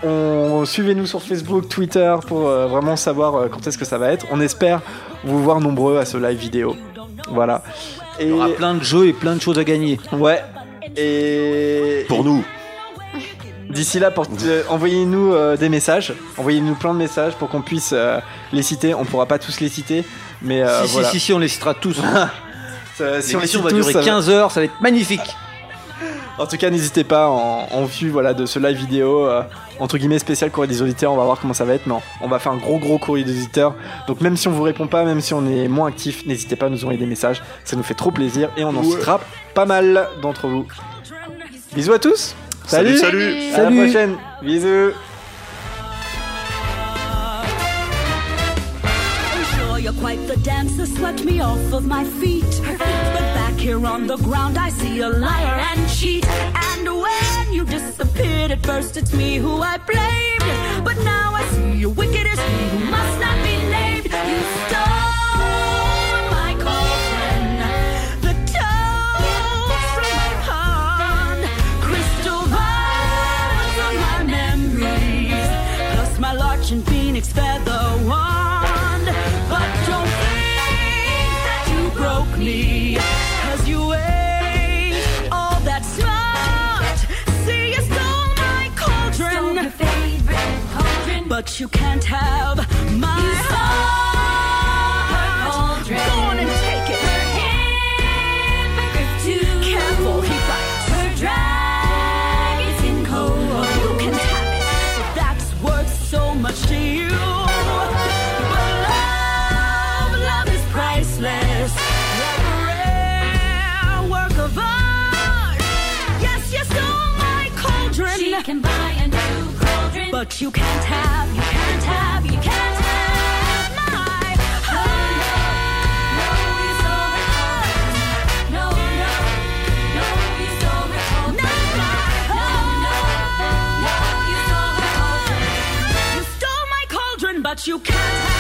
On suivez-nous sur Facebook, Twitter pour euh, vraiment savoir euh, quand est-ce que ça va être. On espère vous voir nombreux à ce live vidéo. Voilà. Et
Il y aura plein de jeux et plein de choses à gagner.
ouais. Et
Pour nous.
D'ici là, euh, envoyez-nous euh, des messages, envoyez-nous plein de messages pour qu'on puisse euh, les citer. On pourra pas tous les citer, mais euh,
si,
voilà.
si, si, si, on les citera tous.
Ça- si on les
L'émission
cite
va
tous,
durer
ça va-
15 heures, ça va être magnifique.
En tout cas, n'hésitez pas en, en vue voilà de ce live vidéo euh, entre guillemets spécial courrier des auditeurs. On va voir comment ça va être, mais on- va faire un gros gros courrier des auditeurs. Donc même si on vous répond pas, même si on est moins actif, n'hésitez pas à nous envoyer des messages. Ça nous fait trop plaisir et on en citera pas mal d'entre vous. Bisous à tous.
Salut, salut.
À la prochaine. Bisous.
You're quite the dancer, swept me off of my feet. But back here on the ground, I see a liar and cheat. And when you disappeared, at first it's me who I blamed. But now I see you wicked as me But you can't have my heart. You can't have, you can't have, you can't have my heart.
No, no, no, you stole cauldron. No, no, no, you stole her cauldron.
You stole my cauldron, but you can't have